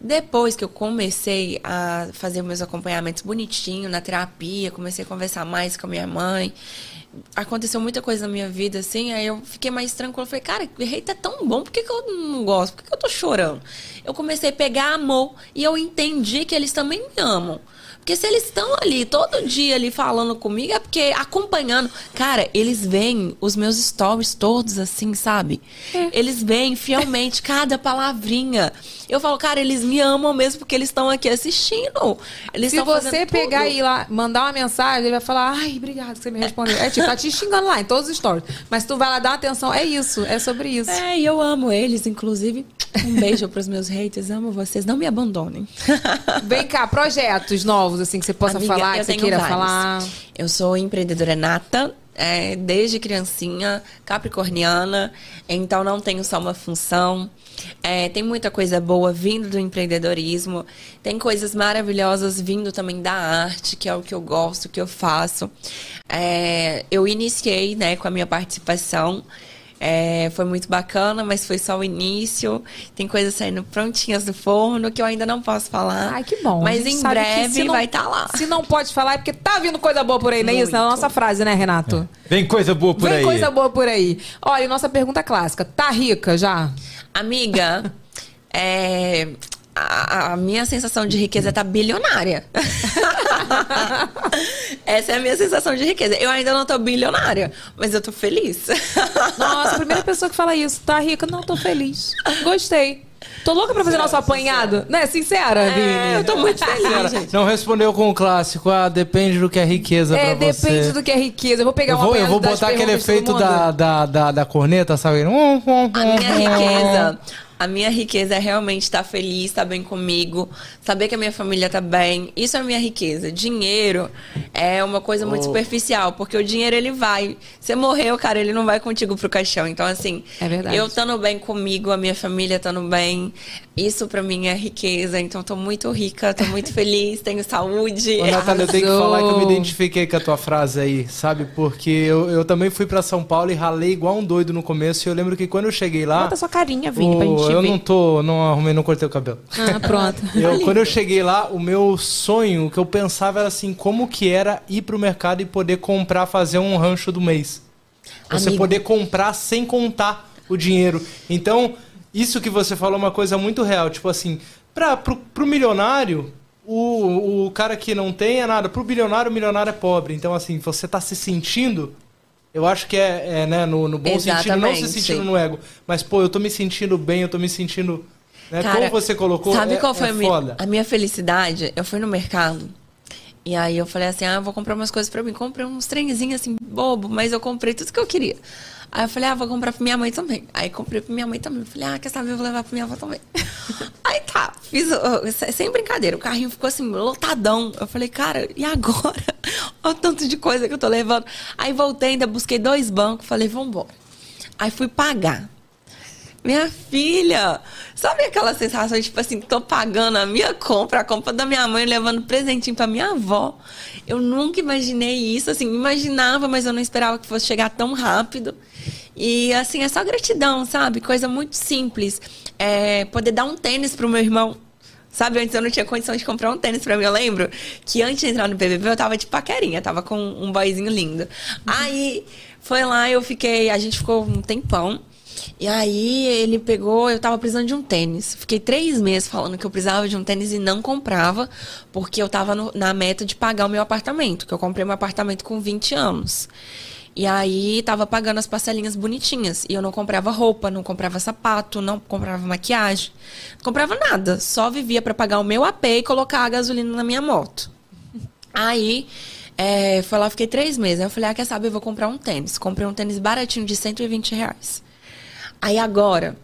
Depois que eu comecei a fazer meus acompanhamentos bonitinho na terapia, comecei a conversar mais com a minha mãe. Aconteceu muita coisa na minha vida, assim, aí eu fiquei mais tranquila. Falei, cara, hate é tão bom, por que, que eu não gosto? Por que, que eu tô chorando? Eu comecei a pegar amor e eu entendi que eles também me amam. Porque se eles estão ali todo dia ali falando comigo, é porque acompanhando. Cara, eles veem os meus stories todos assim, sabe? Eles veem fielmente cada palavrinha. Eu falo, cara, eles me amam mesmo porque eles estão aqui assistindo. Eles Se você pegar tudo. e ir lá, mandar uma mensagem, ele vai falar, ai, obrigado que você me respondeu. É tipo, tá te xingando lá em todos os stories. Mas tu vai lá dar atenção, é isso, é sobre isso. É, e eu amo eles, inclusive. Um beijo pros meus haters, amo vocês. Não me abandonem. Vem cá, projetos novos, assim, que você possa Amiga, falar, eu que você queira vários. falar. Eu sou empreendedora nata, é, desde criancinha, capricorniana, então não tenho só uma função. É, tem muita coisa boa vindo do empreendedorismo, tem coisas maravilhosas vindo também da arte, que é o que eu gosto, que eu faço. É, eu iniciei né, com a minha participação. É, foi muito bacana, mas foi só o início. Tem coisas saindo prontinhas do forno que eu ainda não posso falar. Ai, que bom. Mas em breve não- vai estar lá. Se não pode falar é porque tá vindo coisa boa por aí, não é isso? É a nossa frase, né, Renato? Vem coisa boa por Vem aí. coisa boa por aí. Olha, e nossa pergunta clássica. Tá rica já? Amiga, é, a, a minha sensação de riqueza tá bilionária. Essa é a minha sensação de riqueza. Eu ainda não tô bilionária, mas eu tô feliz. Nossa, a primeira pessoa que fala isso. Tá rica? Não, tô feliz. Gostei. Tô louca pra fazer nosso apanhado. Né? Sincera, Vini. É, eu tô muito feliz, gente. Não respondeu com o clássico, ah, depende do que é riqueza É, pra você. depende do que é riqueza. Eu vou pegar Eu vou, eu apanhado vou botar aquele efeito da, da, da, da corneta, sabe? Hum, hum, A minha hum, hum. riqueza. A minha riqueza é realmente estar feliz, estar bem comigo, saber que a minha família tá bem. Isso é a minha riqueza. Dinheiro é uma coisa muito Oh. superficial, porque o dinheiro ele vai. Você morreu, cara, ele não vai contigo pro caixão. Então, assim, É verdade. eu estando bem comigo, a minha família estando bem, isso pra mim é riqueza. Então, tô muito rica, tô muito feliz, tenho saúde. Ô, Natália, eu tenho que falar que eu me identifiquei com a tua frase aí, sabe? Porque eu, eu também fui pra São Paulo e ralei igual um doido no começo. E eu lembro que quando eu cheguei lá. Bota sua carinha, Vini, pra o- eu não tô, não arrumei, não cortei o cabelo. Ah, pronto. Eu, quando eu cheguei lá, o meu sonho, o que eu pensava era assim, como que era ir pro mercado e poder comprar, fazer um rancho do mês. Você Amigo. poder comprar sem contar o dinheiro. Então, isso que você falou é uma coisa muito real. Tipo assim, pra, pro, pro milionário, o, o cara que não tem é nada. Pro bilionário, o milionário é pobre. Então, assim, você tá se sentindo... Eu acho que é, é, né, no, no bom sentido, não se Exatamente. sentindo no ego. Mas, pô, eu tô me sentindo bem, eu tô me sentindo... Né, Cara, como você colocou, Sabe é, qual foi é a, minha, a minha felicidade? Eu fui no mercado. E aí eu falei assim: ah, eu vou comprar umas coisas pra mim. Comprei uns trenzinhos assim, bobo, mas eu comprei tudo que eu queria. Aí eu falei, ah, vou comprar pra minha mãe também. Aí comprei pra minha mãe também. Falei, ah, quer saber? Eu vou levar pra minha avó também. aí tá, fiz, sem brincadeira, o carrinho ficou assim, lotadão. Eu falei, cara, e agora? Olha o tanto de coisa que eu tô levando. Aí voltei, ainda busquei dois bancos, falei, vambora. Aí fui pagar. Minha filha, sabe aquela sensação de, tipo assim, tô pagando a minha compra, a compra da minha mãe, levando presentinho pra minha avó. Eu nunca imaginei isso, assim, imaginava, mas eu não esperava que fosse chegar tão rápido. E, assim, é só gratidão, sabe? Coisa muito simples. É, poder dar um tênis pro meu irmão. Sabe, antes eu não tinha condição de comprar um tênis pra mim. Eu lembro que antes de entrar no BBB eu tava de paquerinha, tava com um boyzinho lindo. Aí foi lá, eu fiquei, a gente ficou um tempão. E aí ele pegou, eu tava precisando de um tênis. Fiquei três meses falando que eu precisava de um tênis e não comprava, porque eu tava no- na meta de pagar o meu apartamento, que eu comprei meu apartamento com 20 anos. E aí tava pagando as parcelinhas bonitinhas. E eu não comprava roupa, não comprava sapato, não comprava maquiagem. Não comprava nada. Só vivia pra pagar o meu AP e colocar a gasolina na minha moto. Aí, é, foi lá, fiquei três meses. Aí eu falei, ah, quer saber, eu vou comprar um tênis. Comprei um tênis baratinho de 120 reais. Aí agora,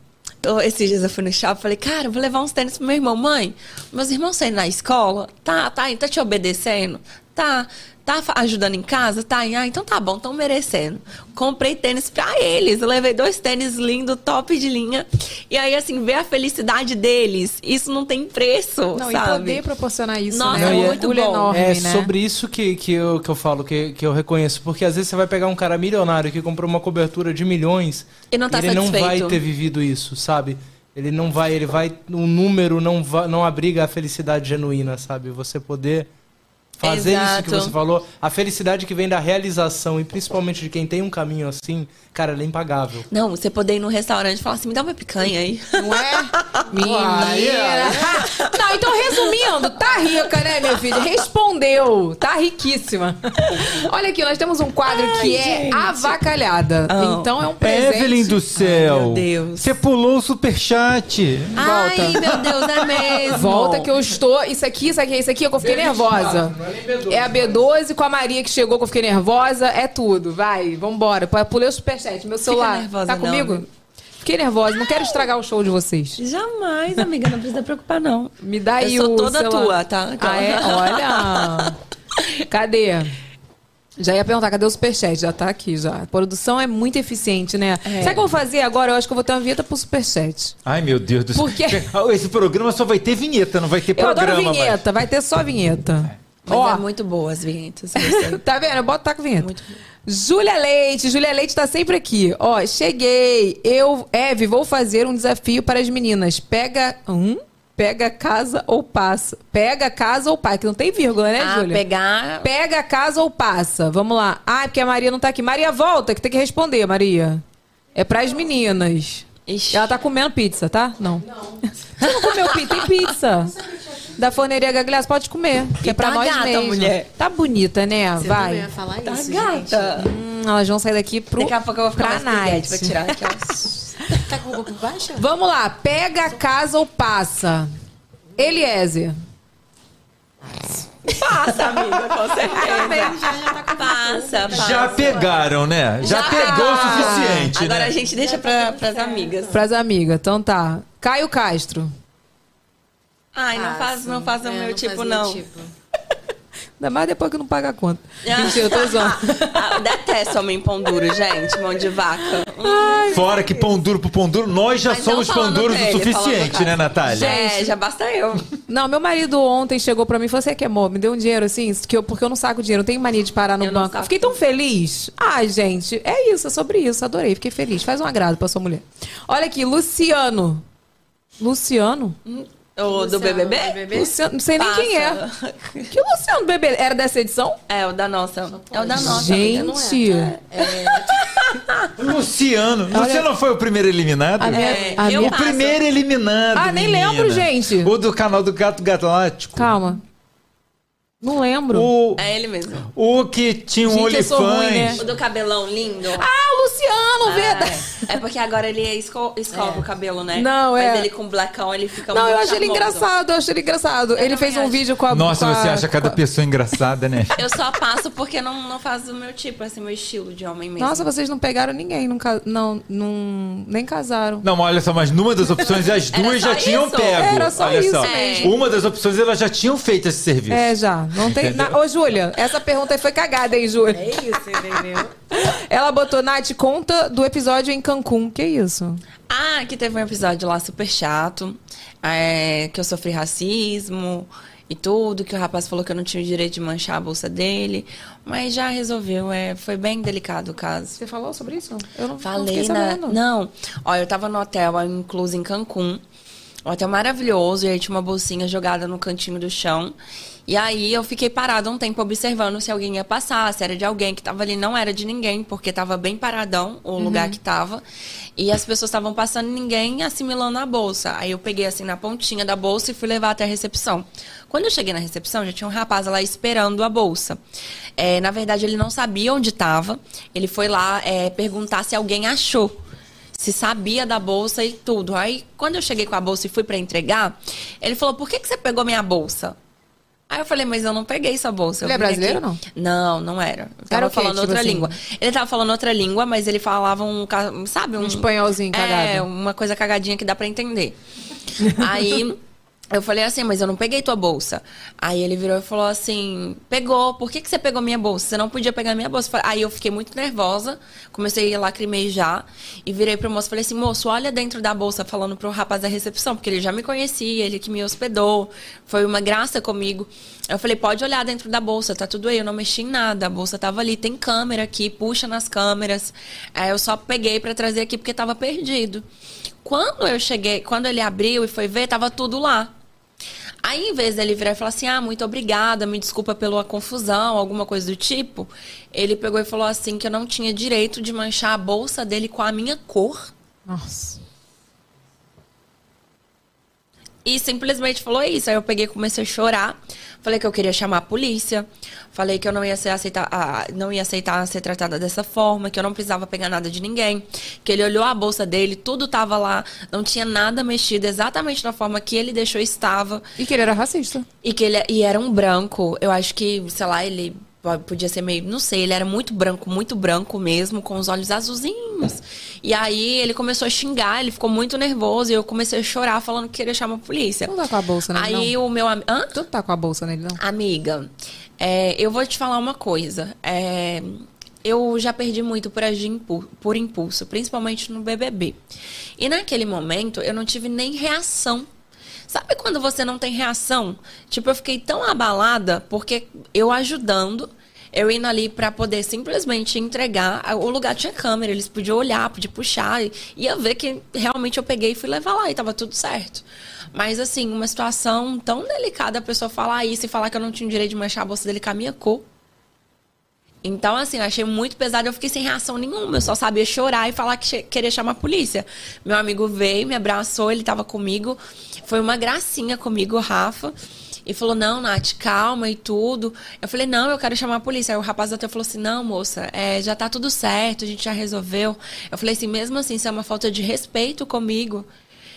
eu- esses dias eu fui no shopping, falei, cara, vou levar uns tênis pro meu irmão. Mãe, meus irmãos saem na escola? Tá, tá, tá te obedecendo? Tá. Tá ajudando em casa? Tá. Ah, então tá bom, estão merecendo. Comprei tênis pra eles. Eu levei dois tênis lindos, top de linha. E aí, assim, ver a felicidade deles, isso não tem preço, Não, sabe? e poder proporcionar isso, Nossa, né? Não, e é- orgulho enorme, É né? sobre isso que, que, eu, que eu falo, que, que eu reconheço. Porque às vezes você vai pegar um cara milionário que comprou uma cobertura de milhões E não tá ele não vai satisfeito. ter vivido isso, sabe? Ele não vai, ele vai. O número não, va- não abriga a felicidade genuína, sabe? Você poder fazer isso que Exato. você falou. A felicidade que vem da realização, e principalmente de quem tem um caminho assim, cara, ela é impagável. Não, você poder ir num restaurante e falar assim, me dá uma picanha aí. Não é? Menina. Não, então resumindo, tá rica, né, minha filha? Respondeu. Tá riquíssima. Olha aqui, nós temos um quadro que é avacalhada. Oh. Então é um presente. Evelyn do céu. meu Deus. Você pulou o superchat. Ai, meu Deus, é mesmo. Volta que eu estou. Isso aqui, isso aqui, isso aqui, eu fiquei nervosa. É a B12 com a Maria que chegou, que eu fiquei nervosa. É tudo. Vai, vambora. Pulei o superchat. Meu celular. nervosa, tá não, comigo? amiga. Fiquei nervosa. Não quero estragar o show de vocês. Jamais, amiga, não precisa preocupar, não. Me dá aí Eu sou o toda celular. tua, tá? Ah, é? Olha. Cadê? Já ia perguntar, cadê o superchat? Já tá aqui, já. A produção é muito eficiente, né? É. Sabe o que eu vou fazer agora? Eu acho que eu vou ter uma vinheta pro superchat. Ai, meu Deus do céu. Por quê? Esse programa só vai ter vinheta, não vai ter Eu programa. adoro mais. vinheta, vai ter só vinheta. Mas Ó, é muito boa as vinhetas. tá vendo? Eu boto tá com vinheta. Muito bom. Júlia Leite, Júlia Leite tá sempre aqui. Ó, cheguei. Eu, Eve, vou fazer um desafio para as meninas. Pega. Hum? Pega casa ou passa. Pega casa ou passa. Que não tem vírgula, né, ah, Júlia? pegar... Pega casa ou passa. Vamos lá. Ah, é porque a Maria não tá aqui. Maria, volta, que tem que responder, Maria. É pras meninas. Ixi. Ela tá comendo pizza, tá? Não. Você não comeu pizza? Tem pizza. Da forneria Gagliasso, pode comer. Que é pra tá nós gata, mesmos. mulher. Tá bonita, né? Você também Vai. ia falar Tá isso, gata. Hum, elas vão sair daqui pro. Daqui a pouco eu vou ficar pra mais night. Vou tirar gente. Tá com o roupa por baixo? Vamos lá. Pega casa ou passa? Eliezer. Passa, amiga, com certeza. Já, já tá com Passa, passa. Já pegaram, né? Já, pegou o suficiente, Agora né? a gente deixa pra, pras amigas. Pras amigas. Então tá. Caio Castro. Ai, não faz, não faz o É, meu não tipo, faz meu não. tipo. Ainda mais depois que não paga a conta. Mentira, eu tô zoando. Ah, detesto homem pão duro, gente. Mão de vaca. Fora que pão duro pro pão duro, nós já Mas não somos pão duros o dele, suficiente, falando né, Natália? É, já basta eu. Não, meu marido ontem chegou pra mim e falou: Você que amor, me deu um dinheiro assim, que eu, porque eu não saco dinheiro, eu tenho mania de parar no Eu não banco. Fiquei tão feliz. Ai, gente, é isso, é sobre isso. Adorei, fiquei feliz. Faz um agrado pra sua mulher. Olha aqui, Luciano. Luciano? O do BBB? Luciano, não sei nem Passa. quem é. Que Luciano do bebê? Era dessa edição? É, o da nossa. É o da nossa. amiga, não é? Gente. Luciano. Luciano não foi o primeiro eliminado? A minha- É, a eu minha- O primeiro eliminado. Ah, nem menina. lembro, gente. O do canal do Gato Galáctico. Calma. Não lembro. O, É ele mesmo. o que tinha um Gente, eu sou ruim, né? O do cabelão lindo. Ah, o Luciano, verdade. É, é porque agora ele esco- escova o cabelo, né? Não, Mas é. ele com blacão, ele fica Não, muito eu achei ele engraçado, eu achei ele engraçado. ele também fez um acho. vídeo com a Nossa, com a- você acha cada a- pessoa engraçada, né? Eu só passo porque não, não faz o meu tipo, assim, meu estilo de homem mesmo. Nossa, vocês não pegaram ninguém, não, não, não- nem casaram. Não, mas olha só, mas numa das opções as duas já tinham isso? pego. Era só olha isso só. mesmo. Uma das opções elas já tinham feito esse serviço. É, já, Não tem. Na... Ô, Júlia, essa pergunta aí foi cagada, hein, Júlia? É isso, entendeu? Ela botou, Nath, conta do episódio em Cancún. Que isso? Ah, que teve um episódio lá super chato, é, que eu sofri racismo e tudo, que o rapaz falou que eu não tinha o direito de manchar a bolsa dele, mas já resolveu, é, foi bem delicado o caso. Você falou sobre isso? Eu não, Falei não na... Não, ó, eu tava no hotel, incluso em Cancún, um hotel maravilhoso, e aí tinha uma bolsinha jogada no cantinho do chão, e aí eu fiquei parada um tempo observando se alguém ia passar, se era de alguém que tava ali, não era de ninguém, porque tava bem paradão o lugar que tava. E as pessoas estavam passando ninguém assimilando a bolsa. Aí eu peguei assim na pontinha da bolsa e fui levar até a recepção. Quando eu cheguei na recepção, já tinha um rapaz lá esperando a bolsa. É, na verdade, ele não sabia onde estava. Ele foi lá é, perguntar se alguém achou se sabia da bolsa e tudo. Aí, quando eu cheguei com a bolsa e fui para entregar, ele falou: Por que, que você pegou minha bolsa? Aí eu falei, mas eu não peguei sua bolsa. Eu Ele é vim aqui- brasileiro ou não? Não, não era. Eu tava Era falando Tipo outra assim? língua. Ele tava falando outra língua, mas ele falava um, sabe, um, Um espanholzinho cagado. É, uma coisa cagadinha que dá pra entender. Aí eu falei assim, mas eu não peguei tua bolsa. Aí ele virou e falou assim: pegou, por que, que você pegou minha bolsa? Você não podia pegar minha bolsa. Aí eu fiquei muito nervosa, comecei a lacrimejar e virei pro moço falei assim: moço, olha dentro da bolsa, falando pro rapaz da recepção, porque ele já me conhecia, ele que me hospedou, foi uma graça comigo. Eu falei: pode olhar dentro da bolsa, tá tudo aí. Eu não mexi em nada, a bolsa tava ali, tem câmera aqui, puxa nas câmeras. Aí eu só peguei pra trazer aqui porque tava perdido. Quando eu cheguei, quando ele abriu e foi ver, tava tudo lá. Aí, em vez dele virar e falar assim, ah, muito obrigada, me desculpa pela confusão, alguma coisa do tipo, ele pegou e falou assim que eu não tinha direito de manchar a bolsa dele com a minha cor. Nossa. E simplesmente falou isso. Aí eu peguei e comecei a chorar. Falei que eu queria chamar a polícia. Falei que eu não ia, ser aceitar, ah, não ia aceitar ser tratada dessa forma, que eu não precisava pegar nada de ninguém. Que ele olhou a bolsa dele, tudo tava lá, não tinha nada mexido, exatamente da forma que ele deixou estava. E que ele era racista. E que ele e era um branco. Eu acho que, sei lá, ele podia ser meio, não sei, ele era muito branco, muito branco mesmo, com os olhos azulzinhos. E aí ele começou a xingar, ele ficou muito nervoso e eu comecei a chorar falando que queria chamar a polícia. Não tá com a bolsa nele, Aí não? o meu amigo. Tu não tá com a bolsa nele, não? Amiga, é, eu vou te falar uma coisa. É, eu já perdi muito por agir impu- por impulso, principalmente no BBB. E naquele momento eu não tive nem reação. Sabe quando você não tem reação? Tipo, eu fiquei tão abalada porque eu ajudando, eu indo ali pra poder simplesmente entregar. O lugar tinha câmera, eles podiam olhar, podiam puxar, e ia ver que realmente eu peguei e fui levar lá e tava tudo certo. Mas assim, uma situação tão delicada a pessoa falar isso e falar que eu não tinha o direito de manchar a bolsa dele com a minha cor. Então, assim, eu achei muito pesado. Eu fiquei sem reação nenhuma. Eu só sabia chorar e falar que queria chamar a polícia. Meu amigo veio, me abraçou, ele tava comigo. Foi uma gracinha comigo, o Rafa. E falou, não, Nath, calma e tudo. Eu falei, não, eu quero chamar a polícia. Aí o rapaz até falou assim, não, moça, é, já tá tudo certo, a gente já resolveu. Eu falei assim, mesmo assim, isso é uma falta de respeito comigo.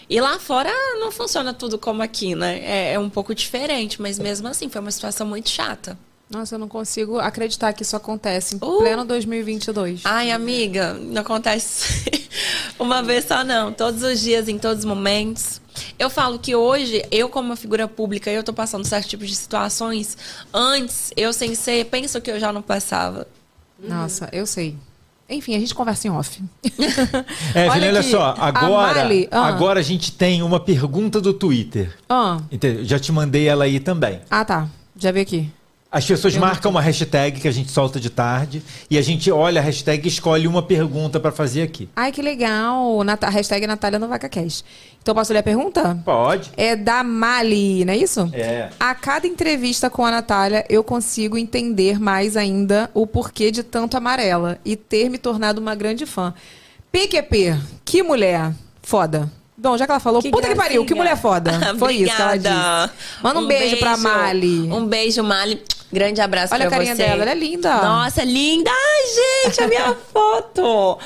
E lá fora não funciona tudo como aqui, né? É, é um pouco diferente, mas mesmo assim, foi uma situação muito chata. Nossa, eu não consigo acreditar que isso acontece em Uh. pleno 2022. Ai, amiga, não acontece uma vez só, não. Todos os dias, em todos os momentos. Eu falo que hoje, eu como uma figura pública, eu tô passando certos tipos de situações. Antes, eu sem ser, penso que eu já não passava. Nossa, eu sei. Enfim, a gente conversa em off. É, Olha Juliana, olha só, a agora, Mali- ah. agora a gente tem uma pergunta do Twitter. Ah, Entendeu? Já te mandei ela aí também. ah, tá. Já vi aqui. As pessoas Eu marcam uma hashtag que a gente solta de tarde e a gente olha a hashtag e escolhe uma pergunta pra fazer aqui. Ai, que legal. Nata hashtag Natália no VacaCast. Então, posso ler a pergunta? Pode. É da Mali, não é isso? É. A cada entrevista com a Natália, eu consigo entender mais ainda o porquê de tanto amarela e ter me tornado uma grande fã. PQP, que mulher foda. Bom, já que ela falou, Que puta que pariu, que gracinha. mulher foda. Foi isso que ela disse. Manda um, beijo, pra Mali. Um beijo, Mali. Grande abraço Olha a pra carinha você. dela, ela é linda. Nossa, linda. Ai, gente, a minha foto.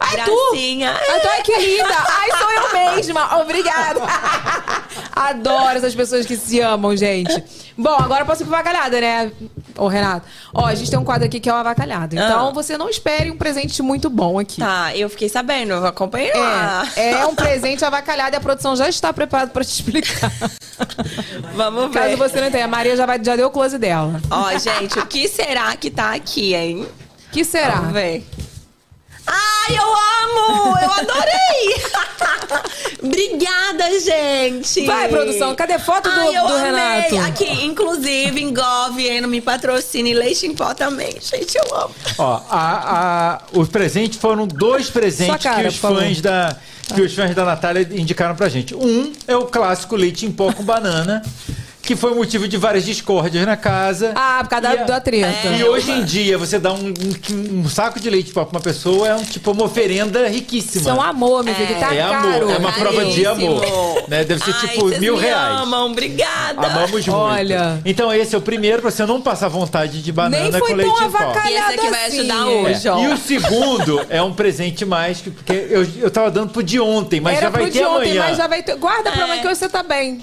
Ai, Gracinha. tu! Ai, tu, ai, que linda! Ai, sou eu mesma! Obrigada! Adoro essas pessoas que se amam, gente. Bom, agora eu posso ir pro avacalhada, né? Ô, Renato. Ó, a gente tem um quadro aqui que é o avacalhado. Então, Ah. você não espere um presente muito bom aqui. Tá, eu fiquei sabendo, eu acompanhei lá. É, é um presente avacalhado e a produção já está preparada pra te explicar. Vamos ver. Caso você não tenha, a Maria já, vai, já deu o close dela. Ó, gente, o que será que tá aqui, hein? O que será? Vamos ver. Ai, eu amo! Eu adorei! Obrigada, gente! Vai, produção, cadê foto do, Ai, eu do amei. Renato? Aqui, inclusive, Engove, não me patrocine, leite em pó também. Gente, eu amo. Ó, a, a- os presentes foram dois presentes cara, que os favor. fãs da que os fãs da Natália indicaram pra gente. Um é o clássico leite em pó com banana, que foi motivo de várias discórdias na casa. Ah, por causa E da, a- da treta. E hoje em dia, você dá um, um- um saco de leite pra uma pessoa é um tipo uma oferenda riquíssima. Isso é um amor, meu filho, que tá é caro. amor, é uma prova de amor. Né? Deve ser Ai, tipo vocês mil me reais. amam, obrigada. Amamos muito. Olha. Então esse é o primeiro pra você não passar vontade de banana Nem foi com leite tão em pó. E esse aqui vai assim. ajudar É. hoje, ó. E o segundo é um presente mais, que- porque eu, eu tava dando pro de ontem, mas Era já vai pro ter de ontem, amanhã. mas já vai ter. Guarda pra É. amanhã que hoje você tá bem.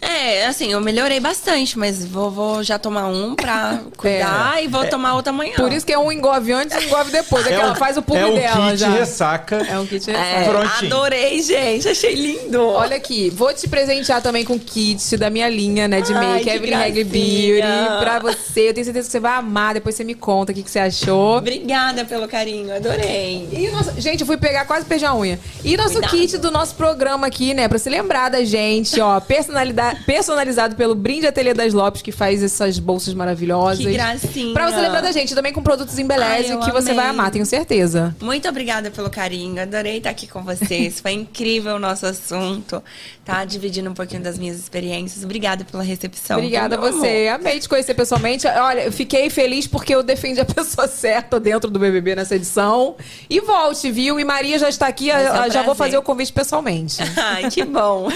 É, assim, eu melhorei bastante, mas vou, vou já tomar um pra cuidar e vou tomar outro amanhã. Por isso que é um engove antes e um engove depois. É, que ela faz o pub é o dela kit já. ressaca. É um kit É, ressaca. Prontinho. adorei, gente. Achei lindo. Olha aqui, vou te presentear também com kit da minha linha, né, de Ai, make, Evelyn gracinha. Beauty, pra você. Eu tenho certeza que você vai amar. Depois você me conta o que, que você achou. Obrigada pelo carinho, adorei. E o nosso- gente, eu fui pegar quase perdi a unha. E nosso Cuidado. kit do nosso programa aqui, né? Pra se lembrar da gente, ó. Personalidade, personalizado pelo Brinde Ateliê das Lopes, que faz essas bolsas maravilhosas. Que gracinha. Pra você lembrar da gente, também com produtos Embeleze, Ai, que você vai amei. amar, tenho certeza. Muito obrigada pelo carinho, adorei estar aqui com vocês. Foi incrível o nosso assunto, tá? Dividindo um pouquinho das minhas experiências. Obrigada pela recepção. Obrigada a você. Amei te conhecer pessoalmente. Olha, eu fiquei feliz porque eu defendi a pessoa certa dentro do BBB nessa edição. E volte, viu? E Maria já está aqui, ser um já vou prazer. fazer o convite pessoalmente. Ai, que bom.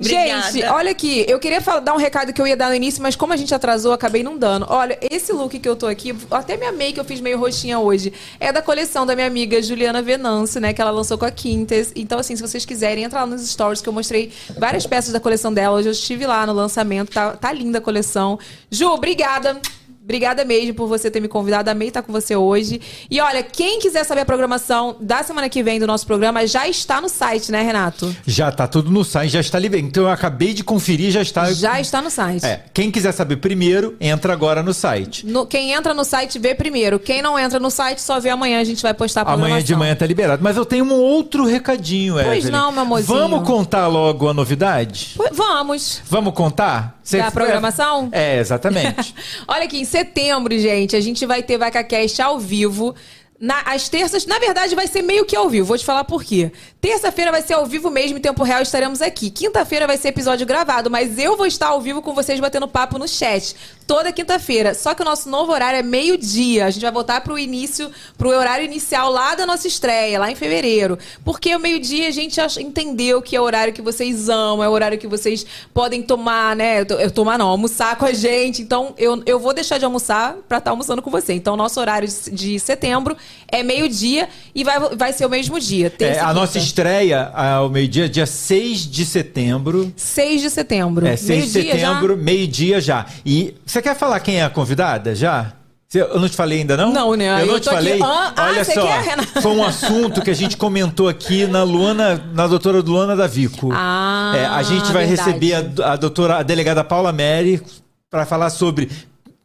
Gente, olha aqui, eu queria falar- dar um recado que eu ia dar no início, mas como a gente atrasou, acabei não dando. Olha, esse look que eu tô aqui, até minha make eu fiz meio roxinha hoje, é da coleção da minha amiga Juliana Venance, né, que ela lançou com a Quintas. Então, assim, se vocês quiserem, entra lá nos stories que eu mostrei várias peças da coleção dela. Hoje eu estive lá no lançamento, tá, tá linda a coleção. Ju, obrigada. Obrigada mesmo por você ter me convidado. Amei estar com você hoje. E olha, quem quiser saber a programação da semana que vem do nosso programa já está no site, né, Renato? Já tá tudo no site, já está liberado. Então eu acabei de conferir, já está. Já está no site. É, quem quiser saber primeiro, entra agora no site. No- quem entra no site vê primeiro. Quem não entra no site só vê amanhã. A gente vai postar a programação. Amanhã de manhã tá liberado. Mas eu tenho um outro recadinho, Pois Evelyn. não, meu amorzinho. Vamos contar logo a novidade? Pô, Vamos. Vamos contar? Cê- Da programação? É, exatamente. Olha aqui, em setembro, gente, a gente vai ter VacaCast ao vivo. Na, às terças, na verdade, vai ser meio que ao vivo. Vou te falar por quê. Terça-feira vai ser ao vivo mesmo, em tempo real, estaremos aqui. Quinta-feira vai ser episódio gravado, mas eu vou estar ao vivo com vocês batendo papo no chat. Toda quinta-feira. Só que o nosso novo horário é meio-dia. A gente vai voltar pro início, pro horário inicial lá da nossa estreia, lá em fevereiro. Porque o meio-dia a gente entendeu que é o horário que vocês amam, é o horário que vocês podem tomar, né? Eu, tomar não, almoçar com a gente. Então, eu, eu vou deixar de almoçar pra estar almoçando com você. Então, nosso horário de setembro é meio-dia e vai, vai ser o mesmo dia. É, a nossa estreia ao meio-dia, dia 6 de setembro. 6 de setembro. É, 6 de Meio-dia já? setembro, meio-dia já. E você quer falar quem é a convidada já? Eu não te falei ainda, não? Não, né? Eu não Eu te tô aqui- falei. Ah, ah, Olha só, quer, foi um assunto que a gente comentou aqui na Luana, na doutora Luana da Vico. Ah, É, a gente vai verdade. receber a, a doutora, a delegada Paula Mary para falar sobre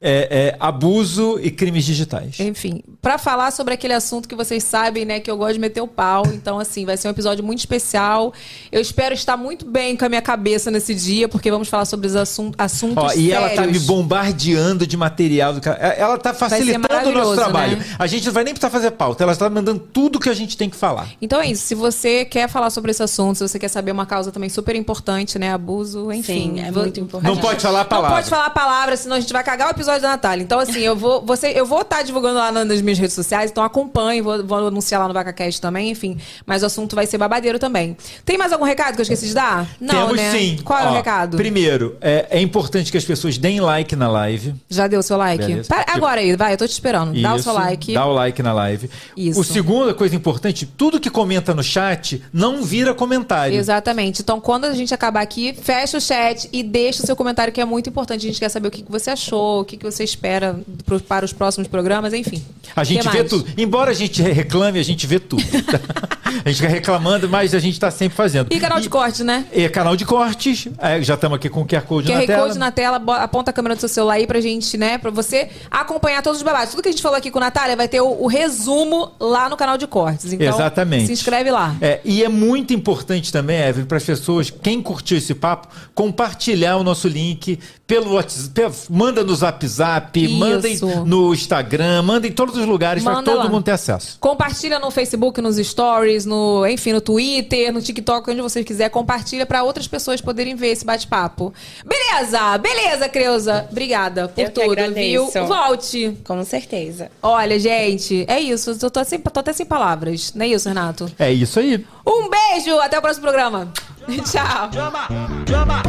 é, é, abuso e crimes digitais. Enfim, pra falar sobre aquele assunto que vocês sabem, né, que eu gosto de meter o pau. Então, assim, vai ser um episódio muito especial. Eu espero estar muito bem com a minha cabeça nesse dia, porque vamos falar sobre os assum- assuntos Ó, e ela tá me sérios. bombardeando de material. Do... ca- Ela tá facilitando o nosso trabalho. né? A gente não vai nem precisar fazer pauta, ela tá mandando tudo que a gente tem que falar. Então é isso. Se você quer falar sobre esse assunto, se você quer saber uma causa também super importante, né? Abuso, enfim. Sim, é muito importante. Não pode falar a Não palavra. pode falar a palavra, senão a gente vai cagar o episódio episódio da Natália. Então, assim, eu vou você, eu vou estar divulgando lá nas minhas redes sociais, então acompanhe, vou, vou anunciar lá no VacaCast também, enfim. Mas o assunto vai ser babadeiro também. Tem mais algum recado que eu esqueci de dar? Não, Temos né? sim. Qual é o recado? Primeiro, é, é importante que as pessoas deem like na live. Já deu o seu like? Para- agora aí, vai, eu tô te esperando. Dá o Isso, seu like. Dá o like na live. Isso. O segunda coisa importante, tudo que comenta no chat não vira comentário. Exatamente. Então, quando a gente acabar aqui, fecha o chat e deixa o seu comentário, que é muito importante. A gente quer saber o que você achou, o que que você espera pro- para os próximos programas, enfim. A gente vê tudo. Embora a gente reclame, a gente vê tudo. tá? a gente fica reclamando, mas a gente tá sempre fazendo. E canal de corte, né? E canal de cortes. É, já estamos aqui com o QR Code QR na tela. Code na tela, aponta a câmera do seu celular aí pra gente, né? Pra você acompanhar todos os babados. Tudo que a gente falou aqui com a Natália vai ter o, o resumo lá no canal de cortes. Então, Exatamente. se inscreve lá. É, e é muito importante também, Evelyn, para as pessoas, quem curtiu esse papo, compartilhar o nosso link pelo WhatsApp, manda no Zap Zap, Isso. mandem no Instagram, manda em todos os lugares para todo lá. mundo ter acesso. Compartilha no Facebook, nos stories, no, enfim, no Twitter, no TikTok, onde você quiser. Compartilha pra outras pessoas poderem ver esse bate-papo. Beleza, beleza, Creuza. Obrigada por Eu tudo, viu? Volte. Com certeza. Olha, gente, é isso. Eu tô, sem- tô até sem palavras. Não é isso, Renato? É isso aí. Um beijo, até o próximo programa. Tchau. Chama, chama.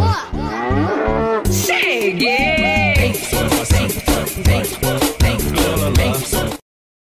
Cheguei! Vem, vem, vem, vem, vem, vem.